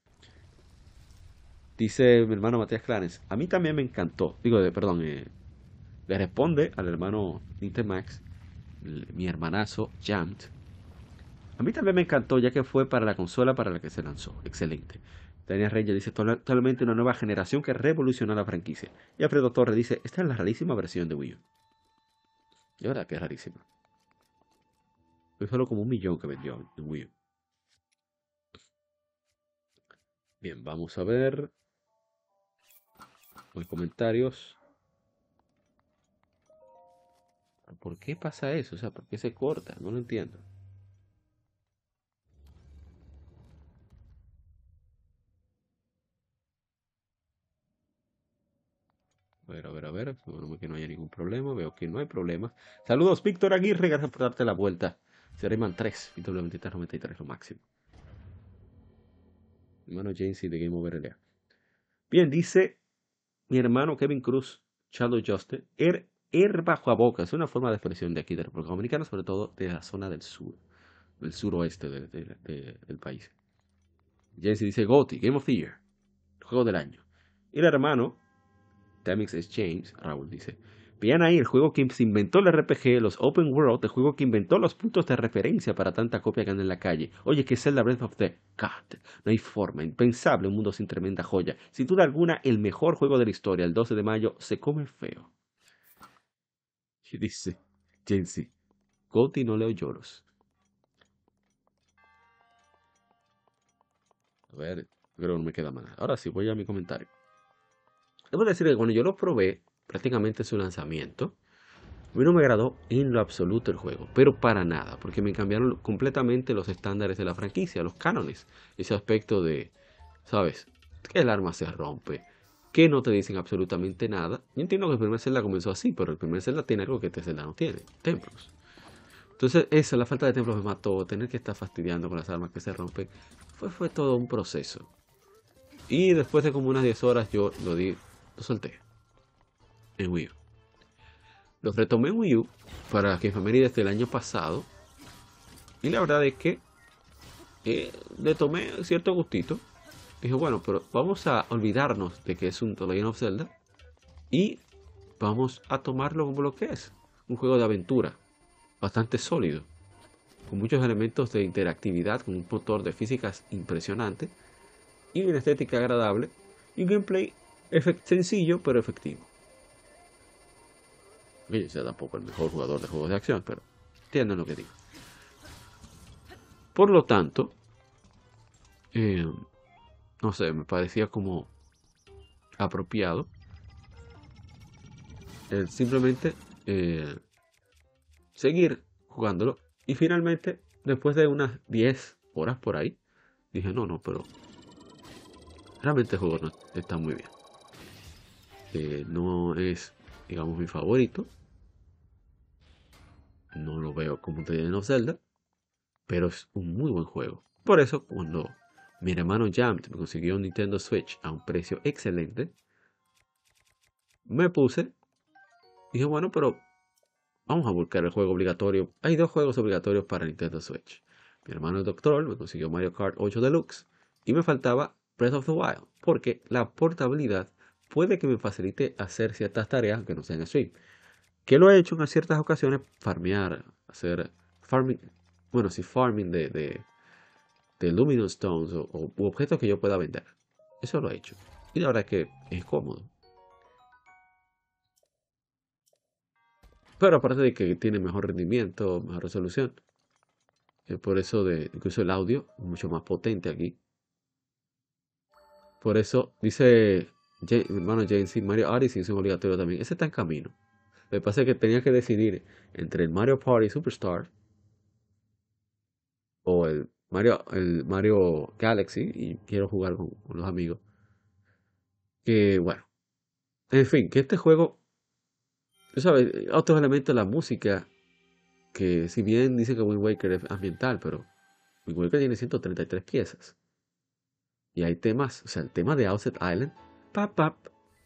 Dice mi hermano Matías Clarence, a mí también me encantó. Digo, de, perdón, eh, le responde al hermano Nintemax, mi hermanazo Jammed. A mí también me encantó, ya que fue para la consola para la que se lanzó. Excelente. Daniel Reyes dice, totalmente una nueva generación que revolucionó la franquicia. Y Alfredo Torres dice, esta es la rarísima versión de Wii U. De verdad que es rarísima. Fue solo como un millón que vendió en Wii U. Bien, vamos a ver en comentarios. ¿Por qué pasa eso? O sea, ¿por qué se corta? No lo entiendo. A ver, a ver, a ver. que no haya ningún problema. Veo que no hay problema. Saludos, Víctor Aguirre. Gracias por darte la vuelta. Sereyman 3 y W2393 lo máximo. Hermano James de Game Over LA. Bien, dice mi hermano Kevin Cruz, Shadow Justin, er, er bajo a boca, es una forma de expresión de aquí de República Dominicana, sobre todo de la zona del sur, del suroeste del país. Jesse dice Goti, Game of the Year, juego del año. Y el hermano, Temix Exchange, Raúl dice, Vean ahí el juego que se inventó el RPG, los Open World, el juego que inventó los puntos de referencia para tanta copia que anda en la calle. Oye, que es Zelda Breath of the God. No hay forma, impensable, un mundo sin tremenda joya. Sin duda alguna, el mejor juego de la historia, el 12 de mayo, se come feo. Y dice, Jensi, Goti no leo lloros. A ver, pero no me queda más. Ahora sí, voy a mi comentario. Debo decir que cuando yo lo probé, prácticamente su lanzamiento, a mí no me agradó en lo absoluto el juego, pero para nada, porque me cambiaron completamente los estándares de la franquicia, los cánones, ese aspecto de, ¿sabes? Que el arma se rompe, que no te dicen absolutamente nada. Yo entiendo que el primer Zelda comenzó así, pero el primer Zelda tiene algo que este Zelda no tiene, templos. Entonces, esa, la falta de templos me mató, tener que estar fastidiando con las armas que se rompen, fue, fue todo un proceso. Y después de como unas 10 horas yo lo di, lo solté en Wii U. Los retomé en Wii U para que familia desde el año pasado. Y la verdad es que eh, le tomé cierto gustito. Dije, bueno, pero vamos a olvidarnos de que es un The Legend of Zelda. Y vamos a tomarlo como lo que es. Un juego de aventura. Bastante sólido. Con muchos elementos de interactividad. Con un motor de físicas impresionante. Y una estética agradable. Y un gameplay sencillo pero efectivo. Yo sea tampoco el mejor jugador de juegos de acción, pero entienden lo que digo. Por lo tanto, eh, no sé, me parecía como apropiado el simplemente eh, seguir jugándolo. Y finalmente, después de unas 10 horas por ahí, dije, no, no, pero realmente el juego no está muy bien. Eh, no es, digamos, mi favorito no lo veo como The of Zelda, pero es un muy buen juego. Por eso, cuando mi hermano Jam me consiguió un Nintendo Switch a un precio excelente, me puse, dije, bueno, pero vamos a buscar el juego obligatorio. Hay dos juegos obligatorios para Nintendo Switch. Mi hermano doctor me consiguió Mario Kart 8 Deluxe y me faltaba Breath of the Wild, porque la portabilidad puede que me facilite hacer ciertas tareas aunque no sean stream. Que lo he hecho en ciertas ocasiones, farmear, hacer farming, bueno, sí, farming de, de, Luminous Stones o, objetos que yo pueda vender. Eso lo he hecho. Y la verdad es que es cómodo. Pero aparte de que tiene mejor rendimiento, mejor resolución. Eh, por eso de, incluso el audio es mucho más potente aquí. Por eso dice mi hermano James Mario Odyssey es un obligatorio también. Ese está en camino. Me pasa que tenía que decidir entre el Mario Party Superstar o el Mario, el Mario Galaxy y quiero jugar con, los amigos. Que bueno. En fin, que este juego, tú sabes, otros elementos de la música, que si bien dicen que Wind Waker es ambiental, pero Wind Waker tiene 133 piezas. Y hay temas, o sea, el tema de Outset Island, pa pa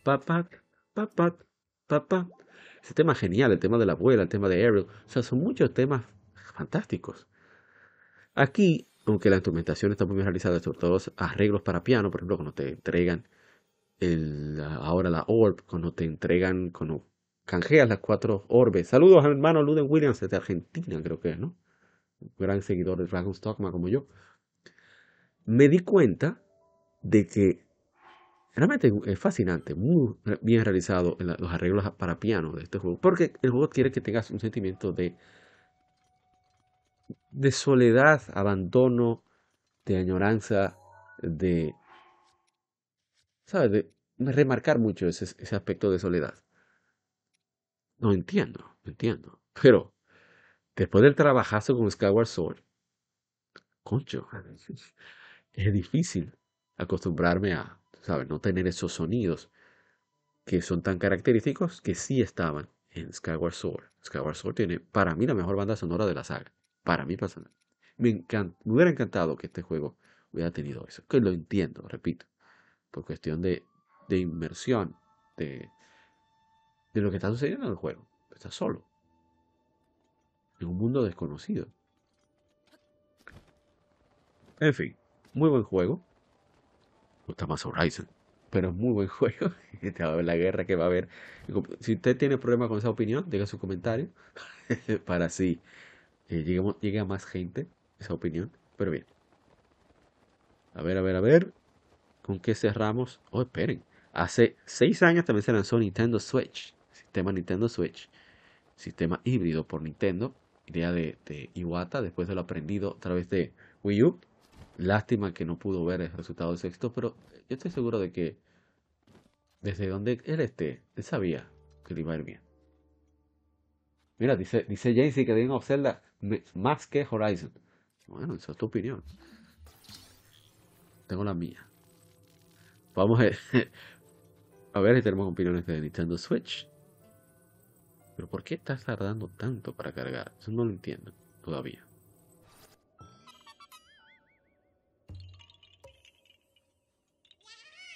pa pa pa pa pa ese tema genial, el tema de la abuela, el tema de Ariel, o sea, son muchos temas fantásticos. Aquí, aunque la instrumentación está muy bien realizada, sobre todo los arreglos para piano, por ejemplo, cuando te entregan ahora la orb, cuando te entregan, cuando canjeas las cuatro orbes. Saludos a mi hermano Luden Williams de Argentina, creo que es, ¿no? Un gran seguidor de Dragon's Dogma como yo. Me di cuenta de que realmente es fascinante, muy bien realizado los arreglos para piano de este juego, porque el juego quiere que tengas un sentimiento de soledad, abandono, de añoranza, de ¿sabes? De remarcar mucho ese, ese aspecto de soledad. No entiendo, no entiendo. Pero después del trabajazo con Skyward Sword, concho, es difícil acostumbrarme a, ¿sabes? No tener esos sonidos que son tan característicos que sí estaban en Skyward Sword. Skyward Sword tiene, para mí, la mejor banda sonora de la saga. Para mí, personal. Me, me hubiera encantado que este juego hubiera tenido eso. Que lo entiendo, repito. Por cuestión de, de inmersión, de, de lo que está sucediendo en el juego. Está solo. En un mundo desconocido. En fin, muy buen juego. Gusta más Horizon. Pero es muy buen juego. La guerra que va a haber. Si usted tiene problema con esa opinión, deja su comentario. para así eh, llegue a más gente esa opinión. Pero bien. A ver, a ver, a ver. ¿Con qué cerramos? Oh, esperen. Hace seis años también se lanzó Nintendo Switch. Sistema Nintendo Switch. Sistema híbrido por Nintendo. Idea de, de Iwata después de lo aprendido a través de Wii U. Lástima que no pudo ver el resultado del sexto, pero yo estoy seguro de que desde donde él esté, él sabía que le iba a ir bien. Mira, dice, dice Jaycee que of Zelda más que Horizon. Bueno, esa es tu opinión. Tengo la mía. Vamos a, a ver si tenemos opiniones de Nintendo Switch. Pero ¿por qué estás tardando tanto para cargar? Eso no lo entiendo todavía.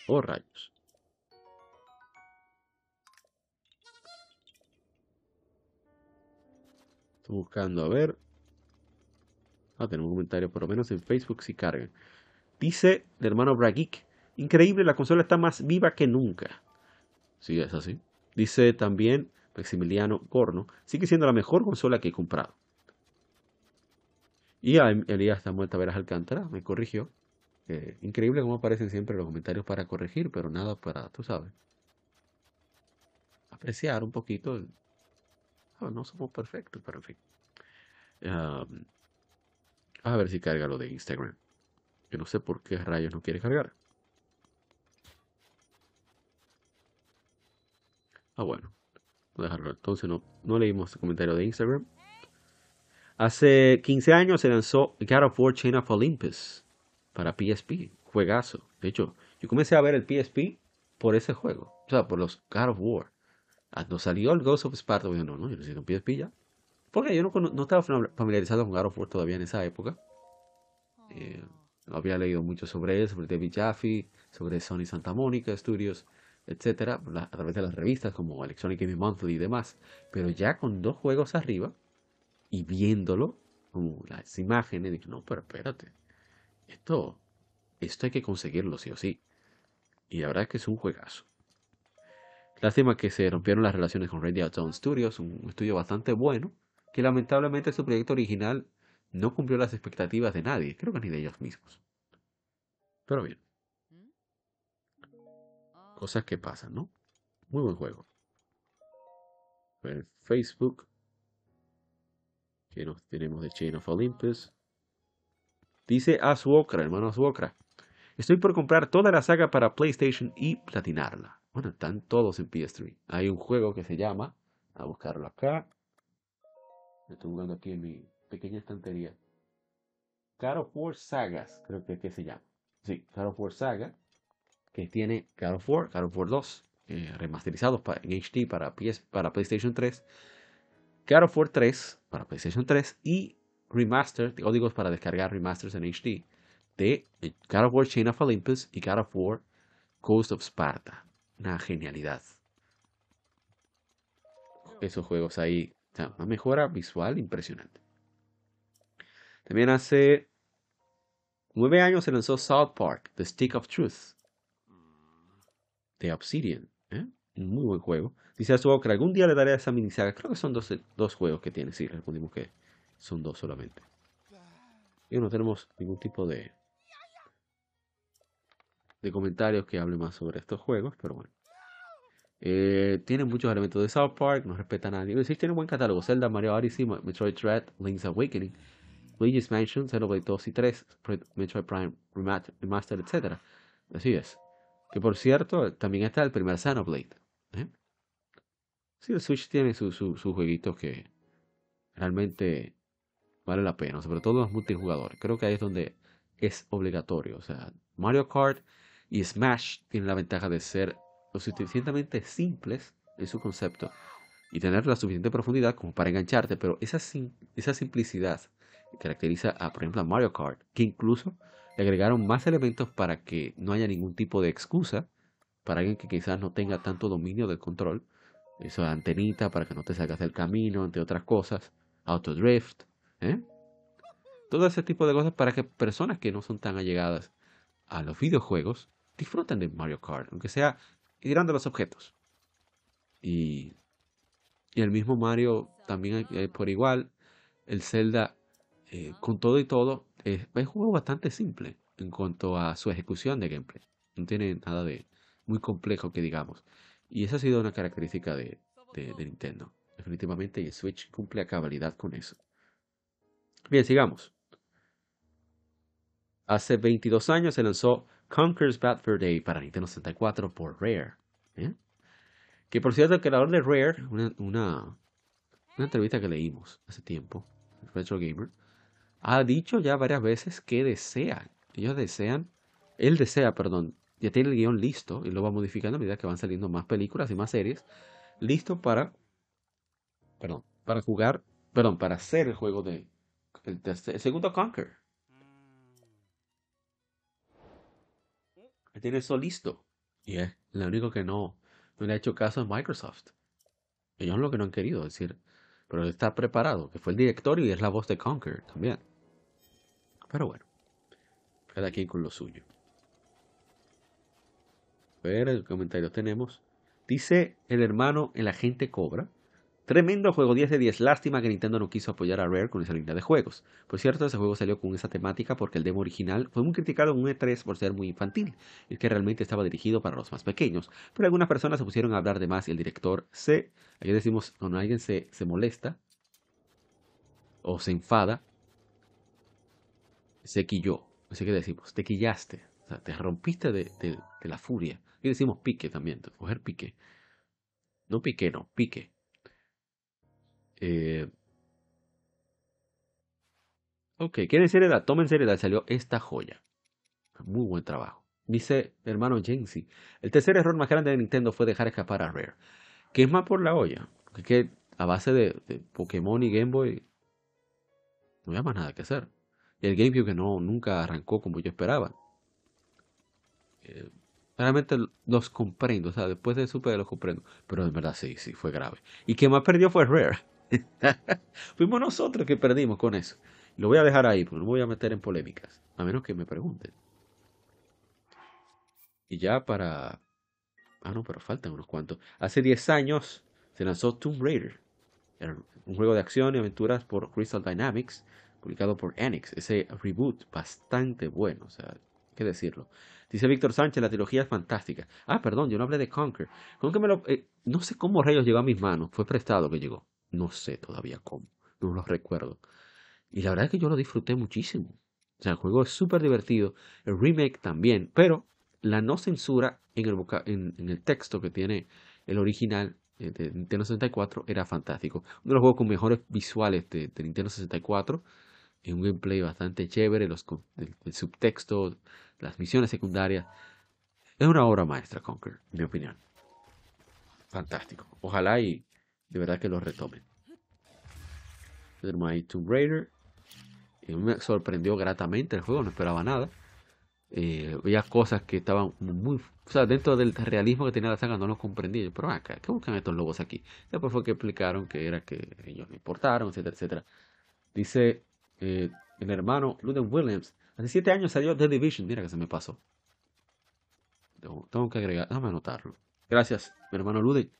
Oh, rayos. Estoy buscando a ver. Ah, tenemos un comentario, por lo menos en Facebook si cargan. Dice el hermano Brageek. Increíble, la consola está más viva que nunca. Sí, es así. Dice también Maximiliano Corno. Sigue siendo la mejor consola que he comprado. Y a Elías Samuel Taveras Alcántara me corrigió. Increíble cómo aparecen siempre los comentarios para corregir, pero nada para, tú sabes, apreciar un poquito. Oh, no somos perfectos, pero en fin. A ver si carga lo de Instagram. Yo no sé por qué rayos no quiere cargar. Ah, bueno. Dejarlo. Entonces no, no leímos el comentario de Instagram. Hace 15 años se lanzó God of War Chain of Olympus para PSP. Juegazo. De hecho, yo comencé a ver el PSP por ese juego. O sea, por los God of War. Cuando salió el Ghost of Sparta, yo no, no, yo necesito un PSP ya. Porque yo no, no, estaba familiarizado con God of War todavía en esa época. Eh, había leído mucho sobre él, sobre David Jaffe, sobre Sony Santa Mónica Studios. etcétera, a través de las revistas como Electronic Gaming Monthly y demás. Pero ya con dos juegos arriba y viéndolo, como las imágenes, dije, no, pero espérate, esto, esto hay que conseguirlo sí o sí. Y la verdad es que es un juegazo. Lástima que se rompieron las relaciones con Radio Zone Studios, un estudio bastante bueno, que lamentablemente su proyecto original no cumplió las expectativas de nadie, creo que ni de ellos mismos. Pero bien. Cosas que pasan, ¿no? Muy buen juego. Facebook. Que nos tenemos de Chain of Olympus. Dice Asuokra, hermano Asuokra. Estoy por comprar toda la saga para PlayStation y platinarla. Bueno, están todos en PS3. Hay un juego que se llama, a buscarlo acá. estoy jugando aquí en mi pequeña estantería. God of War Sagas, creo que, que se llama. Sí, God of War Saga, que tiene God of War, God of War 2, eh, remasterizados para, en HD para, PS, para PlayStation 3. God of War 3 para PlayStation 3 y remaster, códigos para descargar remasters en HD de eh, God of War Chain of Olympus y God of War Coast of Sparta una genialidad. Esos juegos ahí, una mejora visual impresionante. También hace nueve años se lanzó South Park, The Stick of Truth, de Obsidian. ¿eh? Un muy buen juego. Dice a que algún día le daré a esa minisaga. Creo que son dos, dos juegos que tiene. Sí, respondimos que son dos solamente. Y no tenemos ningún tipo de, de comentarios que hable más sobre estos juegos, pero bueno. Eh, tiene muchos elementos de South Park, no respeta a nadie. Sí, tiene un buen catálogo. Zelda, Mario Odyssey, Metroid Dread, Link's Awakening, Luigi's Mansion, Xenoblade 2 y 3, Metroid Prime Remastered, etc. Así es. Que por cierto, también está el primer Xenoblade. ¿eh? Sí, el Switch tiene sus su, jueguitos que realmente vale la pena, sobre todo los multijugadores. Creo que ahí es donde es obligatorio. O sea, Mario Kart y Smash tienen la ventaja de ser lo suficientemente simples en su concepto y tener la suficiente profundidad como para engancharte, pero esa, esa simplicidad caracteriza a, por ejemplo, a Mario Kart, que incluso le agregaron más elementos para que no haya ningún tipo de excusa para alguien que quizás no tenga tanto dominio del control. Eso antenita para que no te salgas del camino, entre otras cosas. Autodrift. ¿Eh? Todo ese tipo de cosas para que personas que no son tan allegadas a los videojuegos disfruten de Mario Kart, aunque sea tirando los objetos. Y, y el mismo Mario también por igual. El Zelda, eh, con todo y todo, es, un juego bastante simple en cuanto a su ejecución de gameplay. No tiene nada de muy complejo que digamos. Y esa ha sido una característica de, de, Nintendo. Definitivamente, y el Switch cumple a cabalidad con eso. Bien, sigamos. Hace 22 años se lanzó Conker's Bad Fur Day para Nintendo 64 por Rare. ¿eh? Que por cierto, el creador de Rare, una, una, entrevista que leímos hace tiempo, Retro Gamer, ha dicho ya varias veces que desea, ellos desean, él desea, perdón, ya tiene el guion listo y lo va modificando a medida que van saliendo más películas y más series, listo para, perdón, para jugar, perdón, para hacer el juego de, el, el segundo Conker. tiene eso listo. Y es lo único que no, no le ha hecho caso es Microsoft. Ellos lo que no han querido decir. Pero está preparado, que fue el director y es la voz de Conquer también. Pero bueno, cada quien con lo suyo. A ver, el comentario tenemos. Dice el hermano, el agente Cobra. Tremendo juego 10 de 10. Lástima que Nintendo no quiso apoyar a Rare con esa línea de juegos. Por cierto, ese juego salió con esa temática porque el demo original fue muy criticado en un E3 por ser muy infantil, y que realmente estaba dirigido para los más pequeños. Pero algunas personas se pusieron a hablar de más y el director se, aquí decimos, cuando alguien se, se molesta o se enfada, se quilló. Así que decimos, te quillaste, o sea, te rompiste de, de, de la furia. Y decimos pique también, coger pique. No pique, no, pique. Eh, ok, ¿quieren seriedad? Tomen seriedad, salió esta joya. Muy buen trabajo. Dice hermano Jensi, el tercer error más grande de Nintendo fue dejar escapar a Rare. Que es más por la olla. Que a base de, Pokémon y Game Boy no había más nada que hacer. Y el GameCube que no, nunca arrancó como yo esperaba. Eh, realmente los comprendo. O sea, después de Super los comprendo. Pero en verdad sí, sí, fue grave. Y quien más perdió fue Rare. Fuimos nosotros que perdimos con eso. Lo voy a dejar ahí, porque no me voy a meter en polémicas. A menos que me pregunten. Y ya para... Ah, no, pero faltan unos cuantos. Hace 10 años se lanzó Tomb Raider. Un juego de acción y aventuras por Crystal Dynamics, publicado por Enix. Ese reboot bastante bueno, o sea, qué decirlo. Dice Víctor Sánchez, la trilogía es fantástica. Ah, perdón, yo no hablé de Conquer. Conquer me lo, eh, no sé cómo rayos llegó a mis manos. Fue prestado que llegó. No sé todavía cómo. No lo recuerdo. Y la verdad es que yo lo disfruté muchísimo. O sea, el juego es súper divertido. El remake también. Pero la no censura en el, en, el texto que tiene el original eh, de Nintendo 64 era fantástico. Uno de los juegos con mejores visuales de, Nintendo 64. En un gameplay bastante chévere. Los, el, subtexto, las misiones secundarias. Es una obra maestra, Conquer, en mi opinión. Fantástico. Ojalá y de verdad que lo retomen. Tenemos ahí Tomb Raider. Y me sorprendió gratamente el juego, no esperaba nada. Eh, veía cosas que estaban muy. O sea, dentro del realismo que tenía la saga no lo comprendí. Pero acá, ¿qué buscan estos lobos aquí? Después fue que explicaron que era que ellos no importaron, etcétera, etcétera. Dice eh, el hermano Luden Williams. Hace siete años salió The Division. Mira que se me pasó. Tengo, que agregar, déjame anotarlo. Gracias, mi hermano Luden.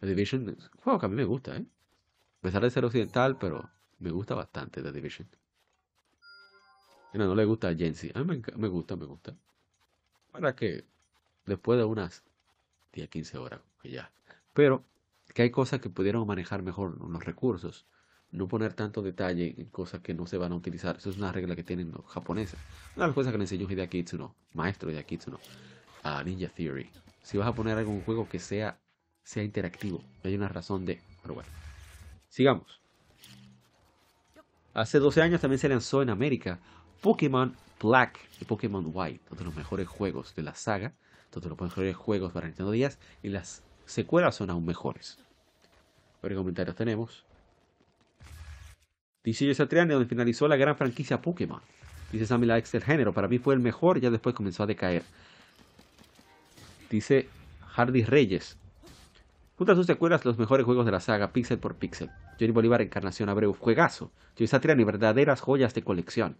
The Division es un juego que a mí me gusta, ¿eh? A pesar de ser occidental, pero me gusta bastante The Division. Mira, no le gusta a Jensi. A mí me, me, gusta, me gusta. Para que después de unas 10, 15 horas, que ya. Pero que hay cosas que pudieron manejar mejor los recursos. No poner tanto detalle en cosas que no se van a utilizar. Eso es una regla que tienen los japoneses. Una de las cosas que le enseñó Hideaki Itsuno, maestro de Itsuno, a Ninja Theory. Si vas a poner un juego que sea, sea interactivo, hay una razón de... Pero bueno, sigamos. Hace 12 años también se lanzó en América Pokémon Black y Pokémon White, uno de los mejores juegos de la saga, uno de los mejores juegos para Nintendo DS, y las secuelas son aún mejores. ¿Qué comentarios tenemos? Dice Satriani, donde finalizó la gran franquicia Pokémon. Dice Sammy ex del género, para mí fue el mejor ya después comenzó a decaer. Dice Hardy Reyes, Junto a sus secuelas, los mejores juegos de la saga, pixel por pixel. Johnny Bolívar, Encarnación Abreu, juegazo. Joy Satriani, verdaderas joyas de colección.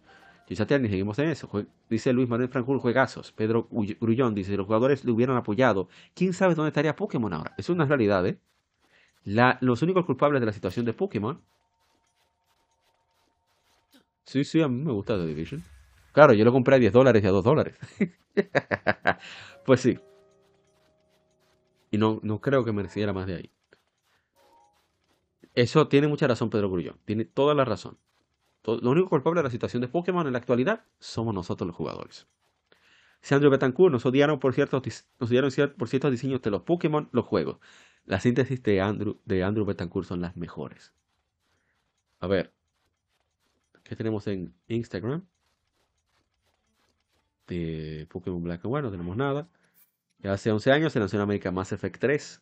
Joy Satriani, seguimos en eso. Dice Luis Manuel Francul, juegazos. Pedro Grullón dice, los jugadores le hubieran apoyado, ¿quién sabe dónde estaría Pokémon ahora? Es una realidad, ¿eh? los únicos culpables de la situación de Pokémon. Sí, sí, a mí me gusta The Division. Claro, yo lo compré a 10 dólares y a 2 dólares. pues sí. Y no, no creo que mereciera más de ahí. Eso tiene mucha razón Pedro Grullón. Tiene toda la razón. lo único culpable de la situación de Pokémon en la actualidad somos nosotros los jugadores. Sandro Betancourt nos odiaron por ciertos, nos odiaron por ciertos diseños de los Pokémon, los juegos. La síntesis de Andrew, de Andrew Betancourt son las mejores. A ver. ¿Qué tenemos en Instagram? De Pokémon Black and White no tenemos nada. Ya hace 11 años se lanzó en América Mass Effect 3.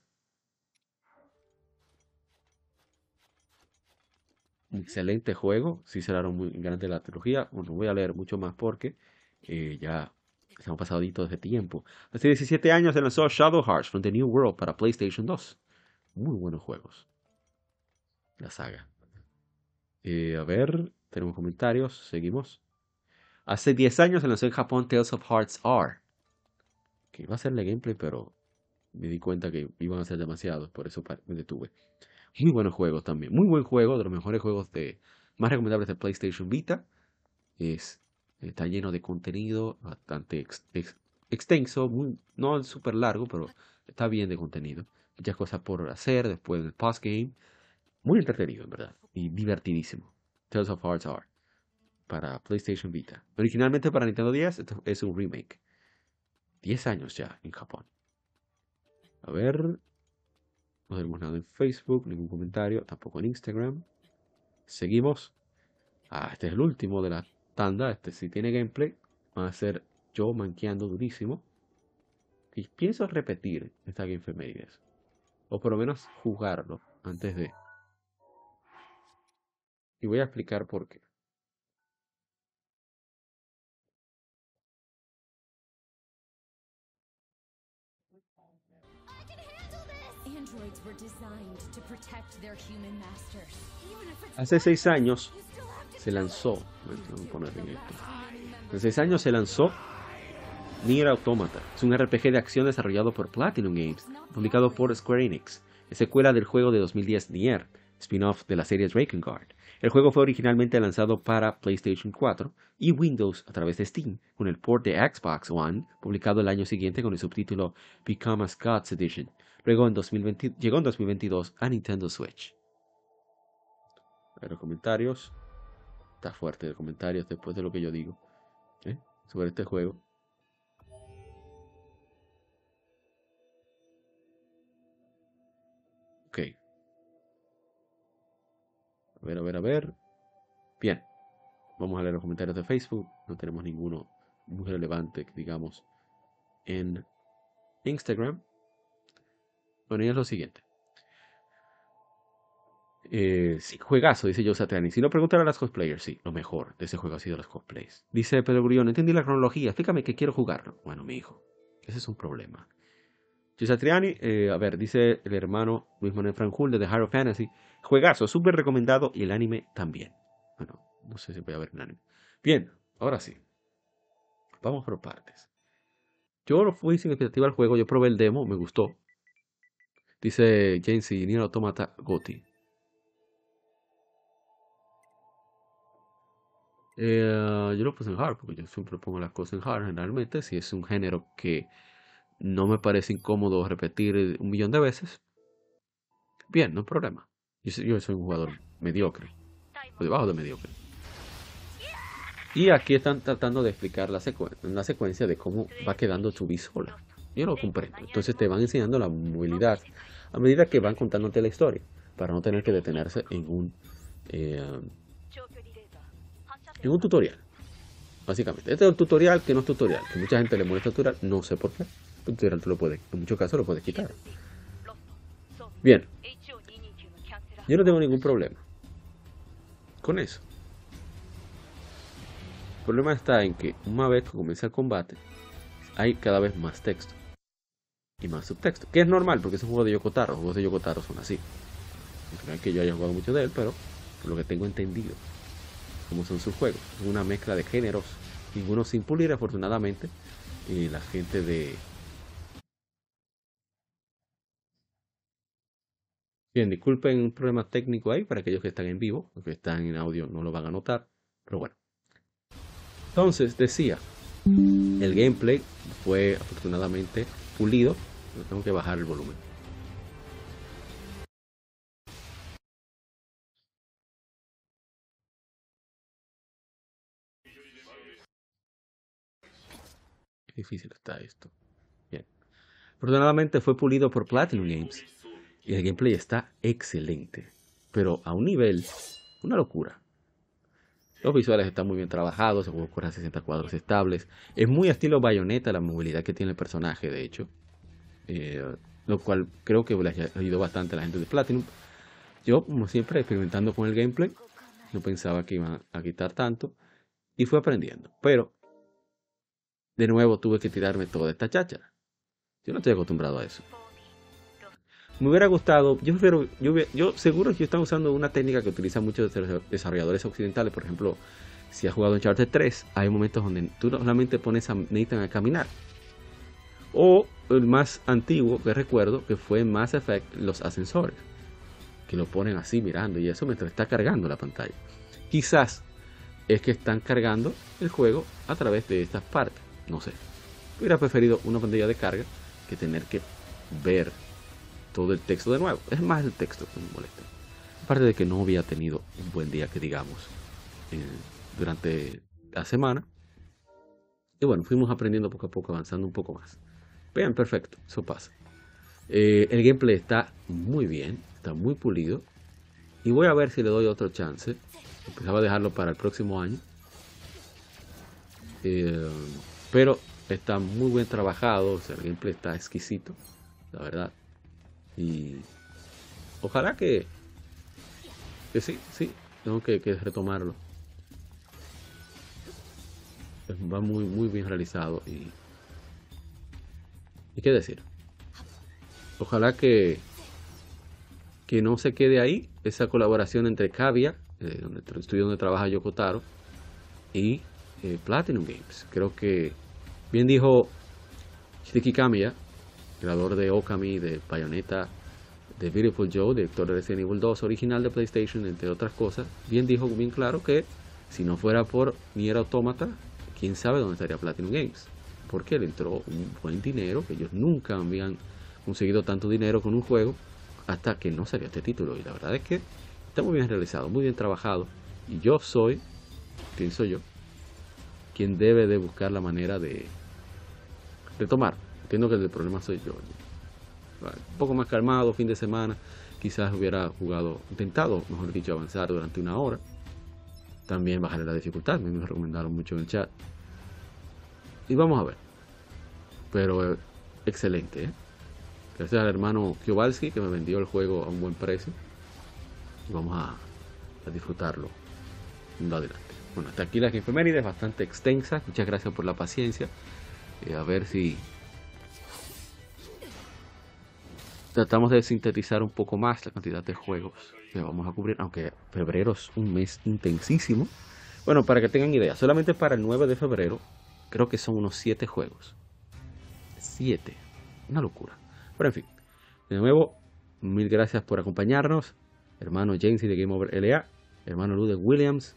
excelente juego. Sí será muy grande la trilogía. Bueno, voy a leer mucho más porque eh, ya se han pasado de tiempo. Hace 17 años se lanzó Shadow Hearts from the New World para PlayStation 2. Muy buenos juegos. La saga. Eh, a ver, tenemos comentarios. Seguimos. Hace 10 años se lanzó en Japón Tales of Hearts R que iba a hacerle gameplay, pero me di cuenta que iban a ser demasiados, por eso me detuve. Muy buenos juegos también, muy buen juego, de los mejores juegos de más recomendables de PlayStation Vita. Es, está lleno de contenido bastante extenso, muy, no súper largo, pero está bien de contenido. Muchas cosas por hacer después del postgame. Muy entretenido, en verdad, y divertidísimo. Tales of Hearts are para PlayStation Vita. Originalmente para Nintendo 10 es un remake. 10 años ya en Japón. A ver. No tenemos nada en Facebook, ningún comentario, tampoco en Instagram. Seguimos. Ah, este es el último de la tanda. Este sí tiene gameplay. Va a ser yo manqueando durísimo. Y pienso repetir esta Game. O por lo menos jugarlo antes de. Y voy a explicar por qué. Hace seis años se lanzó, seis años se lanzó Nier Automata. Es un RPG de acción desarrollado por Platinum Games, publicado por Square Enix. Es secuela del juego de 2010 Nier, spin-off de la serie Drakengard. El juego fue originalmente lanzado para PlayStation 4 y Windows a través de Steam, con el port de Xbox One, publicado el año siguiente con el subtítulo Become a Scots Edition. Luego en 2020, llegó en 2022 a Nintendo Switch. A los comentarios. Está fuerte de comentarios después de lo que yo digo ¿eh? sobre este juego. Ok. A ver, a ver, a ver. Bien. Vamos a leer los comentarios de Facebook. No tenemos ninguno muy relevante, digamos, en Instagram. Bueno, y es lo siguiente. Eh, sí, juegazo, dice Joe Satriani. Si no preguntar a las cosplayers, sí, lo mejor de ese juego ha sido los cosplays. Dice Pedro Gurión, no entendí la cronología, explícame que quiero jugarlo. Bueno, mi hijo, ese es un problema. Joe Satriani, eh, a ver, dice el hermano Luis Manuel Franjul de The Hero Fantasy. Juegazo, súper recomendado y el anime también. Bueno, no sé si voy a ver el anime. Bien, ahora sí. Vamos por partes. Yo no fui sin expectativa al juego, yo probé el demo, me gustó. Dice James y Nier Automata Goti. Eh, yo lo puse en hard, porque yo siempre pongo las cosas en hard generalmente. Si es un género que no me parece incómodo repetir un millón de veces, bien, no hay problema. Yo, soy un jugador mediocre, o debajo de mediocre. Y aquí están tratando de explicar la, la secuencia de cómo va quedando tu sola. Yo lo comprendo. Entonces te van enseñando la movilidad a medida que van contándote la historia, para no tener que detenerse en un eh, en un tutorial. Básicamente. Este es un tutorial que no es tutorial, que mucha gente le molesta tutorial, no sé por qué. Tutorial tú lo puedes, en muchos casos lo puedes quitar. Bien. Yo no tengo ningún problema con eso. El problema está en que una vez que comienza el combate, hay cada vez más texto y más subtexto, que es normal porque es un juego de Yokotaro, juegos de Yokotaro son así. No que yo haya jugado mucho de él, pero por lo que tengo entendido, como son sus juegos. Es una mezcla de géneros, ninguno sin pulir afortunadamente. Y la gente de... Bien, disculpen un problema técnico ahí para aquellos que están en vivo, los que están en audio no lo van a notar, pero bueno. Entonces, decía, el gameplay fue afortunadamente pulido, tengo que bajar el volumen. difícil está esto. Bien. Afortunadamente fue pulido por Platinum Games y el gameplay está excelente, pero a un nivel, una locura. Los visuales están muy bien trabajados, el juego corre a 60 cuadros estables. Es muy estilo bayoneta la movilidad que tiene el personaje, de hecho. Eh, lo cual creo que le ha ayudado bastante a la gente de Platinum. Yo, como siempre, experimentando con el gameplay, no pensaba que iba a quitar tanto y fui aprendiendo. Pero de nuevo tuve que tirarme toda esta cháchara. Yo no estoy acostumbrado a eso. Me hubiera gustado, yo prefiero, yo, yo seguro que están usando una técnica que utilizan muchos desarrolladores occidentales, por ejemplo, si has jugado en Charter 3, hay momentos donde tú solamente pones a Nathan a caminar. O el más antiguo que recuerdo, que fue Mass Effect, los ascensores, que lo ponen así mirando y eso mientras está cargando la pantalla. Quizás es que están cargando el juego a través de estas partes. No sé. Hubiera preferido una pantalla de carga que tener que ver todo el texto de nuevo. Es más el texto que me molesta. Aparte de que no había tenido un buen día, que digamos, eh, durante la semana. Y bueno, fuimos aprendiendo poco a poco, avanzando un poco más. Vean, perfecto, eso pasa. Eh, el gameplay está muy bien, está muy pulido. Y voy a ver si le doy otro chance. Empezaba a dejarlo para el próximo año. Eh, pero está muy bien trabajado, o sea, el gameplay está exquisito, la verdad. Y ojalá que, que sí, sí, tengo que, retomarlo. Va muy, muy bien realizado y... ¿Y qué decir? Ojalá que, que no se quede ahí esa colaboración entre Cavia, eh, donde, el estudio donde trabaja Yokotaro, y eh, Platinum Games. Creo que, bien dijo Shiki Kamiya, creador de Okami, de Bayonetta, de Beautiful Joe, director de Resident Evil 2 original de PlayStation, entre otras cosas, bien dijo bien claro que si no fuera por Nier Automata, quién sabe dónde estaría Platinum Games. Porque le entró un buen dinero, que ellos nunca habían conseguido tanto dinero con un juego hasta que no salió este título. Y la verdad es que está muy bien realizado, muy bien trabajado. Y yo soy, pienso yo, quien debe de buscar la manera de retomar. Entiendo que el problema soy yo. Un poco más calmado, fin de semana, quizás hubiera jugado, intentado, mejor dicho, avanzar durante una hora. También bajaré la dificultad, me recomendaron mucho en el chat. Y vamos a ver. Pero eh, excelente, ¿eh? Gracias al hermano Kiobalski que me vendió el juego a un buen precio. Vamos a, disfrutarlo. adelante. Bueno, hasta aquí la es bastante extensa. Muchas gracias por la paciencia. Eh, a ver si tratamos de sintetizar un poco más la cantidad de juegos que vamos a cubrir, aunque febrero es un mes intensísimo. Bueno, para que tengan idea, solamente para el 9 de febrero creo que son unos 7 juegos. 7. Una locura. Pero en fin, de nuevo, mil gracias por acompañarnos. Hermano James de Game Over LA, hermano Ludwig Williams,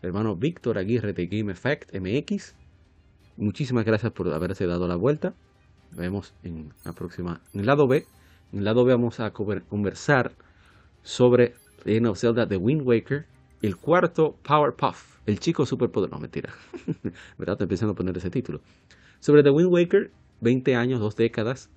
hermano Víctor Aguirre de Game Effect MX. Muchísimas gracias por haberse dado la vuelta. Vemos en la próxima. En el lado B, en el lado B vamos a conversar sobre Legend of Zelda The Wind Waker, el cuarto Powerpuff, el chico superpoderoso. No, mentira. ¿Verdad? Estoy empezando a poner ese título. Sobre The Wind Waker, 20 años, dos décadas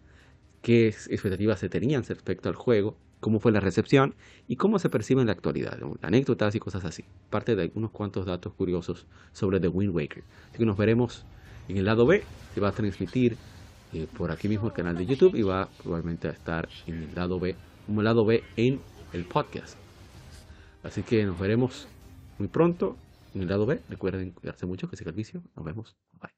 qué expectativas se tenían respecto al juego, cómo fue la recepción y cómo se percibe en la actualidad, anécdotas y cosas así. Parte de unos cuantos datos curiosos sobre The Wind Waker. Así que nos veremos en el lado B, que va a transmitir eh, por aquí mismo el canal de YouTube y va probablemente a estar en el lado B, como el lado B en el podcast. Así que nos veremos muy pronto en el lado B. Recuerden cuidarse mucho, que siga el vicio. Nos vemos. Bye.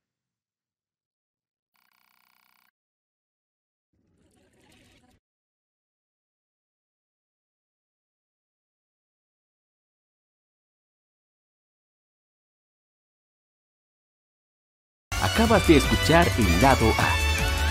Acabas de escuchar el lado A.